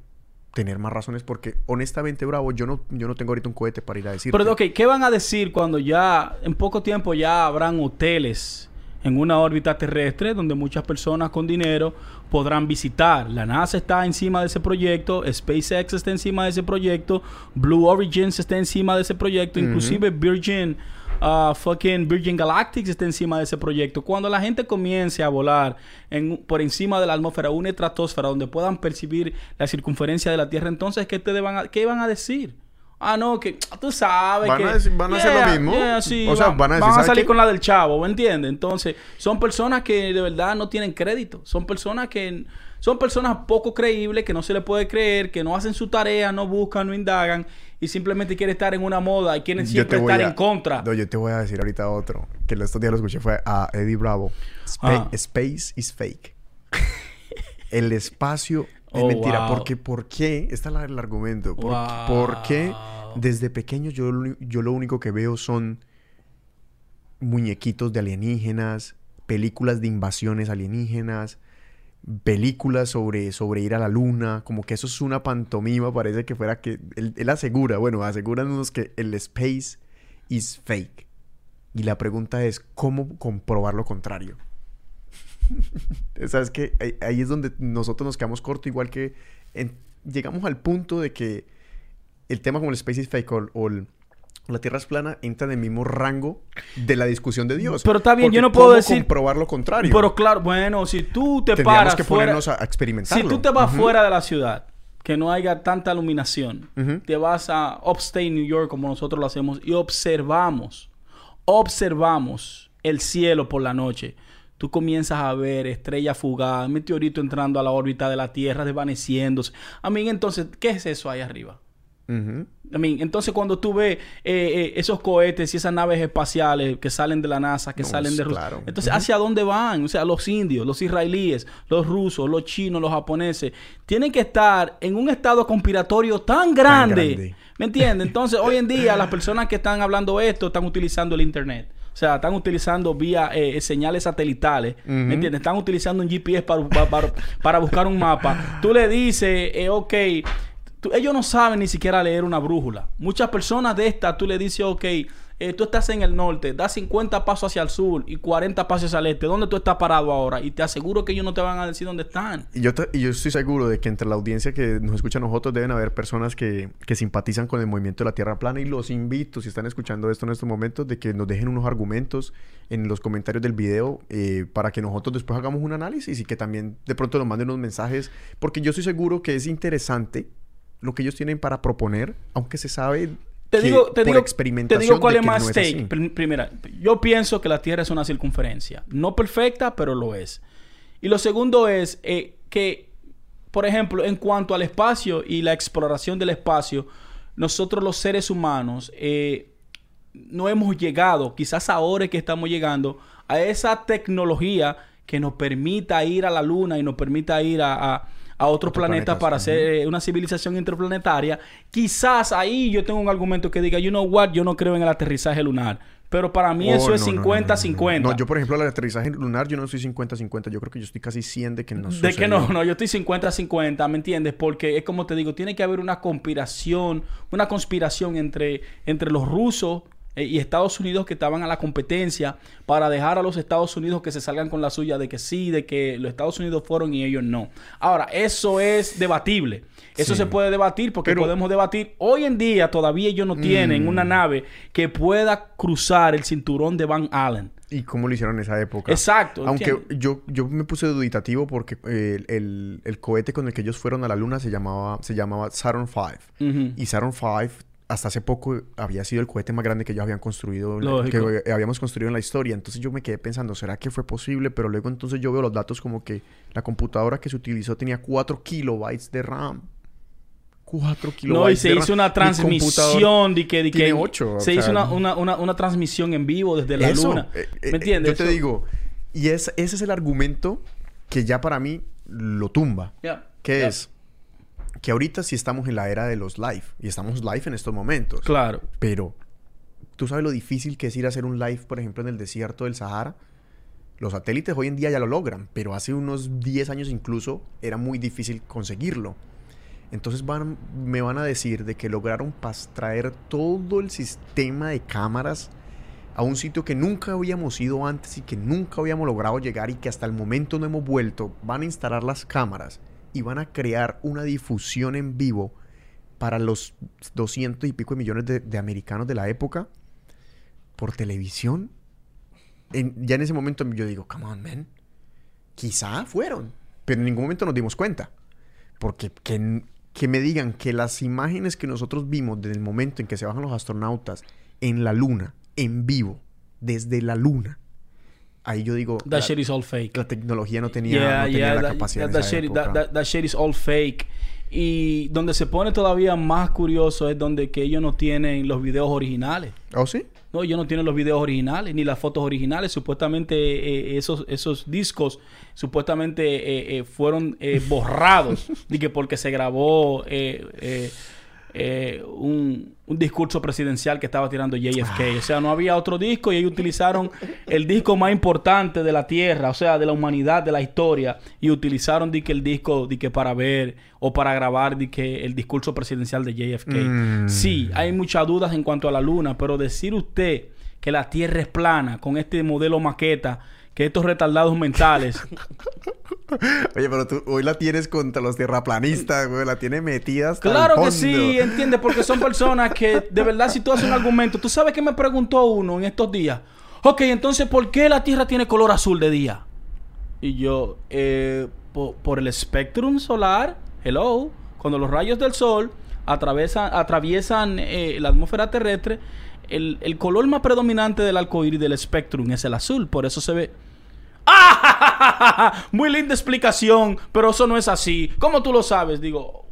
tener más razones porque honestamente, Bravo, yo no, yo no tengo ahorita un cohete para ir a decir. Pero ok, ¿qué van a decir cuando ya en poco tiempo ya habrán hoteles en una órbita terrestre donde muchas personas con dinero podrán visitar. La NASA está encima de ese proyecto, SpaceX está encima de ese proyecto, Blue Origins está encima de ese proyecto, inclusive Virgin, uh, fucking Virgin Galactic está encima de ese proyecto. Cuando la gente comience a volar en, por encima de la atmósfera, una estratosfera donde puedan percibir la circunferencia de la Tierra, entonces, ¿qué, te ¿qué van a decir? Ah, no, que tú sabes van que... A van a hacer lo mismo. o sea, van a, salir con la del chavo, ¿me entiendes? Entonces, son personas que de verdad no tienen crédito. Son personas que... Son personas poco creíbles, que no se les puede creer, que no hacen su tarea, no buscan, no indagan y simplemente quieren estar en una moda y quieren siempre estar en contra. No, yo te voy a decir ahorita otro, que estos días lo escuché, fue a Eddie Bravo. Space is fake. El espacio es oh, mentira. Porque, ¿por qué? Este es el argumento. ¿Por, qué desde pequeño yo, yo lo único que veo son muñequitos de alienígenas, películas de invasiones alienígenas, películas sobre, sobre ir a la luna, como que eso es una pantomima, parece que fuera que él, él asegura, bueno, aseguran unos que el space is fake. Y la pregunta es, ¿cómo comprobar lo contrario? ¿Sabes que ahí, es donde nosotros nos quedamos cortos, igual que llegamos al punto de que el tema como el Space is Fake o, la Tierra es plana entra en el mismo rango de la discusión de Dios. Pero está bien, yo no puedo decir... comprobar lo contrario? Pero claro, bueno, si tú te paras que ponernos a, experimentar. Si tú te vas fuera de la ciudad, que no haya tanta iluminación, te vas a upstate New York como nosotros lo hacemos y observamos, observamos el cielo por la noche tú comienzas a ver estrella fugaz, meteorito entrando a la órbita de la Tierra, desvaneciéndose. A mí, entonces, ¿qué es eso ahí arriba? A mí, entonces cuando tú ves eh, eh, esos cohetes y esas naves espaciales que salen de la NASA, que salen de Rusia, entonces ¿hacia dónde van? O sea, los indios, los israelíes, los rusos, los chinos, los japoneses, tienen que estar en un estado conspiratorio tan grande. Tan grande. ¿Me entiendes? Entonces, hoy en día las personas que están hablando esto están utilizando el Internet. O sea, están utilizando vía eh, señales satelitales. ¿Me entiendes? Están utilizando un GPS para, para, buscar un mapa. Tú le dices, eh, ok, ellos no saben ni siquiera leer una brújula. Muchas personas de estas, tú le dices, ok, eh, tú estás en el norte, da 50 pasos hacia el sur y 40 pasos hacia el este. ¿Dónde tú estás parado ahora? Y te aseguro que ellos no te van a decir dónde están. Y yo, y yo estoy seguro de que entre la audiencia que nos escucha a nosotros deben haber personas que, que simpatizan con el movimiento de la Tierra plana y los invito, si están escuchando esto en estos momentos, de que nos dejen unos argumentos en los comentarios del video eh, para que nosotros después hagamos un análisis y que también de pronto nos manden unos mensajes, porque yo estoy seguro que es interesante lo que ellos tienen para proponer, aunque se sabe te digo, te digo, te digo cuál es más no stake. Primera, yo pienso que la Tierra es una circunferencia. No perfecta, pero lo es. Y lo segundo es eh, que, por ejemplo, en cuanto al espacio y la exploración del espacio, nosotros los seres humanos eh, no hemos llegado, quizás ahora es que estamos llegando, a esa tecnología que nos permita ir a la Luna y nos permita ir a, a- a Otros planetas planetas, para hacer eh, una civilización interplanetaria. Quizás ahí yo tengo un argumento que diga, you know what, yo no creo en el aterrizaje lunar. Pero para mí Oh, eso es no, no, no, no, no, no. 50-50. No, yo por ejemplo, el aterrizaje lunar, yo no soy 50-50. Yo creo que yo estoy casi 100 de que no De que no, no, yo estoy 50-50, ¿me entiendes? Porque es como te digo, tiene que haber una conspiración, una conspiración entre, entre los rusos eh, y Estados Unidos que estaban a la competencia para dejar a los Estados Unidos que se salgan con la suya de que sí, de que los Estados Unidos fueron y ellos no. Ahora, eso es debatible. Eso Sí. se puede debatir porque Pero- podemos debatir. Hoy en día todavía ellos no tienen Mm. una nave que pueda cruzar el cinturón de Van Allen. ¿Y cómo lo hicieron en esa época? Exacto, Aunque yo, yo me puse duditativo porque eh, el, el cohete con el que ellos fueron a la luna se llamaba, se llamaba Saturn V. Y Saturn V hasta hace poco había sido el cohete más grande que ellos habían construido, Lógico. que eh, habíamos construido en la historia. Entonces yo me quedé pensando, ¿será que fue posible? Pero luego entonces yo veo los datos como que la computadora que se utilizó tenía 4 kilobytes de RAM. 4 kilobytes No, y se de RAM. hizo una transmisión de que, de que tiene ocho, o se hizo sea, una, una, una, una transmisión en vivo desde la Eso, luna. eh, eh, ¿Me entiendes? Yo te digo, y es, ese es el argumento que ya para mí lo tumba. Ya, ¿Qué es? Que ahorita sí estamos en la era de los live. Y estamos live en estos momentos. Claro. Pero, ¿tú sabes lo difícil que es ir a hacer un live, por ejemplo, en el desierto del Sahara? Los satélites hoy en día ya lo logran, pero hace unos 10 años incluso era muy difícil conseguirlo. Entonces van, me van a decir de que lograron traer todo el sistema de cámaras a un sitio que nunca habíamos ido antes y que nunca habíamos logrado llegar y que hasta el momento no hemos vuelto. Van a instalar las cámaras y van a crear una difusión en vivo para los 200 y pico de millones de, de americanos de la época por televisión. En- ya en ese momento yo digo, come on, man. Quizá fueron, pero en ningún momento nos dimos cuenta. Porque que, que me digan que las imágenes que nosotros vimos desde el momento en que se bajan los astronautas en la luna, en vivo, desde la luna, ahí yo digo, That la, shit is all fake. la tecnología no tenía, Yeah, no tenía yeah, la that- capacidad that- shit- that- shit is all fake. Y donde se pone todavía más curioso es donde que ellos no tienen los videos originales. ¿Oh, sí? No, ellos no tienen los videos originales ni las fotos originales. Supuestamente eh, esos, esos discos supuestamente eh, eh, fueron eh, borrados que porque se grabó eh, un, un discurso presidencial que estaba tirando JFK. O sea, no había otro disco y ellos utilizaron el disco más importante de la Tierra, o sea, de la humanidad, de la historia, y utilizaron de que el disco de que para ver o para grabar de que el discurso presidencial de JFK. Mm. Sí, hay muchas dudas en cuanto a la luna, pero decir usted que la Tierra es plana con este modelo maqueta, que estos retardados mentales, Oye, pero tú hoy la tienes contra los terraplanistas, güey. La tienes metida hasta Claro el que fondo. sí, entiende, porque son personas que de verdad si tú haces un argumento, tú sabes que me preguntó uno en estos días, ok, entonces ¿por qué la Tierra tiene color azul de día? Y yo, eh, po- por, el espectrum solar, hello, cuando los rayos del sol atraviesan, atraviesan eh, la atmósfera terrestre, el, el color más predominante del arcoíris del espectrum es el azul, por eso se ve... ¡Ah! Muy linda explicación, pero eso no es así. ¿Cómo tú lo sabes? Digo,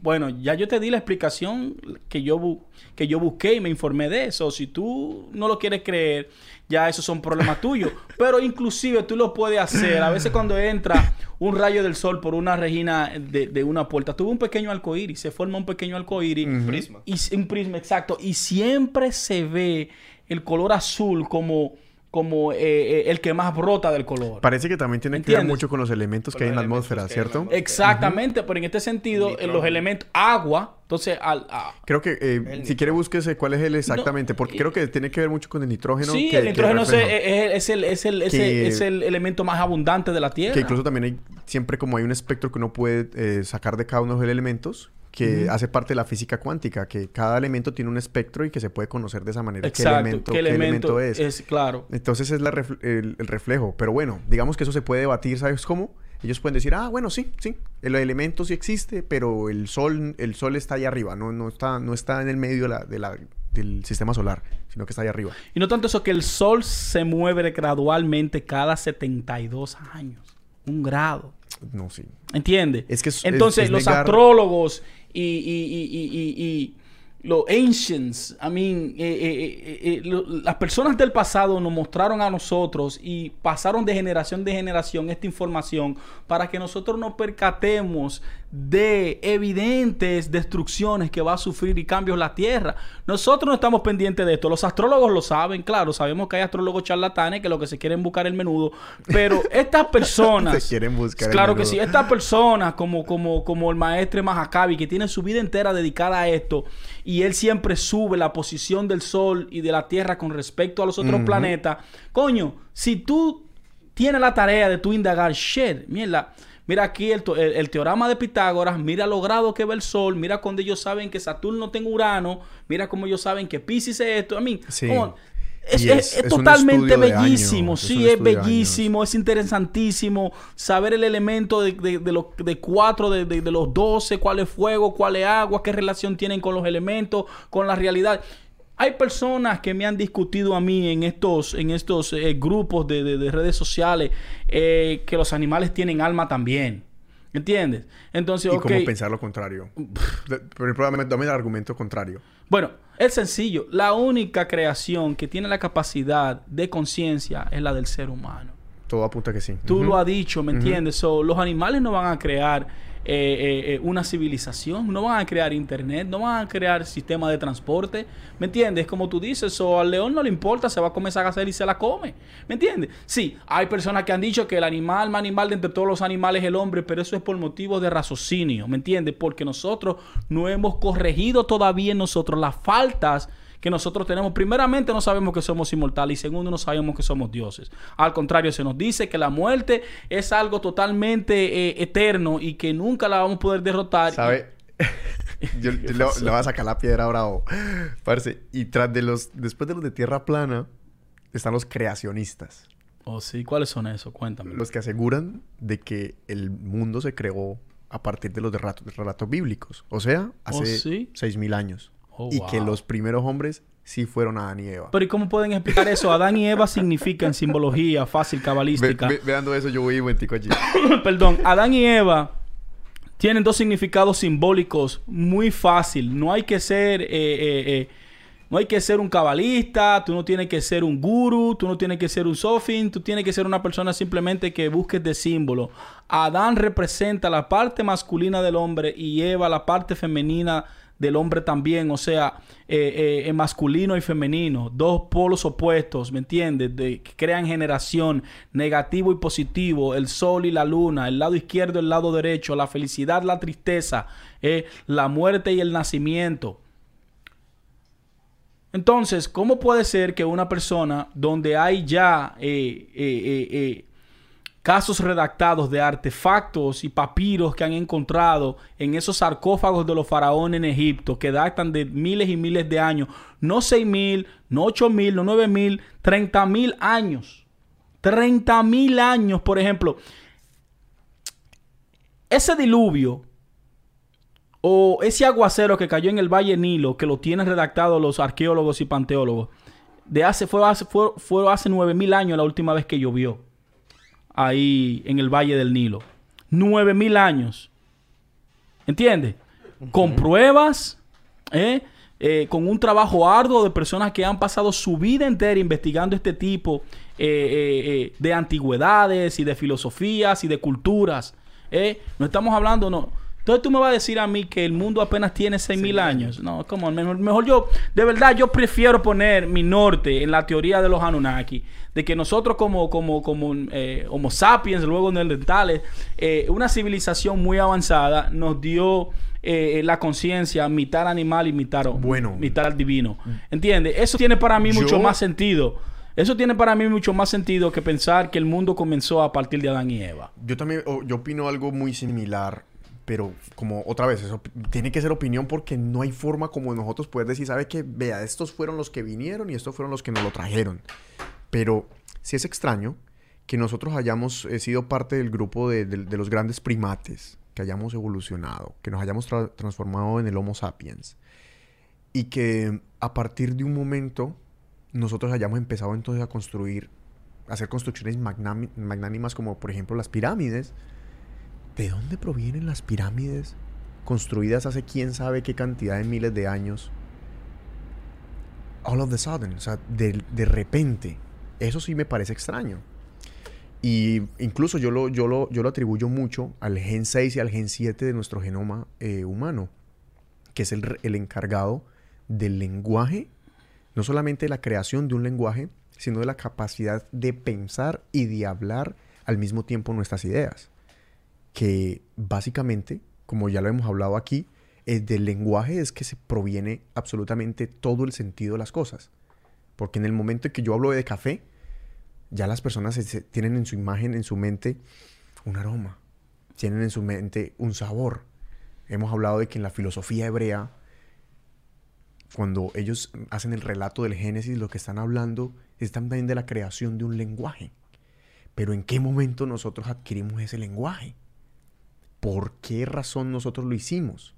bueno, ya yo te di la explicación que yo, bu- que yo busqué y me informé de eso. Si tú no lo quieres creer, ya esos son problemas tuyos. Pero inclusive tú lo puedes hacer. A veces cuando entra un rayo del sol por una regina de, de una puerta, tuvo un pequeño arcoíris, se forma un pequeño arcoíris. Prisma. Y un prisma, exacto. Y siempre se ve el color azul como como eh, eh, el que más brota del color. Parece que también tiene que ver mucho con los elementos que hay en la atmósfera, ¿cierto? Exactamente, pero en este sentido, en los elementos agua, entonces al... Creo que eh, si quiere búsquese cuál es el exactamente, porque creo que tiene que ver mucho con el nitrógeno. Sí, el nitrógeno es, es, el, es, el, es, el, elemento más abundante de la Tierra. Que incluso también hay, siempre como hay un espectro que uno puede sacar de cada uno de los elementos, que hace parte de la física cuántica, que cada elemento tiene un espectro y que se puede conocer de esa manera Exacto, qué elemento, es. es. Claro. Entonces es el, reflejo. Pero bueno, digamos que eso se puede debatir, ¿sabes cómo? Ellos pueden decir, ah, bueno, sí, sí, el elemento sí existe, pero el sol, el sol está ahí arriba, no, no, está, no está en el medio de la, del sistema solar, sino que está ahí arriba. Y no tanto eso, que el sol se mueve gradualmente cada 72 años, un grado. No, sí. ¿Entiendes? Es que Entonces, los astrólogos y, y, y, los ancients, I mean, eh, eh, eh, las personas del pasado nos mostraron a nosotros y pasaron de generación de generación esta información para que nosotros nos percatemos de evidentes destrucciones que va a sufrir y cambios la Tierra. Nosotros no estamos pendientes de esto. Los astrólogos lo saben, claro, sabemos que hay astrólogos charlatanes que lo que se quieren buscar el menudo, pero estas personas se quieren buscar Claro que sí, estas personas como como como el maestro Mahacabi que tiene su vida entera dedicada a esto y él siempre sube la posición del sol y de la Tierra con respecto a los otros planetas. Coño, si tú tienes la tarea de tu indagar, shit, mierda, Mira aquí el, teorema de Pitágoras, mira lo grado que ve el Sol, mira cuando ellos saben que Saturno tiene Urano, mira cómo ellos saben que Pisces es esto. A mí, es, totalmente bellísimo, sí, es, bellísimo, es interesantísimo saber el elemento de, de, los de cuatro, de, de, los doce, cuál es fuego, cuál es agua, qué relación tienen con los elementos, con la realidad. Hay personas que me han discutido a mí en estos, en estos eh, grupos de, redes sociales eh, que los animales tienen alma también. ¿Entiendes? Entonces, ¿Y cómo pensar lo contrario? Pero probablemente dame el argumento contrario. Bueno, es sencillo. La única creación que tiene la capacidad de conciencia es la del ser humano. Todo apunta que sí. Tú lo has dicho, ¿me entiendes? los animales no van a crear eh, eh, una civilización, no van a crear internet, no van a crear sistema de transporte, ¿me entiendes? Como tú dices, o al león no le importa, se va a comer esa gacela y se la come, ¿me entiendes? Sí, hay personas que han dicho que el animal más animal de entre todos los animales es el hombre, pero eso es por motivos de raciocinio, ¿me entiendes? Porque nosotros no hemos corregido todavía en nosotros las faltas que nosotros tenemos. Primeramente no sabemos que somos inmortales y segundo no sabemos que somos dioses. Al contrario, se nos dice que la muerte es algo totalmente eh, eterno y que nunca la vamos a poder derrotar. ¿Sabe? yo, le, voy a sacar la piedra ahora. Parce, y tras de los, después de los de tierra plana, están los creacionistas. Oh, sí. ¿Cuáles son esos? Cuéntame. Los que aseguran de que el mundo se creó a partir de los relatos, relatos bíblicos. O sea, hace seis mil años. Oh, y que los primeros hombres sí fueron Adán y Eva. Pero ¿y cómo pueden explicar eso? Adán y Eva significan simbología fácil, cabalística. veando eso, yo voy un momentico allí. Perdón, Adán y Eva tienen dos significados simbólicos muy fácil. No hay que ser... Eh, eh, eh, no hay que ser un cabalista, tú no tienes que ser un guru, tú no tienes que ser un sofin, tú tienes que ser una persona simplemente que busques de símbolo. Adán representa la parte masculina del hombre y Eva la parte femenina del hombre también, o sea, eh, eh, masculino y femenino, dos polos opuestos, ¿me entiendes? De, que crean generación, negativo y positivo, el sol y la luna, el lado izquierdo, el lado derecho, la felicidad, la tristeza, eh, la muerte y el nacimiento. Entonces, ¿cómo puede ser que una persona donde hay ya casos redactados de artefactos y papiros que han encontrado en esos sarcófagos de los faraones en Egipto, que datan de miles y miles de años, no seis mil, no ocho mil, no nueve mil, treinta mil años. Treinta mil años, por ejemplo. Ese diluvio o ese aguacero que cayó en el Valle Nilo, que lo tienen redactado los arqueólogos y panteólogos, de hace, fue hace, fue, fue hace mil años la última vez que llovió ahí en el Valle del Nilo. Nueve mil años. ¿Entiendes? Con pruebas, ¿eh? Eh, con un trabajo arduo de personas que han pasado su vida entera investigando este tipo eh, de antigüedades y de filosofías y de culturas. No estamos hablando, no. Entonces tú me vas a decir a mí que el mundo apenas tiene 6.000 años. No, como mejor, mejor yo, de verdad, yo prefiero poner mi norte en la teoría de los Anunnaki. De que nosotros como, como, como eh, Homo sapiens, luego neandertales, eh, una civilización muy avanzada nos dio eh, la conciencia mitad animal y mitad, Bueno. mitad divino. ¿Entiendes? Eso tiene para mí mucho Yo- más sentido. Eso tiene para mí mucho más sentido que pensar que el mundo comenzó a partir de Adán y Eva. Yo también, yo opino algo muy similar, pero como otra vez, eso tiene que ser opinión porque no hay forma como nosotros poder decir, ¿sabe qué? Vea, estos fueron los que vinieron y estos fueron los que nos lo trajeron. Pero sí es extraño que nosotros hayamos eh, sido parte del grupo de, de- los grandes primates, que hayamos evolucionado, que nos hayamos tra- transformado en el Homo sapiens. Y que a partir de un momento nosotros hayamos empezado entonces a construir, a hacer construcciones magnánimas como por ejemplo las pirámides. ¿De dónde provienen las pirámides construidas hace quién sabe qué cantidad de miles de años? All of the sudden, o sea, de, de repente. Eso sí me parece extraño. Y incluso yo lo, yo lo, yo lo atribuyo mucho al gen 6 y al gen 7 de nuestro genoma eh, humano, que es el, el encargado del lenguaje, no solamente de la creación de un lenguaje, sino de la capacidad de pensar y de hablar al mismo tiempo nuestras ideas. Que básicamente, como ya lo hemos hablado aquí, eh, del lenguaje es que se proviene absolutamente todo el sentido de las cosas. Porque en el momento en que yo hablo de café, ya las personas se- tienen en su imagen, en su mente, un aroma. Tienen en su mente un sabor. Hemos hablado de que en la filosofía hebrea, cuando ellos hacen el relato del Génesis, lo que están hablando es también de la creación de un lenguaje. Pero ¿en qué momento nosotros adquirimos ese lenguaje? ¿Por qué razón nosotros lo hicimos?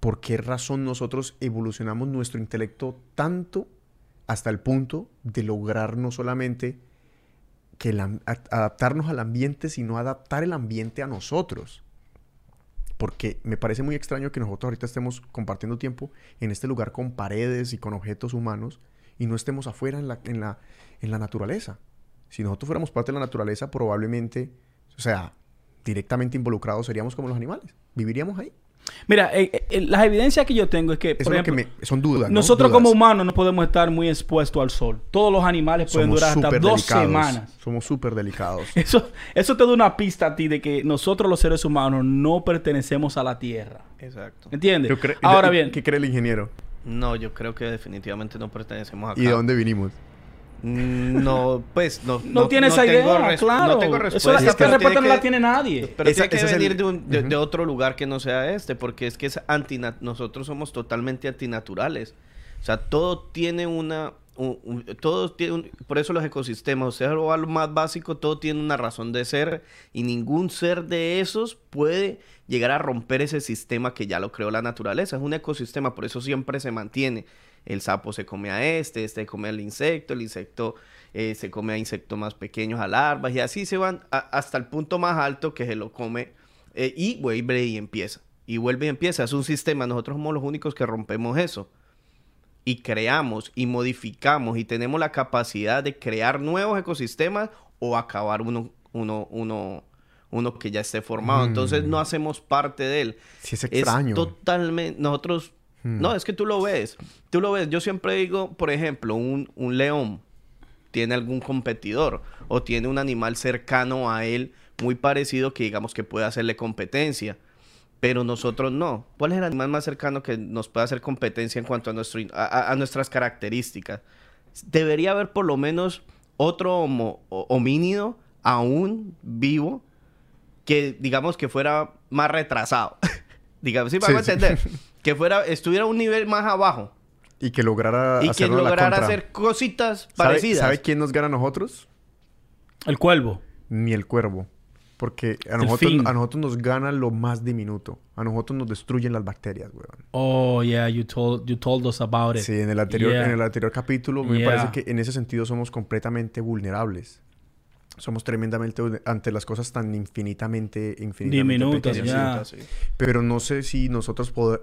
¿Por qué razón nosotros evolucionamos nuestro intelecto tanto hasta el punto de lograr no solamente que adaptarnos al ambiente, sino adaptar el ambiente a nosotros? Porque me parece muy extraño que nosotros ahorita estemos compartiendo tiempo en este lugar con paredes y con objetos humanos y no estemos afuera en la, en la, en la naturaleza. Si nosotros fuéramos parte de la naturaleza, probablemente, o sea, directamente involucrados seríamos como los animales. Viviríamos ahí. Mira, eh, eh, las evidencias que yo tengo es que, Eso por es lo ejemplo, que me, son dudas. ¿no? nosotros Dudas. como humanos no podemos estar muy expuestos al sol. Todos los animales pueden Somos durar hasta dos delicados. semanas. Somos súper delicados. Eso, eso te da una pista a ti de que nosotros los seres humanos no pertenecemos a la Tierra. Exacto. ¿Entiendes? Ahora ¿y- bien, ¿Qué cree el ingeniero? No, yo creo que definitivamente no pertenecemos acá. ¿Y de dónde vinimos? Mm, No, pues no. no, tiene esa tengo idea, claro. No tengo Eso, respuesta. esa pero respuesta no la tiene nadie. Pero Esa- tiene que venir el- de, un- de- otro lugar que no sea este, porque es que es antina nosotros somos totalmente antinaturales. O sea, todo tiene una... un- un- todo tiene un- por eso los ecosistemas, o sea, lo más básico, todo tiene una razón de ser y ningún ser de esos puede llegar a romper ese sistema que ya lo creó la naturaleza. Es un ecosistema, por eso siempre se mantiene. El sapo se come a este, este come al insecto, el insecto eh, se come a insectos más pequeños, a larvas, y así se van a- hasta el punto más alto que se lo come eh, y vuelve y empieza. Y vuelve y empieza. Es un sistema. Nosotros somos los únicos que rompemos eso. Y creamos y modificamos y tenemos la capacidad de crear nuevos ecosistemas o acabar uno, uno, uno, uno que ya esté formado. Mm. Entonces no hacemos parte de él. Sí, es extraño. Es totalmente. Nosotros. Hmm. No, es que tú lo ves. Tú lo ves. Yo siempre digo, por ejemplo, un, un león tiene algún competidor o tiene un animal cercano a él muy parecido que digamos que puede hacerle competencia. Pero nosotros no. ¿Cuál es el animal más cercano que nos puede hacer competencia en cuanto a, nuestro, a, nuestras características? Debería haber por lo menos otro homo- homínido aún vivo que digamos que fuera más retrasado. digamos, ¿sí me Sí, entender? Que fuera, estuviera un nivel más abajo Y que lograra y que la lograra hacer cositas ¿Sabe- parecidas. ¿Sabe quién nos gana a nosotros? El cuervo. Ni el cuervo. Porque a nosotros, a nosotros nos gana lo más diminuto. A nosotros nos destruyen las bacterias, weón. Oh, yeah, you told, you told us about it. Sí, en el anterior, Yeah. en el anterior capítulo me parece que en ese sentido somos completamente vulnerables. Somos tremendamente ante las cosas tan infinitamente, infinitamente Diminutas, pequeñas. ya. Sí. Pero no sé si nosotros, pod-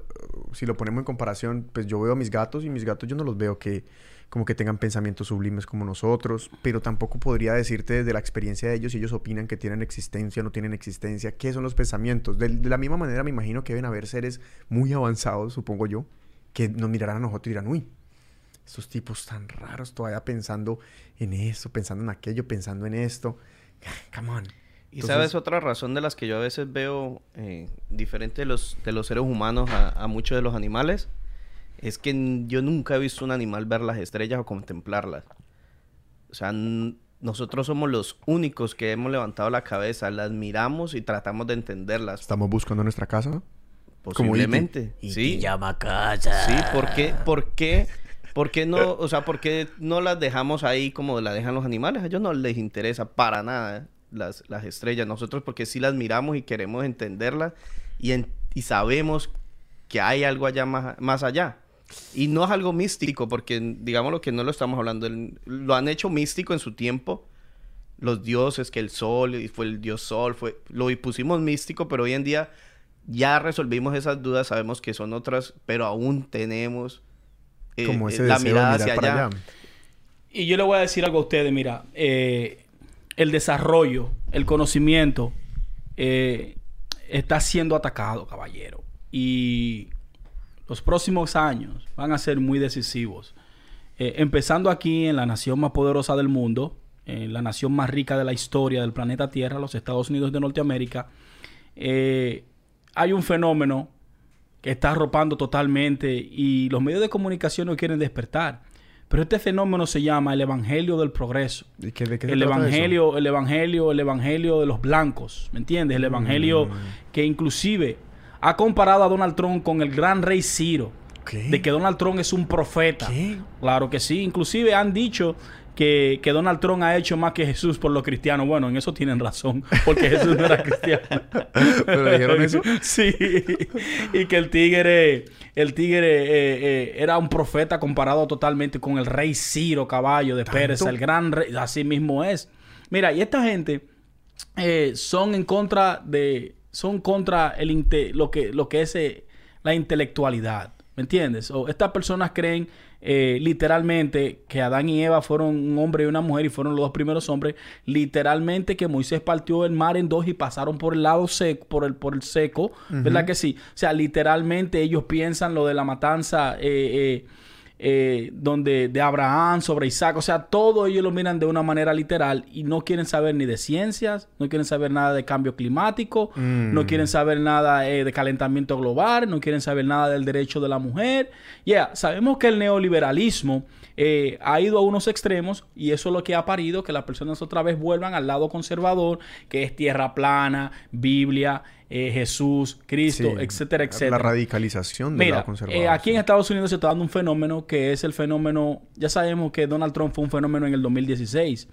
si lo ponemos en comparación, pues yo veo a mis gatos y mis gatos yo no los veo que como que tengan pensamientos sublimes como nosotros, pero tampoco podría decirte desde la experiencia de ellos si ellos opinan que tienen existencia o no tienen existencia, qué son los pensamientos. De, de la misma manera me imagino que deben haber seres muy avanzados, supongo yo, que nos mirarán a nosotros y dirán, uy, estos tipos tan raros todavía pensando en esto, pensando en aquello, pensando en esto. Come on. Y Entonces- sabes otra razón de las que yo a veces veo eh, diferente de los, de los seres humanos a, a muchos de los animales, es que yo nunca he visto un animal ver las estrellas o contemplarlas. O sea, nosotros somos los únicos que hemos levantado la cabeza, las miramos y tratamos de entenderlas. Estamos buscando nuestra casa. Como Posiblemente. Y sí. te llama a casa. Sí, ¿por qué, por qué, por qué no, o sea, por no las dejamos ahí como la dejan los animales? A ellos no les interesa para nada las, las estrellas. Nosotros porque sí las miramos y queremos entenderlas y, y sabemos que hay algo allá más, más allá. Y no es algo místico, porque digamos lo que no lo estamos hablando, lo han hecho místico en su tiempo. Los dioses, que el sol, y fue el dios sol, fue, lo pusimos místico, pero hoy en día ya resolvimos esas dudas, sabemos que son otras, pero aún tenemos eh, como eh, ese la deseo mirada de hacia mirar para allá. allá. Y yo le voy a decir algo a ustedes, mira, eh, el desarrollo, el conocimiento eh, está siendo atacado, caballero. Y los próximos años van a ser muy decisivos. Eh, empezando aquí en la nación más poderosa del mundo, en la nación más rica de la historia del planeta Tierra, los Estados Unidos de Norteamérica, eh, hay un fenómeno que está arropando totalmente y los medios de comunicación no quieren despertar. Pero este fenómeno se llama el evangelio del progreso. ¿Y qué- de qué El eso? evangelio, el evangelio, el evangelio de los blancos, ¿me entiendes? El evangelio Mm. que inclusive ha comparado a Donald Trump con el gran rey Ciro, ¿Qué? de que Donald Trump es un profeta. Claro que sí, inclusive han dicho que, que Donald Trump ha hecho más que Jesús por los cristianos. Bueno, en eso tienen razón, porque Jesús no era cristiano. ¿Pero dijeron eso? Sí. Y que el tigre, el tigre eh, eh, era un profeta comparado totalmente con el rey Ciro Caballo de Pérez, el gran rey. Así mismo es. Mira, y esta gente eh, son en contra de, son contra el inte- lo que, lo que es la intelectualidad. ¿Me entiendes? O estas personas creen eh, literalmente que Adán y Eva fueron un hombre y una mujer y fueron los dos primeros hombres. Literalmente que Moisés partió el mar en dos y pasaron por el lado seco, por el, por el seco. ¿Verdad que sí? O sea, literalmente ellos piensan lo de la matanza. eh, eh, eh, donde de Abraham sobre Isaac, o sea, todo ellos lo miran de una manera literal y no quieren saber ni de ciencias, no quieren saber nada de cambio climático, Mm. no quieren saber nada eh, de calentamiento global, no quieren saber nada del derecho de la mujer. Ya, sabemos que el neoliberalismo eh, ha ido a unos extremos y eso es lo que ha parido que las personas otra vez vuelvan al lado conservador, que es tierra plana, Biblia, eh, Jesús, Cristo, Sí, etcétera, etcétera. La radicalización del Mira, lado conservador. eh, aquí en. Estados Unidos se está dando un fenómeno que es el fenómeno, ya sabemos que Donald Trump fue un fenómeno en el 2016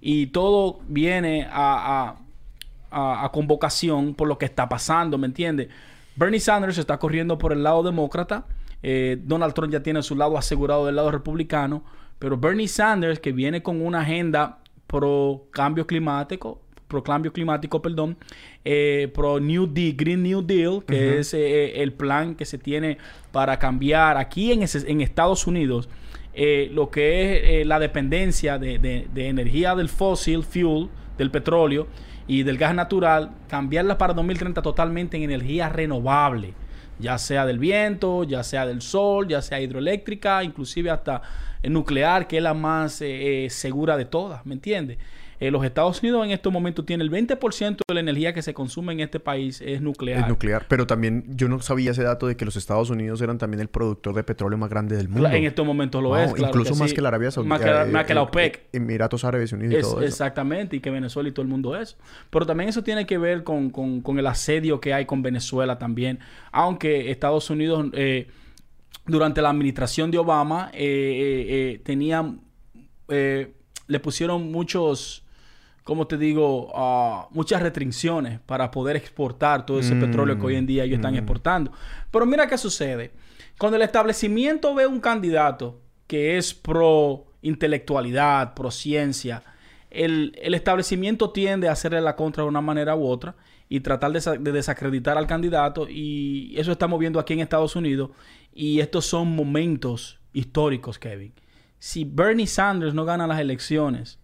y todo viene a, a- a- a convocación por lo que está pasando, ¿me entiendes? Bernie Sanders está corriendo por el lado demócrata, eh, Donald Trump ya tiene su lado asegurado del lado republicano, pero Bernie Sanders que viene con una agenda pro cambio climático, pro cambio climático, perdón, eh, pro New Deal, Green New Deal, que es eh, el plan que se tiene para cambiar aquí en, ese- en Estados Unidos eh, lo que es la dependencia de, de- de energía del fossil fuel, del petróleo y del gas natural, cambiarla para 2030 totalmente en energía renovable, ya sea del viento, ya sea del sol, ya sea hidroeléctrica, inclusive hasta nuclear, que es la más eh, eh, segura de todas, ¿me entiendes? Eh, los Estados Unidos en estos momentos tiene el 20% de la energía que se consume en este país es nuclear. Es nuclear. Pero también yo no sabía ese dato de que los Estados Unidos eran también el productor de petróleo más grande del mundo. En estos momentos lo Wow, es, claro Incluso que más sí. que la Arabia Saudita. Más que la, eh, más que la eh, OPEC. Emiratos Árabes Unidos y Es- todo eso. Exactamente, y que Venezuela y todo el mundo eso. Pero también eso tiene que ver con, con- con el asedio que hay con Venezuela también. Aunque Estados Unidos, eh, durante la administración de Obama, eh, eh, eh, tenían, le pusieron muchos, ¿cómo te digo? Ah, muchas restricciones para poder exportar todo ese Mm, petróleo que hoy en día ellos están mm. exportando. Pero mira qué sucede. Cuando el establecimiento ve un candidato que es pro intelectualidad, pro ciencia, el, el establecimiento tiende a hacerle la contra de una manera u otra y tratar de, de desacreditar al candidato y eso estamos viendo aquí en Estados Unidos y estos son momentos históricos, Kevin. Si Bernie Sanders no gana las elecciones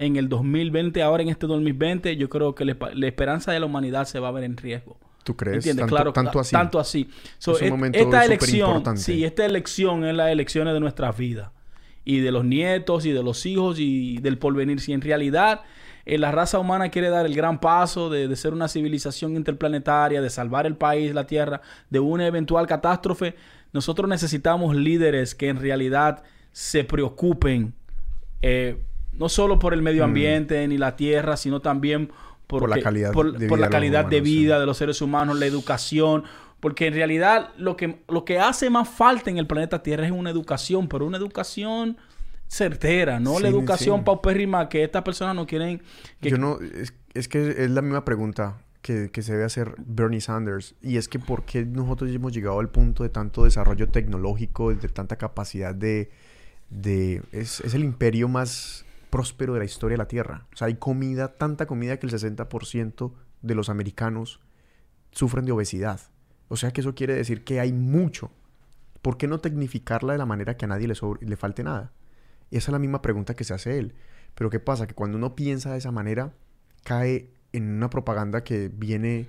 en el 2020, ahora en este 2020, yo creo que la, esperanza de la humanidad se va a ver en riesgo. ¿Tú crees? ¿Entiendes? Tanto, claro, tanto así. Tanto así. So, Es un et- momento esta elección, sí, esta elección es las elecciones de nuestras vidas. Y de los nietos, y de los hijos, y del porvenir. Si en realidad eh, la raza humana quiere dar el gran paso de, de ser una civilización interplanetaria, de salvar el país, la Tierra, de una eventual catástrofe, nosotros necesitamos líderes que en realidad se preocupen eh, no solo por el medio ambiente ni la tierra, sino también por, Mm. Por la calidad por- de por vida la de los calidad de humanos, sí. vida de los seres humanos, la educación, porque en realidad lo que, lo que hace más falta en el planeta Tierra es una educación, pero una educación certera, no la educación sí. paupérrima que estas personas no quieren que Yo no... Es, es que es la misma pregunta que, que se debe hacer Bernie Sanders. Y es que ¿por qué nosotros hemos llegado al punto de tanto desarrollo tecnológico, de tanta capacidad de... de es, es el imperio más próspero de la historia de la Tierra. O sea, hay comida, tanta comida que el 60% de los americanos sufren de obesidad. O sea que eso quiere decir que hay mucho. ¿Por qué no tecnificarla de la manera que a nadie le, sobre- le falte nada? Esa es la misma pregunta que se hace él. Pero ¿qué pasa? Que cuando uno piensa de esa manera, cae en una propaganda que viene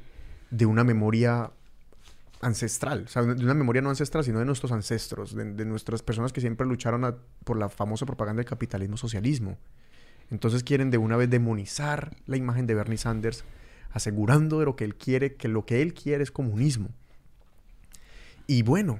de una memoria ancestral. O sea, de una memoria no ancestral, sino de nuestros ancestros, de, de nuestras personas que siempre lucharon por la famosa propaganda del capitalismo-socialismo. Entonces quieren de una vez demonizar la imagen de Bernie Sanders, asegurando de lo que él quiere, que lo que él quiere es comunismo. Y bueno,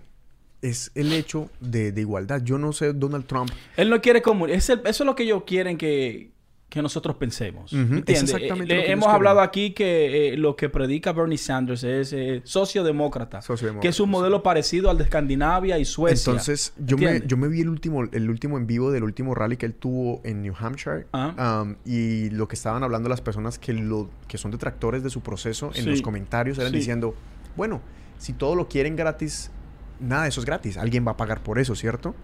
es el hecho de, igualdad. Yo no sé, Donald Trump, Él no quiere el- eso es lo que ellos quieren que, que nosotros pensemos. ¿Me es entiendes? exactamente Eh, lo que hemos hablado aquí que eh, lo que predica Bernie Sanders es eh, sociodemócrata. Sociodemócrata, Que es un sí. modelo parecido al de Escandinavia y Suecia. Entonces, yo me, yo me vi el último, el último en vivo del último rally que él tuvo en New Hampshire. Ah. um, y lo que estaban hablando las personas que, lo, que son detractores de su proceso en Sí. los comentarios eran Sí. diciendo, bueno, si todo lo quieren gratis, nada de eso es gratis. Alguien va a pagar por eso, ¿cierto?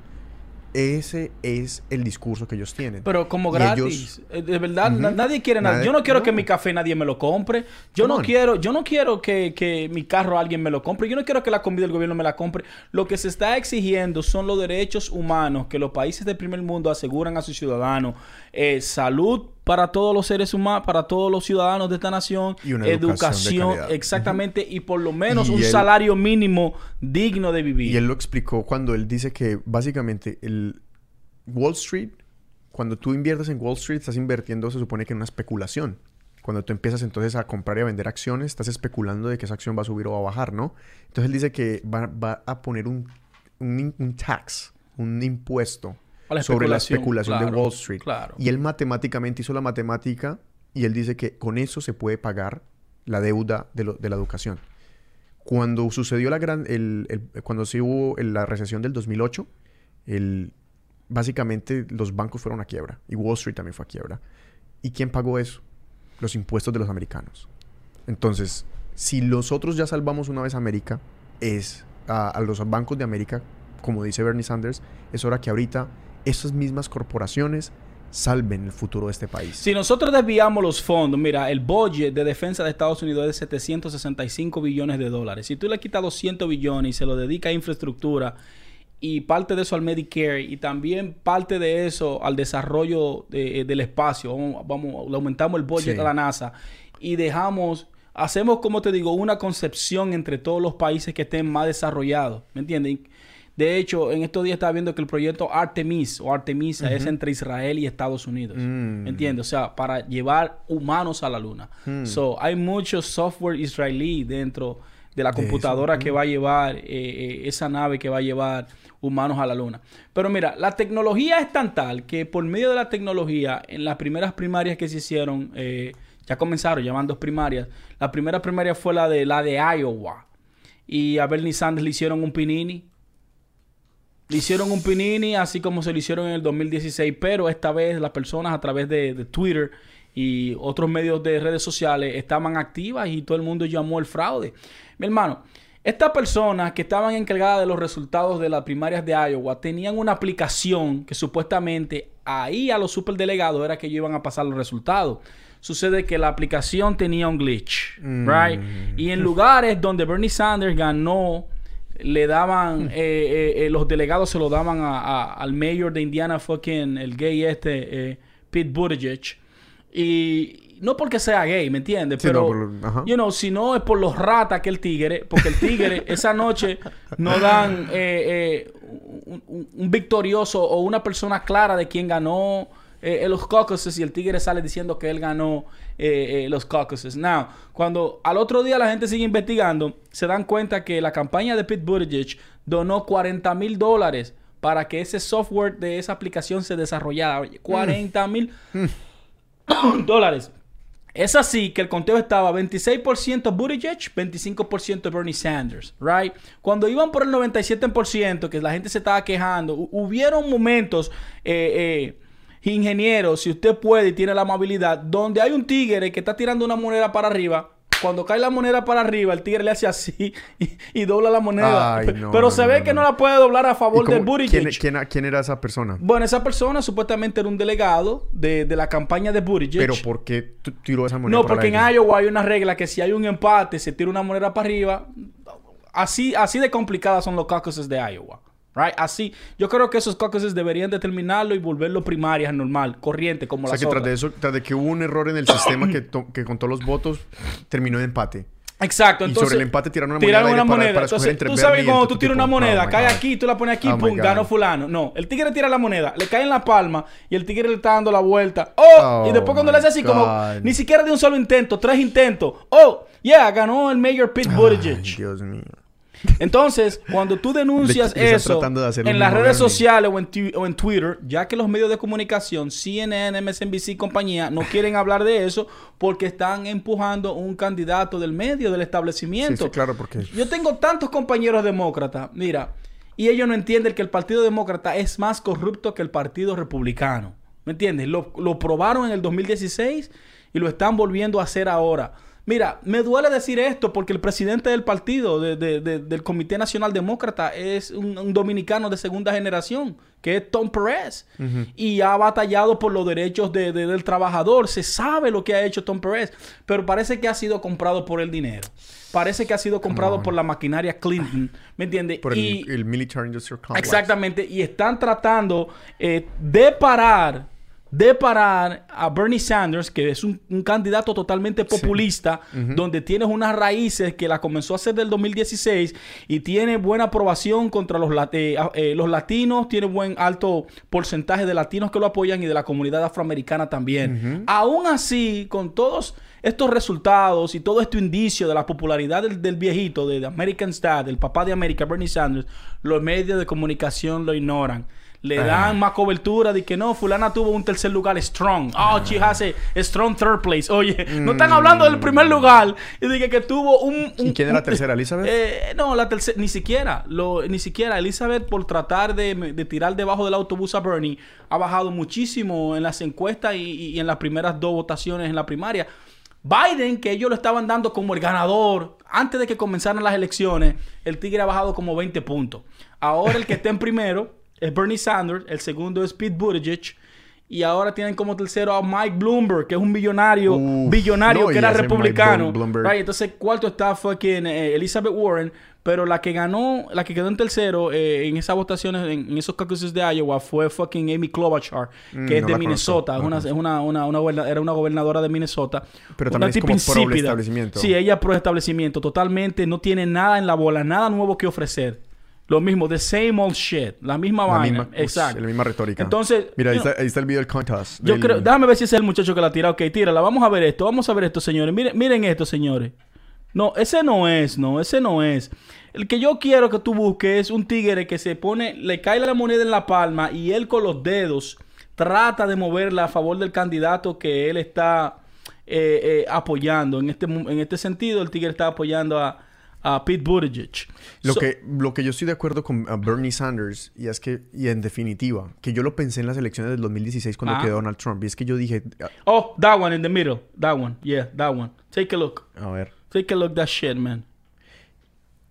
Ese es el discurso que ellos tienen. Pero como gratis. ellos- Eh, De verdad, nadie quiere nada. Yo no quiero que mi café nadie me lo compre. Yo Come no on. quiero, yo no quiero que, que mi carro alguien me lo compre. Yo no quiero que la comida del gobierno me la compre. Lo que se está exigiendo son los derechos humanos que los países del primer mundo aseguran a sus ciudadanos. Eh, salud para todos los seres humanos, para todos los ciudadanos de esta nación. Y una educación exactamente. Y por lo menos Y un él- salario mínimo digno de vivir. Y él lo explicó cuando él dice que básicamente el Wall Street, cuando tú inviertes en Wall Street, estás invirtiendo, se supone que en una especulación. Cuando tú empiezas entonces a comprar y a vender acciones, estás especulando de que esa acción va a subir o va a bajar, ¿no? Entonces él dice que va, va a poner un, un, in- un tax, un impuesto la sobre la especulación, de Wall Street. claro. Y él matemáticamente hizo la matemática y él dice que con eso se puede pagar la deuda de, lo- de la educación. Cuando sucedió la gran, el, el- cuando se hubo el- la recesión del 2008, el, básicamente los bancos fueron a quiebra y Wall Street también fue a quiebra. ¿Y quién pagó eso? Los impuestos de los americanos. Entonces, si nosotros ya salvamos una vez a América, es a, a los bancos de América, como dice Bernie Sanders, es hora que ahorita esas mismas corporaciones salven el futuro de este país. Si nosotros desviamos los fondos, mira, el budget de defensa de Estados Unidos es de 765 billones de dólares. Si tú le quitas 200 billones y se lo dedicas a infraestructura y parte de eso al Medicare y también parte de eso al desarrollo de- del espacio, vamos, vamos, le aumentamos el budget Sí. a la NASA y dejamos, hacemos, como te digo, una concepción entre todos los países que estén más desarrollados, ¿me entiendes? De hecho, en estos días estaba viendo que el proyecto Artemis o Artemisa es entre Israel y Estados Unidos. Mm. ¿Entiendes? O sea, para llevar humanos a la luna. Hmm. So, hay mucho software israelí dentro de la De computadora que mm. va a llevar, eh, eh, esa nave que va a llevar humanos a la luna. Pero mira, la tecnología es tan tal que por medio de la tecnología, en las primeras primarias que se hicieron, eh, ya comenzaron, llaman dos primarias. La primera primaria fue la de, la de Iowa. Y a Bernie Sanders le hicieron un pinini. Le hicieron un pinini así como se lo hicieron en el 2016, pero esta vez las personas a través de, de Twitter y otros medios de redes sociales estaban activas y todo el mundo llamó el fraude. Mi hermano, Estas personas que estaban encargadas de los resultados de las primarias de Iowa tenían una aplicación que supuestamente ahí a los superdelegados era que ellos iban a pasar los resultados. Sucede que la aplicación tenía un glitch, right? Y en lugares donde Bernie Sanders ganó, le daban, eh, eh, eh, los delegados se lo daban a- a- al mayor de Indiana, fucking el gay este, eh, Pete Buttigieg. Y no porque sea gay, ¿me entiendes? Sí, Pero, no, por lo- ajá. you know, si no es por los ratas que el tigre, porque el tigre esa noche no dan eh, eh, un, un- un victorioso o una persona clara de quién ganó eh, en los caucuses y el tigre sale diciendo que él ganó eh, eh, los caucuses. Now, cuando al otro día la gente sigue investigando, se dan cuenta que la campaña de Pete Buttigieg donó 40 mil dólares para que ese software de esa aplicación se desarrollara. Oye, 40 mil dólares. Es así que el conteo estaba 26% Buttigieg, 25% Bernie Sanders, right? Cuando iban por el 97%, que la gente se estaba quejando, hu- hubieron momentos, eh, eh, ingenieros, si usted puede y tiene la amabilidad, donde hay un tigre que está tirando una moneda para arriba. Cuando cae la moneda para arriba, el tigre le hace así y, y dobla la moneda. Ay, Pe- no, Pero no, se no, ve que no la puede doblar a ¿Y favor cómo- del Buttigieg. ¿quién, quién, quién era esa persona? Bueno, esa persona supuestamente era un delegado de, de la campaña de Buttigieg. Pero ¿por qué tiró esa moneda No, para porque en Iowa hay una regla que si hay un empate, se tira una moneda para arriba. Así, así de complicadas son los caucuses de Iowa. Right? Así. Yo creo que esos caucuses deberían determinarlo y volverlo primarias normal, corriente, como O sea las que tras de eso, tras de que hubo un error en el sistema que, que contó los votos, terminó en empate. Exacto. Y Entonces, sobre el empate tiraron una tiraron moneda una moneda. para- para Entonces, entre tú sabes y cuando tú tiras una moneda, Oh, cae God. aquí, tú la pones aquí, Oh, pum, God. ganó fulano. No, el tigre tira la moneda, le cae en la palma y el tigre le está dando la vuelta. Oh, y Oh, después cuando le hace así my como, God. ni siquiera de un solo intento, tres intentos. Oh, yeah, ganó el Mayor Pete Buttigieg. Dios mío. Entonces, cuando tú denuncias estás eso de en las redes sociales o en, tu- o en Twitter, ya que los medios de comunicación, CNN, MSNBC y compañía, no quieren hablar de eso porque están empujando un candidato del medio del Sí, establecimiento. sí, claro, porque... Yo tengo tantos compañeros demócratas, mira, y ellos no entienden que el Partido Demócrata es más corrupto que el Partido Republicano. ¿Me entiendes? Lo, lo probaron en el 2016 y lo están volviendo a hacer ahora. Mira, me duele decir esto porque el presidente del partido, de- de- de- del Comité Nacional Demócrata, es un, un dominicano de segunda generación, que es Tom Perez. Y ha batallado por los derechos de- de- del trabajador. Se sabe lo que ha hecho Tom Perez, pero parece que ha sido comprado por el dinero. Parece que ha sido comprado por la maquinaria Clinton. ¿Me entiendes? Por el, Y- el Military Industrial Complex. Exactamente. Y están tratando eh, de parar, de parar a Bernie Sanders, que es un, un candidato totalmente populista, donde tienes unas raíces que la comenzó a hacer del 2016 y tiene buena aprobación contra los, eh, eh, los latinos, tiene buen alto porcentaje de latinos que lo apoyan y de la comunidad afroamericana también. Aún así, con todos estos resultados y todo este indicio de la popularidad del, del viejito, de American Dad, del papá de América, Bernie Sanders, los medios de comunicación lo ignoran. Le dan más cobertura de que no, fulana tuvo un tercer lugar strong. Oh, she has a strong third place. Oye, no están hablando del primer lugar y de que, que tuvo un, ¿Y quién era la tercera, Elizabeth? eh, no, la tercera, ni siquiera, lo, ni siquiera. Elizabeth, por tratar de, de tirar debajo del autobús a Bernie, ha bajado muchísimo en las encuestas y, y- y en las primeras dos votaciones en la primaria. Biden, que ellos lo estaban dando como el ganador, antes de que comenzaran las elecciones, el Tigre ha bajado como 20 puntos. Ahora el que está en primero es Bernie Sanders, el segundo es Pete Buttigieg. Y ahora tienen como tercero a Mike Bloomberg, que es un billonario, Uf, billonario no, que era republicano. Right, entonces, cuarto está fucking eh, Elizabeth Warren, pero la que ganó, la que quedó en tercero eh, en esas votaciones, en, en esos caucuses de Iowa, fue fucking Amy Klobuchar, que Mm, es no de Minnesota, es una, es una, era una gobernadora de Minnesota. Pero Una también es pro establecimiento. Sí, ella es pro establecimiento, totalmente, no tiene nada en la bola, nada nuevo que ofrecer. Lo mismo, the same old shit, la misma La vaina. misma, Exacto. la misma retórica. Entonces, Mira, ahí know, está, ahí está el video del contest. yo del- creo, déjame ver si es el muchacho que la tira. Ok, tírala. Vamos a ver esto. Vamos a ver esto, señores. Miren, miren esto, señores. No, ese no es, no, ese no es. El que yo quiero que tú busques es un tigre que se pone, le cae la moneda en la palma y él con los dedos trata de moverla a favor del candidato que él está eh, eh, apoyando. En este, en este sentido, el tigre está apoyando a, a Pete Buttigieg. Lo, So- que, lo que yo estoy de acuerdo con uh, Bernie Sanders, y es que, y en definitiva, que yo lo pensé en las elecciones del 2016 cuando Ah. quedó Donald Trump, y es que yo dije, a- Oh, that one in the middle. That one. Yeah, that one. Take a look. a ver, Take a look that shit, man.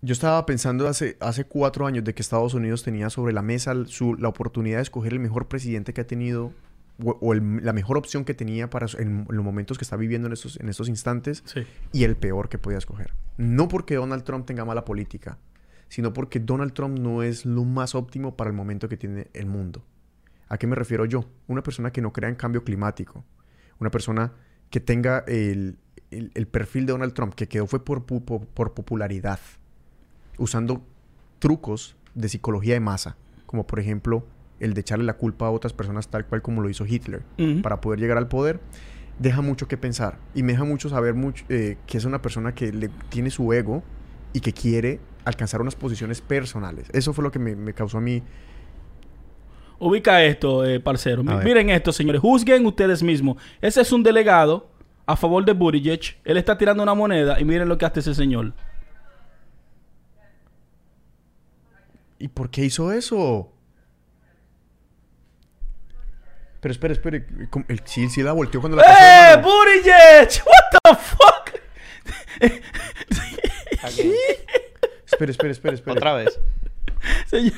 yo estaba pensando hace, hace cuatro años de que Estados Unidos tenía sobre la mesa su, la oportunidad de escoger el mejor presidente que ha tenido o, o el- la mejor opción que tenía para en, los momentos que está viviendo en estos, en estos instantes Sí. y el peor que podía escoger. No porque Donald Trump tenga mala política, sino porque Donald Trump no es lo más óptimo para el momento que tiene el mundo. ¿A qué me refiero yo? Una persona que no crea en cambio climático, una persona que tenga el, el- el perfil de Donald Trump, que quedó fue por, por, por popularidad, usando trucos de psicología de masa, como por ejemplo el de echarle la culpa a otras personas tal cual como lo hizo Hitler, para poder llegar al poder, deja mucho que pensar y me deja mucho saber mucho, eh, que es una persona que le, tiene su ego y que quiere alcanzar unas posiciones personales. Eso fue lo que me, me causó a mí. Ubica esto, eh, parcero. Ver. Miren esto, señores. Juzguen ustedes mismos. Ese es un delegado a favor de Buttigieg. Él está tirando una moneda y miren lo que hace ese señor. ¿Y por qué hizo eso? Pero espere, espere. ¿cómo? El, sí, sí la volteó cuando la pasó de ¡Eh. Buttigieg! What the fuck? Espere, espere, espere, espere. Otra vez. Señor-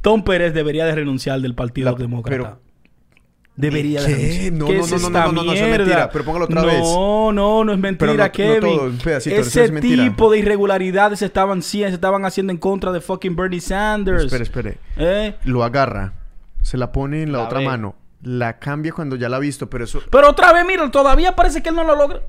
Tom Pérez debería de renunciar del Partido La- Demócrata. pero- debería de ¿Qué? renunciar. No, ¿Qué no, es no, no, esta no, no, no, eso es mierda? mentira, pero póngalo otra no, vez. No, no, es mentira, Pero no- no Kevin. todo, un pedacito, eso Ese es mentira. tipo de irregularidades se estaban, sí, se estaban haciendo en contra de fucking Bernie Sanders. Espere, espere. ¿Eh? Lo agarra, se la pone en la, La otra ve. mano, la cambia cuando ya la ha visto, pero eso... Pero otra vez, mira, todavía parece que él no lo logra.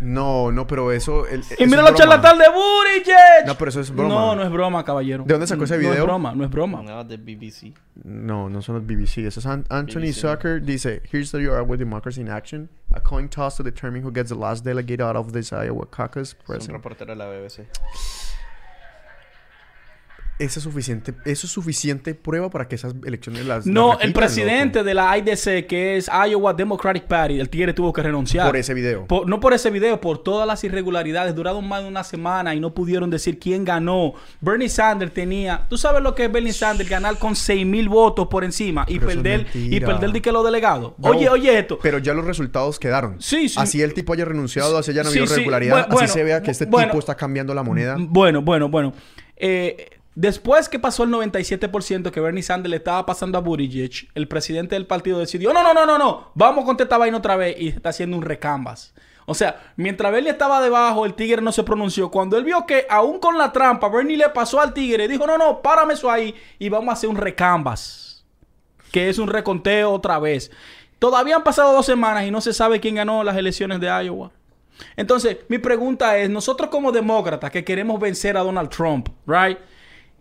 No, no, pero eso... el- Y eso mira broma. charlatán de Buttigieg. No, pero eso es broma. No, no es broma, caballero. ¿De dónde sacó ese No es video? broma, no es broma. No, de BBC. No, no son los BBC. Eso es An- Anthony BBC. Zucker. Dice, Here's the URL with democracy in action. A coin toss to determine who gets the last delegate out of this Iowa caucus. Es un Present. reportero de la BBC. Eso es suficiente, eso es suficiente prueba para que esas elecciones las... las No, el presidente loco. de la IDC, que es Iowa Democratic Party, el tigre tuvo que renunciar. Por ese video. Por- no por ese video, por todas las irregularidades. Duraron más de una semana y no pudieron decir quién ganó. Bernie Sanders tenía. ¿Tú sabes lo que es Bernie Sanders? Ganar con 6 mil votos por encima y Pero perder, y perder de que los delegados. No, oye, oye esto. Pero ya los resultados quedaron. Sí, sí. Así el tipo haya renunciado, así hayan Sí, habido sí. irregularidad, bueno, así se vea que este bueno. tipo está cambiando la moneda. Bueno, bueno, bueno. Eh, después que pasó el 97% que Bernie Sanders le estaba pasando a Buttigieg, el presidente del partido decidió, no, no, no, no, no, vamos con esta vaina otra vez y está haciendo un recambas. O sea, mientras Bernie estaba debajo, el tigre no se pronunció. Cuando él vio que aún con la trampa, Bernie le pasó al tigre, dijo, no, no, párame eso ahí y vamos a hacer un recambas. Que es un reconteo otra vez. Todavía han pasado dos semanas y no se sabe quién ganó las elecciones de Iowa. Entonces, mi pregunta es, nosotros como demócratas que queremos vencer a Donald Trump, right?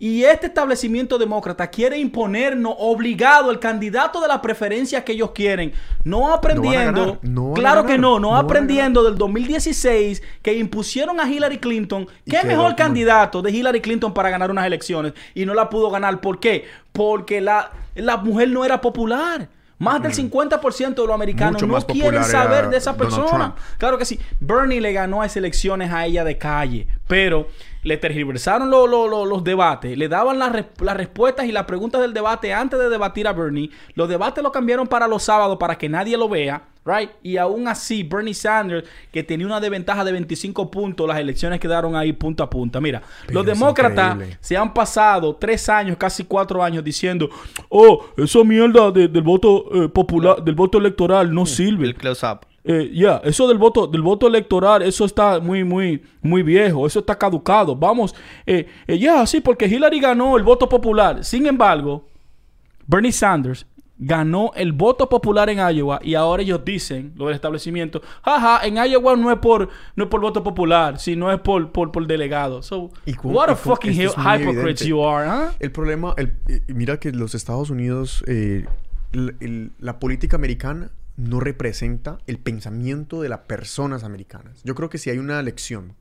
Y este establecimiento demócrata quiere imponernos obligado el candidato de la preferencia que ellos quieren, no aprendiendo, no a claro que no, no, a aprendiendo del 2016 que impusieron a Hillary Clinton. ¿Qué mejor candidato de Hillary Clinton para ganar unas elecciones y no la pudo ganar? ¿Por qué? Porque la, la mujer no era popular. Más del 50% de los americanos Mucho no quieren saber de esa persona. Claro que sí. Bernie le ganó esas elecciones a ella de calle, pero le tergiversaron lo- lo- lo- los debates, le daban las, res- las respuestas y las preguntas del debate antes de debatir a Bernie. Los debates los cambiaron para los sábados para que nadie lo vea, right? Y aún así, Bernie Sanders, que tenía una desventaja de 25 puntos, las elecciones quedaron ahí punta a punta. Mira, Pero los demócratas increíble. se han pasado tres años, casi cuatro años, diciendo, oh, esa mierda de- del voto eh, popular, del voto electoral no sirve. El close-up. Eh, ya, eso del voto, del voto electoral, eso está muy, muy, muy viejo, eso está caducado. Vamos, eh, eh, ya, sí, porque Hillary ganó el voto popular. Sin embargo, Bernie Sanders ganó el voto popular en Iowa y ahora ellos dicen, lo del establecimiento, jaja, en Iowa no es por, no es por voto popular, sino es por, por, por delegado. So, Y con- what a y fucking esto hy- es muy hypocrites evidente. you are, huh? El problema, el- eh, mira que los Estados Unidos, eh, el- la política americana no representa el pensamiento de las personas americanas. Yo creo que si hay una lección,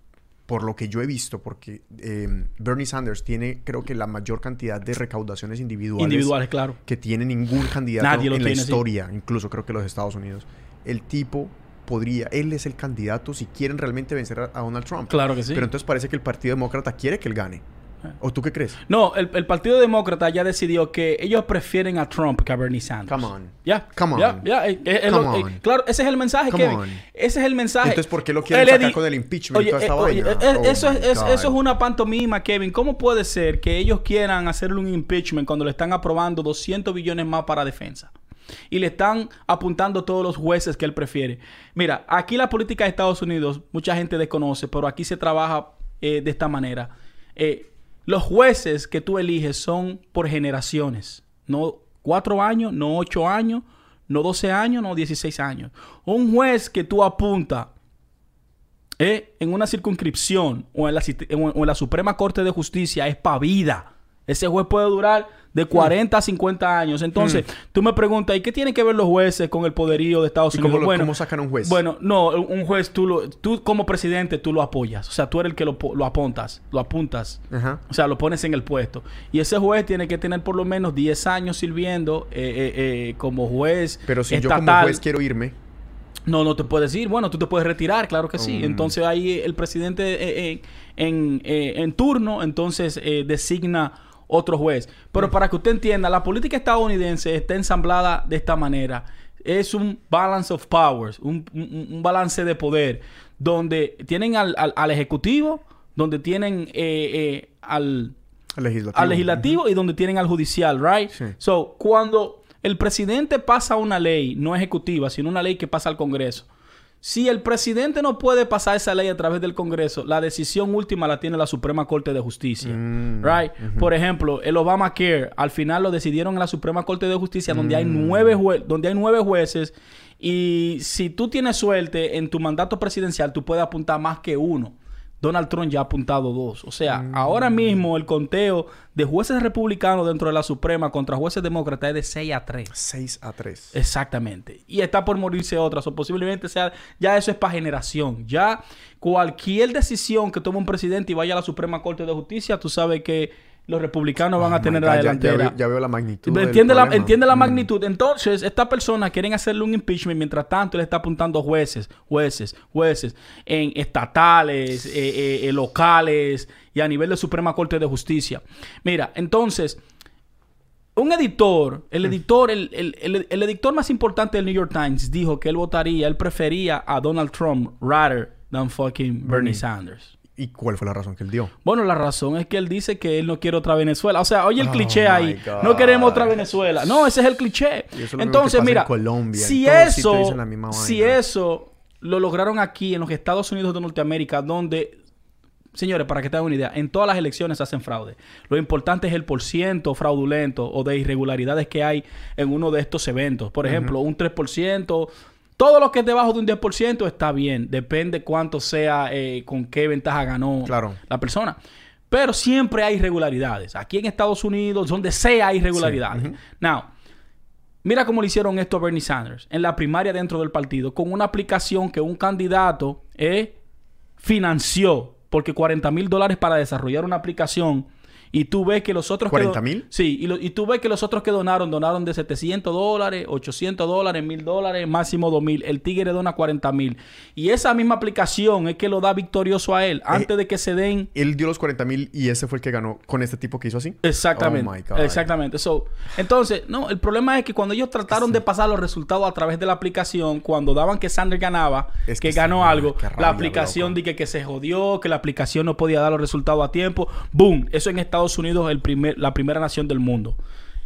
por lo que yo he visto, porque eh, Bernie Sanders tiene, creo que la mayor cantidad de recaudaciones individuales, Individuales, claro. que tiene ningún candidato Nadie lo en la tiene historia, incluso creo que los Estados Unidos. El tipo podría, él es el candidato si quieren realmente vencer a, a Donald Trump. Claro que sí. Pero entonces parece que el Partido Demócrata quiere que él gane. ¿O tú qué crees? No, el, el Partido Demócrata ya decidió que ellos prefieren a Trump que a Bernie Sanders. Come on. Ya. Come on. ya, eh, eh, eh, eh, claro, ese es el mensaje, Come Kevin. on. Ese es el mensaje. Entonces, ¿por qué lo quieren Él sacar con el impeachment y toda esta eh, oye, vaina? eh, Oh eso, es, eso es una pantomima, Kevin. ¿Cómo puede ser que ellos quieran hacerle un impeachment cuando le están aprobando 200 billones más para defensa? Y le están apuntando todos los jueces que él prefiere. Mira, aquí la política de Estados Unidos, mucha gente desconoce, pero aquí se trabaja eh, de esta manera. Eh, los jueces que tú eliges son por generaciones. No cuatro años, no ocho años, no 12 años, no 16 años. Un juez que tú apuntas eh, en una circunscripción o en, la, o en la Suprema Corte de Justicia es para vida. Ese juez puede durar de 40 a 50 años. Entonces, tú me preguntas, ¿y qué tienen que ver los jueces con el poderío de Estados ¿Y Unidos? cómo, lo- bueno, cómo sacan a un juez? bueno, no, un juez tú, lo, tú como presidente tú lo apoyas. O sea, tú eres el que lo, lo apuntas, lo apuntas. Ajá. O sea, lo pones en el puesto. Y ese juez tiene que tener por lo menos 10 años sirviendo eh, eh, eh, como juez Pero si yo como juez quiero irme, No, no te puedes ir. Bueno, tú te puedes retirar, claro que sí. Mm. Entonces ahí el presidente eh, eh, en, eh, en turno, entonces eh, designa otro juez. Pero Mm. para que usted entienda, la política estadounidense está ensamblada de esta manera. Es un balance of powers, un, un- un balance de poder, donde tienen al, al- al ejecutivo, donde tienen eh, eh, al, al legislativo. al legislativo y donde tienen al judicial, right? Sí. So, cuando el presidente pasa una ley, no ejecutiva, sino una ley que pasa al Congreso. Si el presidente no puede pasar esa ley a través del Congreso, la decisión última la tiene la Suprema Corte de Justicia. Mm, Right? Por ejemplo, el Obamacare, al final lo decidieron en la Suprema Corte de Justicia, donde, Mm. hay nueve jue- donde hay nueve jueces. Y si tú tienes suerte en tu mandato presidencial, tú puedes apuntar más que uno. Donald Trump ya ha apuntado dos. O sea, Mm. ahora mismo el conteo de jueces republicanos dentro de la Suprema contra jueces demócratas es de 6 a 3. 6 a 3. Exactamente. Y está por morirse otras. O posiblemente sea. Ya eso es para generación. Ya cualquier decisión que tome un presidente y vaya a la Suprema Corte de Justicia, tú sabes que los republicanos van a tener la Ya, delantera. ya veo la magnitud. del Entiende la, problema. entiende la Mm. magnitud. Entonces, esta persona quieren hacerle un impeachment. Mientras tanto, él está apuntando jueces, jueces, jueces en estatales, eh, eh, eh, locales y a nivel de Suprema Corte de Justicia. Mira, entonces, un editor, el editor, el, el- el- el editor más importante del New York Times dijo que él votaría, él prefería a Donald Trump rather than fucking Bernie Bernie. Sanders. ¿Y cuál fue la razón que él dio? Bueno, la razón es que él dice que él no quiere otra Venezuela. O sea, oye el Oh, cliché ahí. God. No queremos otra Venezuela. No, ese es el cliché. Es Entonces, mira, en Colombia, en si sitios eso, dicen la misma si eso lo lograron aquí en los Estados Unidos de Norteamérica, donde Señores, para que tengan una idea, en todas las elecciones hacen fraude. Lo importante es el porciento fraudulento o de irregularidades que hay en uno de estos eventos. Por ejemplo, un 3%. Todo lo que es debajo de un 10% está bien. Depende cuánto sea, eh, con qué ventaja ganó Claro. la persona. Pero siempre hay irregularidades. Aquí en Estados Unidos, donde sea hay irregularidades. Sí. Now, mira cómo le hicieron esto a Bernie Sanders en la primaria dentro del partido, con una aplicación que un candidato eh, financió, porque 40 mil dólares para desarrollar una aplicación. Y tú ves que los otros... que do- ¿40,000? Sí, y, lo- y tú ves que los otros que donaron, donaron de 700 dólares, 800 dólares, 1000 dólares, máximo 2000. El Tigre dona 40 mil. Y esa misma aplicación es que lo da victorioso a Eh, él, antes de que se den Él dio los 40 mil y ese fue el que ganó con este tipo que hizo así. Exactamente. Oh my God. Exactamente. So, entonces, no, el problema es que cuando ellos trataron de pasar los resultados a través de la aplicación, cuando daban que Sanders ganaba, Es que, que ganó sí, algo, la aplicación dije que se jodió, que la aplicación no podía dar los resultados a tiempo. ¡Boom! Eso en Estados Unidos es el primer, la primera nación del mundo.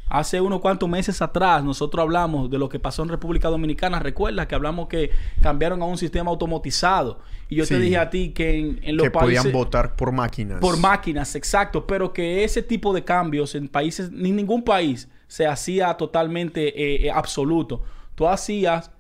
Hace unos cuantos meses atrás nosotros hablamos de lo que pasó en República Dominicana. Recuerda que hablamos que cambiaron a un sistema automatizado. Y yo te dije a ti que en, en los que países... podían votar por máquinas. Por máquinas, exacto. Pero que ese tipo de cambios en países, ni ningún país se hacía totalmente eh, eh, absoluto. Tú hacías,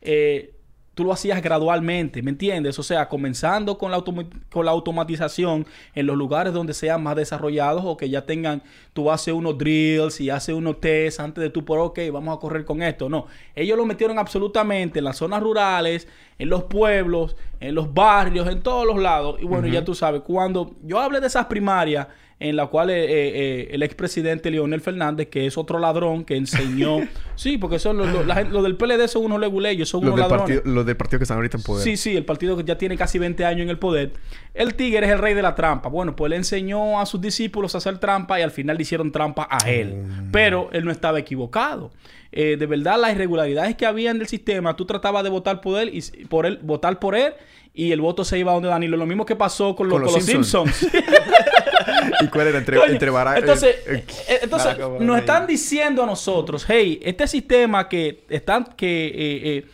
eh, tú lo hacías gradualmente, ¿me entiendes? O sea, comenzando con la, con la automatización en los lugares donde sean más desarrollados o que ya tengan, tú haces unos drills y haces unos tests antes de tú por, ok, vamos a correr con esto. No, ellos lo metieron absolutamente en las zonas rurales, en los pueblos, en los barrios, en todos los lados. Y bueno, ya tú sabes, cuando yo hablé de esas primarias, en la cual eh, eh, el expresidente Leonel Fernández, que es otro ladrón que enseñó... sí, porque son los, los- la los del PLD son unos leguleyos, son Los unos del, ladrones. partido, los del partido que están ahorita en poder. Sí, sí, el partido que ya tiene casi 20 años en el poder. El tigre es el rey de la trampa. Bueno, pues él enseñó a sus discípulos a hacer trampa y al final le hicieron trampa a él. Pero él no estaba equivocado. Eh, de verdad, las irregularidades que había en el sistema, tú tratabas de votar por él y por él, votar por él y el voto se iba a donde Danilo. Lo mismo que pasó con, lo- Con los con los Simpsons. Simpsons. ¿Y cuál era? Entre, Coño, entre Barack- entonces, eh, eh, entonces Barack nos están diciendo a nosotros, hey, este sistema que están que eh, eh,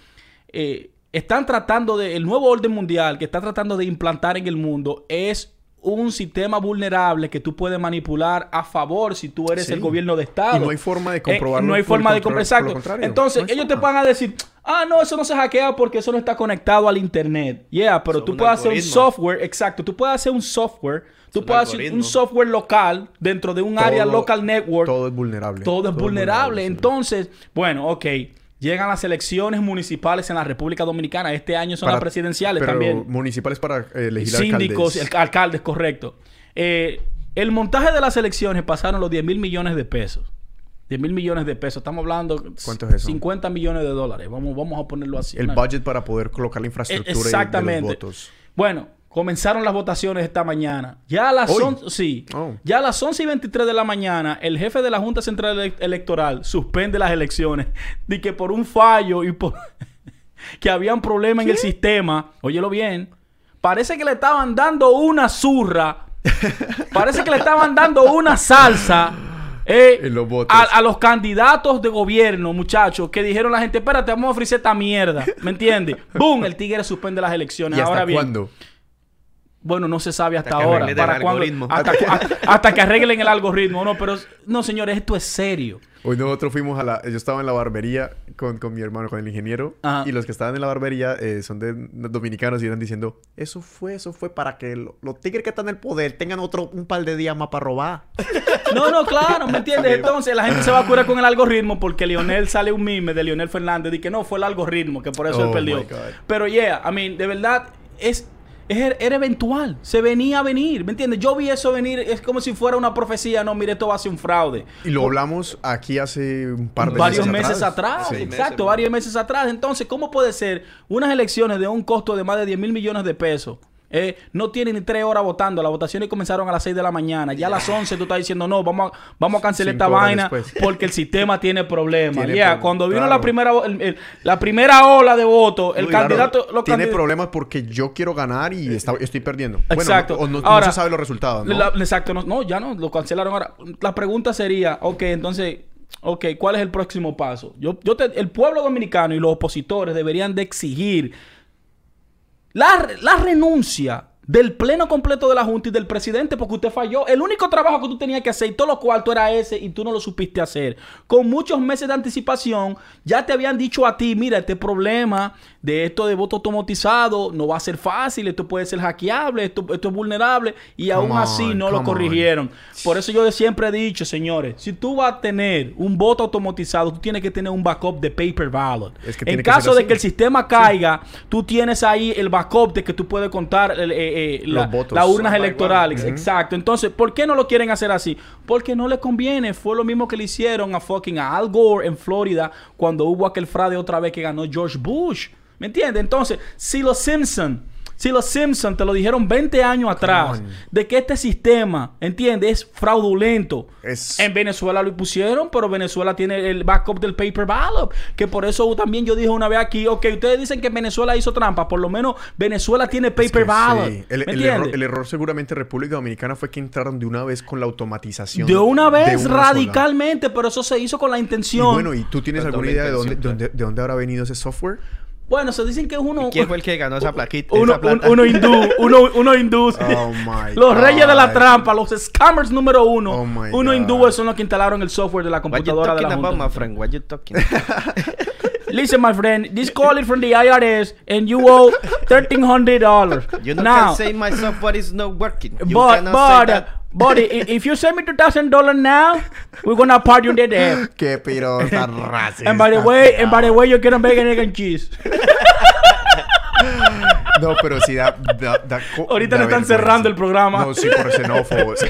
eh, están tratando de el nuevo orden mundial que está tratando de implantar en el mundo es un sistema vulnerable que tú puedes manipular a favor si tú eres Sí. el gobierno de Estado. Y no hay forma de Eh, comprobarlo no hay forma de contra- comprobar. por lo Exacto. Entonces, No ellos te van a decir, ah, no, eso no se hackea porque eso no está conectado al internet. Yeah, pero tú puedes hacer un software, exacto, tú puedes hacer un software, tú puedes hacer un software local dentro de un área local network. Todo es vulnerable. Todo es vulnerable. sí. Entonces, bueno, ok. Llegan las elecciones municipales en la República Dominicana. Este año son Para- las presidenciales pero también. municipales para eh, elegir Síndicos, alcaldes. el- alcaldes, correcto. Eh, el montaje de las elecciones pasaron los 10 mil millones de pesos. 10 mil millones de pesos. Estamos hablando ¿Cuánto es eso? 50 millones de dólares. Vamos, vamos a ponerlo así. El budget para poder colocar la infraestructura y- de Exactamente. los votos. Bueno, comenzaron las votaciones esta mañana. Ya a las ¿Hoy? 11, sí, Oh. ya a las 11 y 23 de la mañana, el jefe de la Junta Central Ele- Electoral suspende las elecciones. De que por un fallo y por que habían problemas en el sistema. Óyelo bien. Parece que le estaban dando una zurra. Parece que le estaban dando una salsa. eh, los a, a los candidatos de gobierno, muchachos, que dijeron la gente, espérate, vamos a ofrecer esta mierda. ¿Me entiendes? ¡Boom! El tigre suspende las elecciones. ¿Y hasta Ahora bien, cuándo? Bueno, no se sabe hasta, Hasta que ahora. ¿Para cuándo? algoritmo. Hasta, hasta- hasta que arreglen el algoritmo. No, pero... No, señores, esto es serio. Hoy nosotros fuimos a la... Yo estaba en la barbería con, con mi hermano, con el ingeniero. Ajá. Y los que estaban en la barbería eh, son de dominicanos y eran diciendo... Eso fue, eso fue para que lo- los tigres que están en el poder tengan otro un par de días más para robar. No, no, claro, ¿me entiendes? Entonces la gente se va a curar con el algoritmo porque Lionel sale un meme de Lionel Fernández y que no, fue el algoritmo, que por eso él Oh, perdió. my God. Pero yeah, I mean, de verdad, es- era eventual, se venía a venir, ¿me entiendes? Yo vi eso venir, es como si fuera una profecía, no, mire, esto va a ser un fraude. Y lo hablamos aquí hace un par de varios meses meses atrás, Sí. exacto, meses, varios meses atrás. Entonces, ¿cómo puede ser unas elecciones de un costo de más de 10 mil millones de pesos? Eh, no tienen ni tres horas votando. Las votaciones comenzaron a las 6 de la mañana. Ya a las 11 tú estás diciendo, no, vamos a, vamos a cancelar Cinco esta vaina después. porque el sistema tiene problemas. Tiene Ya, problemas, cuando vino claro. la primera el- el- la primera ola de votos, el Uy, claro, candidato... los tiene candid- problemas porque yo quiero ganar y está- estoy perdiendo. Exacto. Bueno, no, o no- no Ahora, se sabe los resultados, ¿no? La- exacto, no, no, ya no, lo cancelaron ahora. La pregunta sería, ok, entonces, ok, ¿cuál es el próximo paso? Yo, yo te- el pueblo dominicano y los opositores deberían de exigir la, la renuncia del pleno completo de la Junta y del presidente porque usted falló. El único trabajo que tú tenías que hacer y todo lo cuarto era ese y tú no lo supiste hacer. Con muchos meses de anticipación ya te habían dicho a ti, mira, este problema de esto de voto automatizado no va a ser fácil, esto puede ser hackeable, esto, esto es vulnerable y aún así on, no lo on. corrigieron. Por eso yo siempre he dicho, señores, si tú vas a tener un voto automatizado, tú tienes que tener un backup de paper ballot. Es que en caso de así. que el sistema caiga, tú tienes ahí el backup de que tú puedes contar eh, eh, la- votos. las urnas electorales. Exacto. Entonces, ¿por qué no lo quieren hacer así? Porque no le conviene. Fue lo mismo que le hicieron a fucking a Al Gore en Florida cuando hubo aquel fraude otra vez que ganó George Bush. ¿Me entiendes? Entonces, si los Simpson si los Simpson te lo dijeron 20 años atrás de que este sistema, ¿entiendes? Es fraudulento. Es- En Venezuela lo pusieron, pero Venezuela tiene el backup del paper ballot. Que por eso también yo dije una vez aquí, ok, ustedes dicen que Venezuela hizo trampa, por lo menos Venezuela tiene Es que paper ballot. sí. El, ¿Me el error, el error seguramente República Dominicana fue que entraron de una vez con la automatización. De una vez, de una sola. radicalmente, pero eso se hizo con la Y intención. bueno, ¿y tú tienes alguna idea de dónde, intención, dónde- de dónde habrá venido ese software? Bueno, se dicen que es uno. ¿Quién fue el que ganó esa plaquita? Uno, esa plata? un- uno hindú, uno, uno hindú. Oh my los reyes de la trampa, los scammers número uno. Oh my uno hindúes son los que instalaron el software de la you computadora de la about, Junta. my friend? You talking? Listen, my friend, this call is from the IRS and you owe $1,300. You no now, can say my software is not working. You but, cannot but, say that. but if you send me $2,000 now, we're gonna part you in the debt. Qué piro tan racista. And by the way, and by the way, you're gonna make an egg and cheese. No, pero sí da... da- da Ahorita da le están vergüenza. cerrando el programa. No, sí, por xenófobos.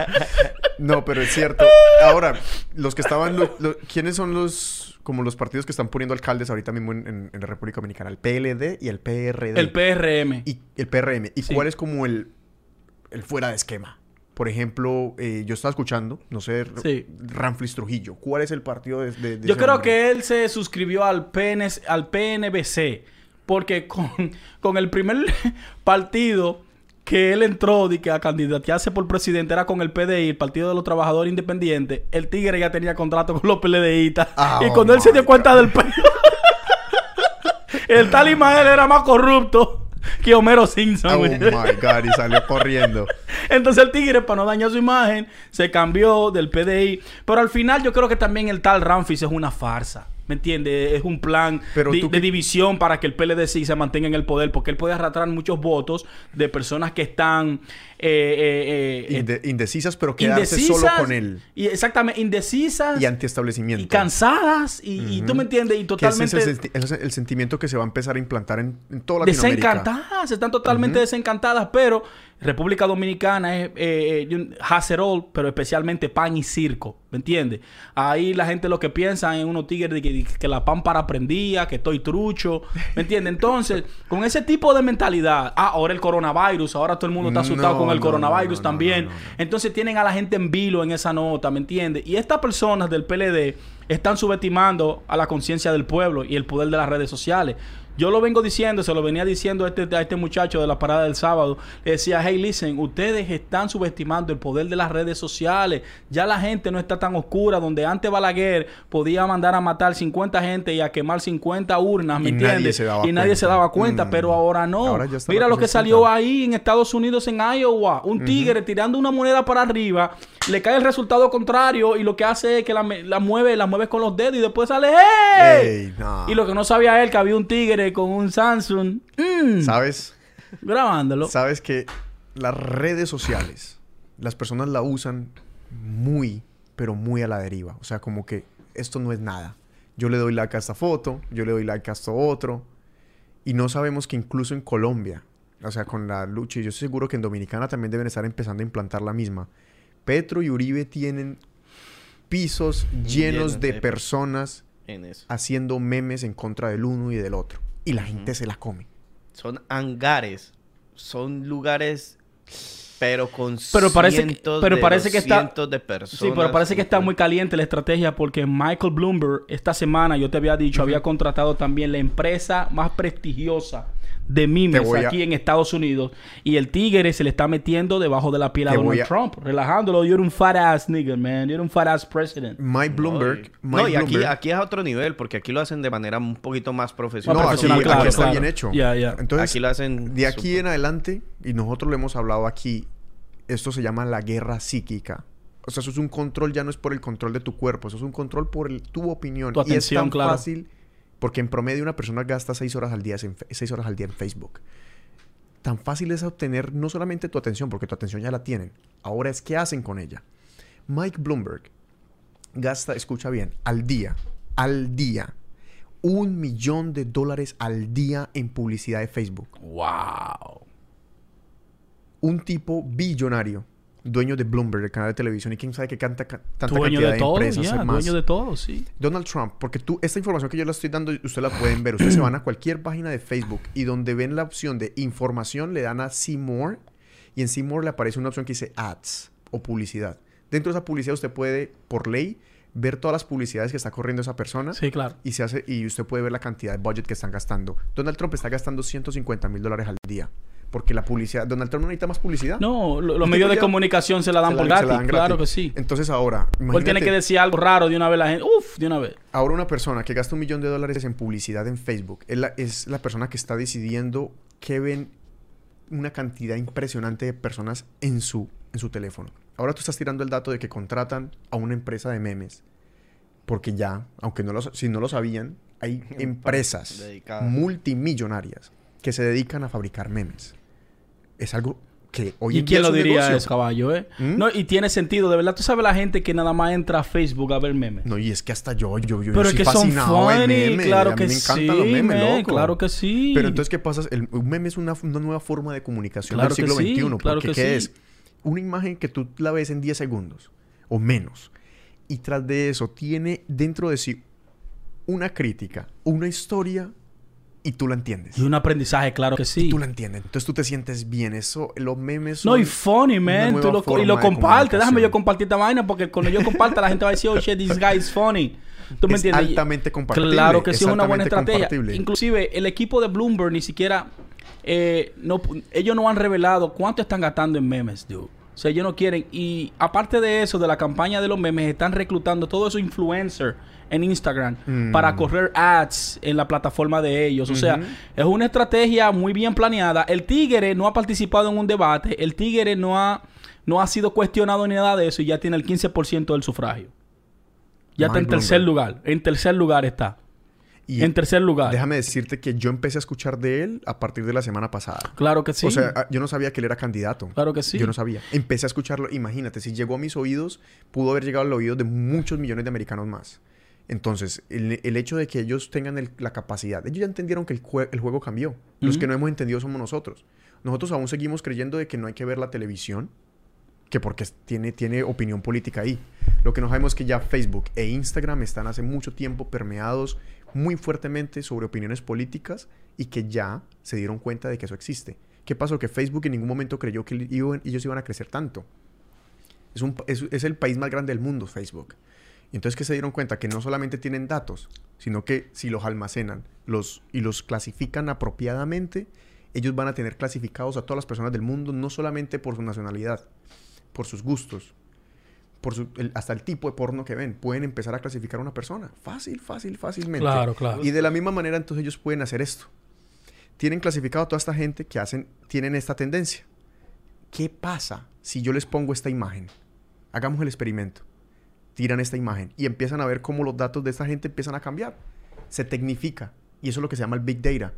no, pero es cierto. Ahora, los que estaban... lo- lo- ¿Quiénes son los... Como los partidos que están poniendo alcaldes ahorita mismo en, en- en la República Dominicana? El PLD y el PRD. El PRM. y el PRM. ¿Y Sí. cuál es como el, el fuera de esquema? Por ejemplo, eh, yo estaba escuchando, no sé, Sí. Ramflis Trujillo. ¿Cuál es el partido de, de- de Yo creo que él se suscribió al, PNS al PNBC porque con, con el primer partido que él entró de que a candidatearse por presidente era con el PDI, el Partido de los Trabajadores Independientes, el Tigre ya tenía contrato con los PLDistas. Oh y cuando él se dio cuenta del pe- el tal Ismael era más corrupto que Homero Simpson. Oh my God, y salió corriendo. Entonces el Tigre, para no dañar su imagen, se cambió del PDI. Pero al final yo creo que también el tal Ramfis es una farsa. ¿Me entiendes? Es un plan Pero de división para que el PLD sí se mantenga en el poder. Porque él puede arrastrar muchos votos de personas que están... eh, eh, eh, Inde- indecisas, pero quedarse solo con él. Y exactamente, indecisas. Y antiestablecimiento. y cansadas. Y, y tú me entiendes. Y ese totalmente... es el, senti- ese es el sentimiento que se va a empezar a implantar en, en toda Latinoamérica. Desencantadas, están totalmente desencantadas, pero República Dominicana es eh, eh, pero especialmente pan y circo, ¿me entiendes? Ahí la gente lo que piensa en unos tigres de que, que la pámpara prendía, que estoy trucho, ¿me entiendes? Entonces, con ese tipo de mentalidad, ah, ahora el coronavirus, ahora todo el mundo está asustado No, con el no, coronavirus no, también. Entonces tienen a la gente en vilo en esa nota, ¿me entiendes? Y estas personas del PLD están subestimando a la conciencia del pueblo y el poder de las redes sociales. Yo lo vengo diciendo, se lo venía diciendo a este, a este muchacho de la parada del sábado. Le decía, hey, listen, ustedes están subestimando el poder de las redes sociales. Ya la gente no está tan oscura. Donde antes Balaguer podía mandar a matar 50 gente y a quemar 50 urnas, ¿me Y nadie entiendes? se daba y nadie se cuenta. daba cuenta, Mm. pero ahora no. Ahora Mira lo que salió ahí en Estados Unidos, en Iowa. Un tigre tirando una moneda para arriba, le cae el resultado contrario y lo que hace es que la, mueve, la mueve con los dedos y después sale ¡Hey! Ey, no. Y lo que no sabía él, que había un tigre con un Samsung mm, ¿Sabes? grabándolo. Sabes que las redes sociales, las personas la usan muy, pero muy a la deriva. O sea, como que esto no es nada. Yo le doy like a esta foto, yo le doy like a esto otro. Y no sabemos que incluso en Colombia, o sea, con la lucha, y yo estoy seguro que en Dominicana también deben estar empezando a implantar la misma. Petro y Uribe tienen pisos llenos Llenos de de- personas en eso. haciendo memes en contra del uno y del otro. Y la gente se la come. Son hangares. Son lugares, pero con Pero parece que- cientos pero de parece que está- cientos de personas. Sí, pero parece que está muy caliente la estrategia porque Michael Bloomberg esta semana, yo te había dicho, había contratado también la empresa más prestigiosa de a- aquí en Estados Unidos y el tigre se le está metiendo debajo de la piel a Te Donald a- Trump, relajándolo. You're un fat ass nigga, man. You're un fat ass president. Mike Bloomberg. No, Mike y aquí, Bloomberg- aquí es a otro nivel, porque aquí lo hacen de manera un poquito más profesional. No, profesional, aquí, claro, aquí está claro. bien hecho. Ya, ya. Entonces, aquí lo hacen. de aquí en adelante, y nosotros lo hemos hablado aquí, esto se llama la guerra psíquica. O sea, eso es un control, ya no es por el control de tu cuerpo, eso es un control por el- tu opinión. Tu y es atención, tan claro. fácil, porque en promedio una persona gasta seis horas al día en, seis horas al día en Facebook. Tan fácil es obtener no solamente tu atención, porque tu atención ya la tienen. Ahora es qué hacen con ella. Mike Bloomberg gasta, escucha bien, al día, al día, un millón de dólares al día en publicidad de Facebook. Wow. Un tipo billonario, dueño de Bloomberg, el canal de televisión, y quién sabe qué canta, ca- tanta Dueño cantidad de de, todo, empresas ya, más. dueño de todo, sí. Donald Trump, porque tú, esta información que yo le estoy dando, ustedes la pueden ver. Ustedes se van a cualquier página de Facebook y donde ven la opción de información, le dan a See More y en See More le aparece una opción que dice Ads o publicidad. Dentro de esa publicidad usted puede, por ley, ver todas las publicidades que está corriendo esa persona Sí, claro. y se hace y usted puede ver la cantidad de budget que están gastando. Donald Trump está gastando 150 mil dólares al día porque la publicidad, Donald Trump no necesita más publicidad. No, lo- los Este medios de ya- comunicación se la dan Se por la- se gratis. la dan Claro que sí. Entonces ahora, O él tiene que decir algo raro de una vez la gente. Uf, de una vez. Ahora una persona que gasta un millón de dólares en publicidad en Facebook es la, es la persona que está decidiendo qué ven una cantidad impresionante de personas en su, en su teléfono. Ahora tú estás tirando el dato de que contratan a una empresa de memes. Porque ya, aunque no lo, si no lo sabían, hay empresas dedicadas. multimillonarias que se dedican a fabricar memes. Es algo que hoy ¿Y en día quién es lo un diría negocio. eso, caballo, eh? ¿Mm? No, y tiene sentido, de verdad. Tú sabes la gente que nada más entra a Facebook a ver memes. No, y es que hasta yo, yo, yo, Pero yo es soy que son fascinado del funny, meme. claro a mí que me encantan sí, los memes, man, loco. claro que sí. Pero entonces, ¿qué pasa? El, un meme es una, una nueva forma de comunicación Claro del siglo sí, XXI. claro porque que ¿qué sí. es? Una imagen que tú la ves en 10 segundos o menos. Y tras de eso tiene dentro de sí una crítica, una historia y tú la entiendes. Y un aprendizaje, claro que Y sí. tú la entiendes. Entonces tú te sientes bien. Eso, los memes son No, y funny, man. Tú lo, y lo compartes. Déjame yo compartir esta vaina porque cuando yo comparta la gente va a decir, oh shit, this guy is funny. ¿Tú me Es entiendes? altamente compartible, Claro que sí, es una buena estrategia. Inclusive, el equipo de Bloomberg ni siquiera... eh, no, ellos no han revelado cuánto están gastando en memes, dude. O sea, ellos no quieren. Y aparte de eso, de la campaña de los memes, están reclutando todos esos influencers en Instagram Mm. para correr ads en la plataforma de ellos. O sea, es una estrategia muy bien planeada. El Tigre no ha participado en un debate. El Tigre no ha, no ha sido cuestionado ni nada de eso y ya tiene el 15% del sufragio. Ya está en tercer lugar. En tercer lugar está. Y en tercer lugar. déjame decirte que yo empecé a escuchar de él a partir de la semana pasada. Claro que sí. O sea, yo no sabía que él era candidato. Claro que sí. Yo no sabía. Empecé a escucharlo. Imagínate, si llegó a mis oídos, pudo haber llegado al oído de muchos millones de americanos más. Entonces, el, el hecho de que ellos tengan el- la capacidad, ellos ya entendieron que el, jue- el juego cambió. Los que no hemos entendido somos nosotros. Nosotros aún seguimos creyendo de que no hay que ver la televisión, que porque tiene, tiene opinión política ahí. Lo que no sabemos es que ya Facebook e Instagram están hace mucho tiempo permeados muy fuertemente sobre opiniones políticas y que ya se dieron cuenta de que eso existe. ¿Qué pasó? Que Facebook en ningún momento creyó que ellos iban a crecer tanto. Es, un, pa- es, es el país más grande del mundo, Facebook. Entonces que se dieron cuenta que no solamente tienen datos, sino que si los almacenan los, y los clasifican apropiadamente, ellos van a tener clasificados a todas las personas del mundo, no solamente por su nacionalidad, por sus gustos, por su- el- hasta el tipo de porno que ven. Pueden empezar a clasificar a una persona. Fácil, fácil, fácilmente. Claro, claro. Y de la misma manera, entonces ellos pueden hacer esto. Tienen clasificado a toda esta gente que hacen, tienen esta tendencia. ¿Qué pasa si yo les pongo esta imagen? Hagamos el experimento. Tiran esta imagen y empiezan a ver cómo los datos de esta gente empiezan a cambiar. Se tecnifica. Y eso es lo que se llama el Big Data.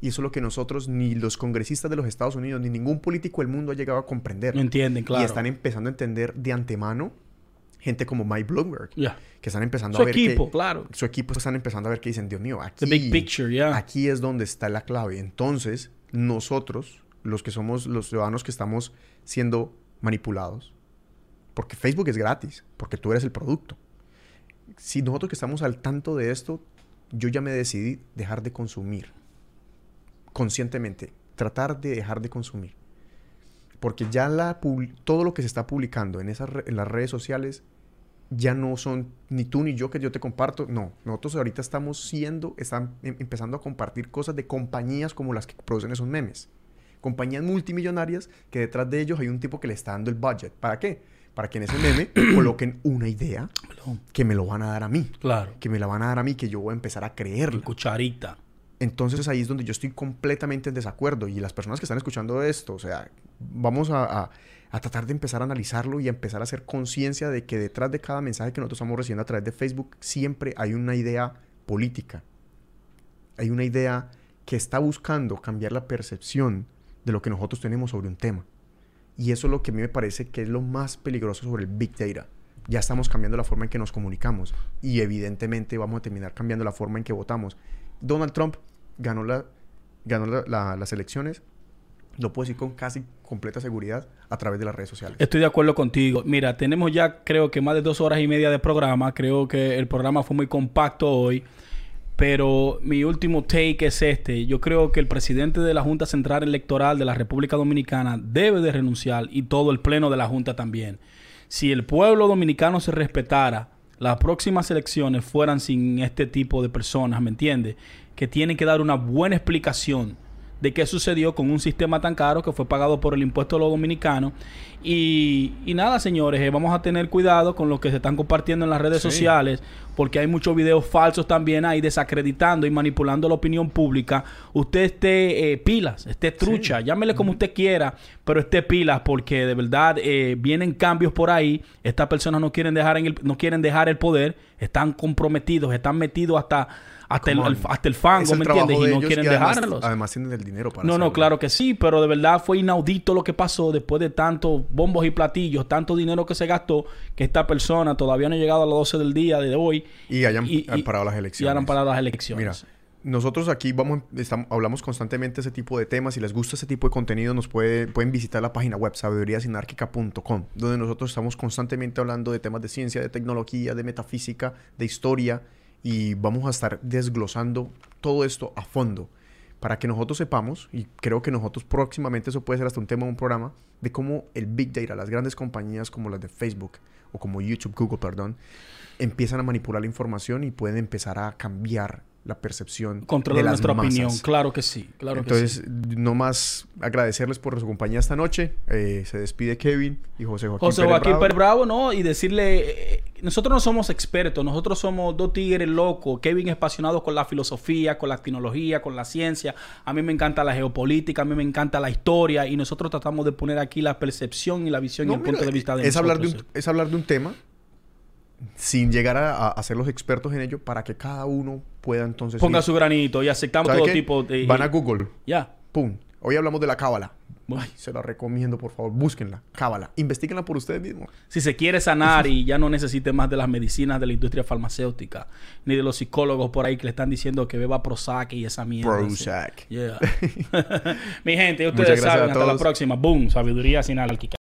Y eso es lo que nosotros, ni los congresistas de los Estados Unidos, ni ningún político del mundo ha llegado a comprender. Entienden, claro. Y están empezando a entender de antemano gente como Mike Bloomberg, Ya. que están empezando Su a ver equipo, que, claro. su equipo están empezando a ver que dicen, Dios mío, aquí, The big picture, ya. aquí es donde está la clave. Entonces, nosotros, los que somos los ciudadanos que estamos siendo manipulados, porque Facebook es gratis, porque tú eres el producto. Si nosotros que estamos al tanto de esto, yo ya me decidí dejar de consumir conscientemente, tratar de dejar de consumir. Porque ya la todo lo que se está publicando en, esas las redes sociales ya no son ni tú ni yo que yo te comparto. No, nosotros ahorita estamos siendo, están em- empezando a compartir cosas de compañías como las que producen esos memes. Compañías multimillonarias que detrás de ellos hay un tipo que le está dando el budget. ¿Para qué? Para que en ese meme coloquen una idea que me lo van a dar a mí. Claro. Que me la van a dar a mí, que yo voy a empezar a creerla. Cucharita. Entonces ahí es donde yo estoy completamente en desacuerdo. Y las personas que están escuchando esto, o sea, vamos a, a- a tratar de empezar a analizarlo y a empezar a hacer conciencia de que detrás de cada mensaje que nosotros estamos recibiendo a través de Facebook siempre hay una idea política. Hay una idea que está buscando cambiar la percepción de lo que nosotros tenemos sobre un tema. Y eso es lo que a mí me parece que es lo más peligroso sobre el Big Data. Ya estamos cambiando la forma en que nos comunicamos y evidentemente vamos a terminar cambiando la forma en que votamos. Donald Trump ganó, la, ganó la- la- las elecciones, lo puedo decir con casi completa seguridad, a través de las redes sociales. Estoy de acuerdo contigo. Mira, tenemos ya creo que más de dos horas y media de programa. Creo que el programa fue muy compacto hoy. Pero mi último take es este. Yo creo que el presidente de la Junta Central Electoral de la República Dominicana debe de renunciar y todo el pleno de la Junta también. Si el pueblo dominicano se respetara, las próximas elecciones fueran sin este tipo de personas, ¿me entiendes? Que tienen que dar una buena explicación de qué sucedió con un sistema tan caro que fue pagado por el impuesto de los dominicanos. Y, y nada, señores, eh, vamos a tener cuidado con lo que se están compartiendo en las redes Sí. sociales, porque hay muchos videos falsos también ahí desacreditando y manipulando la opinión pública. Usted esté eh, pilas, esté trucha, llámele como usted quiera, pero esté pilas, porque de verdad eh, vienen cambios por ahí. Estas personas no quieren dejar en el, no quieren dejar el poder, están comprometidos, están metidos hasta hasta, el, hasta el fango, ¿me entiendes? de Y no quieren además, dejarlos. Además tienen el dinero para No, no, claro que sí, pero de verdad fue inaudito lo que pasó después de tantos bombos y platillos, tanto dinero que se gastó, que esta persona todavía no ha llegado a las 12 del día de hoy. Y hayan parado las Y elecciones. han parado las elecciones. Mira, nosotros aquí vamos, estamos, hablamos constantemente de ese tipo de temas. Si les gusta ese tipo de contenido, nos puede, pueden visitar la página web sabiduriasinárquica.com, donde nosotros estamos constantemente hablando de temas de ciencia, de tecnología, de metafísica, de historia, y vamos a estar desglosando todo esto a fondo para que nosotros sepamos, y creo que nosotros próximamente eso puede ser hasta un tema de un programa, de cómo el Big Data, las grandes compañías como las de Facebook o como YouTube, Google, perdón, empiezan a manipular la información y pueden empezar a cambiar la percepción Controlar de las nuestra masas. opinión, claro que sí, claro que Entonces, sí. no más agradecerles por su compañía esta noche. Eh, se despide Kevin y José Joaquín. José Pérez Joaquín Bravo. Pérez Bravo, ¿no? Y decirle, eh, nosotros no somos expertos, nosotros somos dos tigres locos. Kevin es apasionado con la filosofía, con la tecnología, con la ciencia. A mí me encanta la geopolítica, a mí me encanta la historia y nosotros tratamos de poner aquí la percepción y la visión No, y el mira, punto de vista de es hablar de, nosotros. un, es hablar de un tema sin llegar a, a- ser los expertos en ello para que cada uno pueda entonces... Ponga ir- su granito y aceptamos ¿Sabe todo qué? tipo de... Van a Google. Ya. Pum. Hoy hablamos de la cábala. Ay, se la recomiendo, por favor. Búsquenla. Cábala. Investíguenla por ustedes mismos. Si se quiere sanar y ya no necesite más de las medicinas de la industria farmacéutica, ni de los psicólogos por ahí que le están diciendo que beba Prozac y esa mierda. Prozac. Yeah. Mi gente, ustedes saben, hasta la próxima. Boom, sabiduría sin anárquica.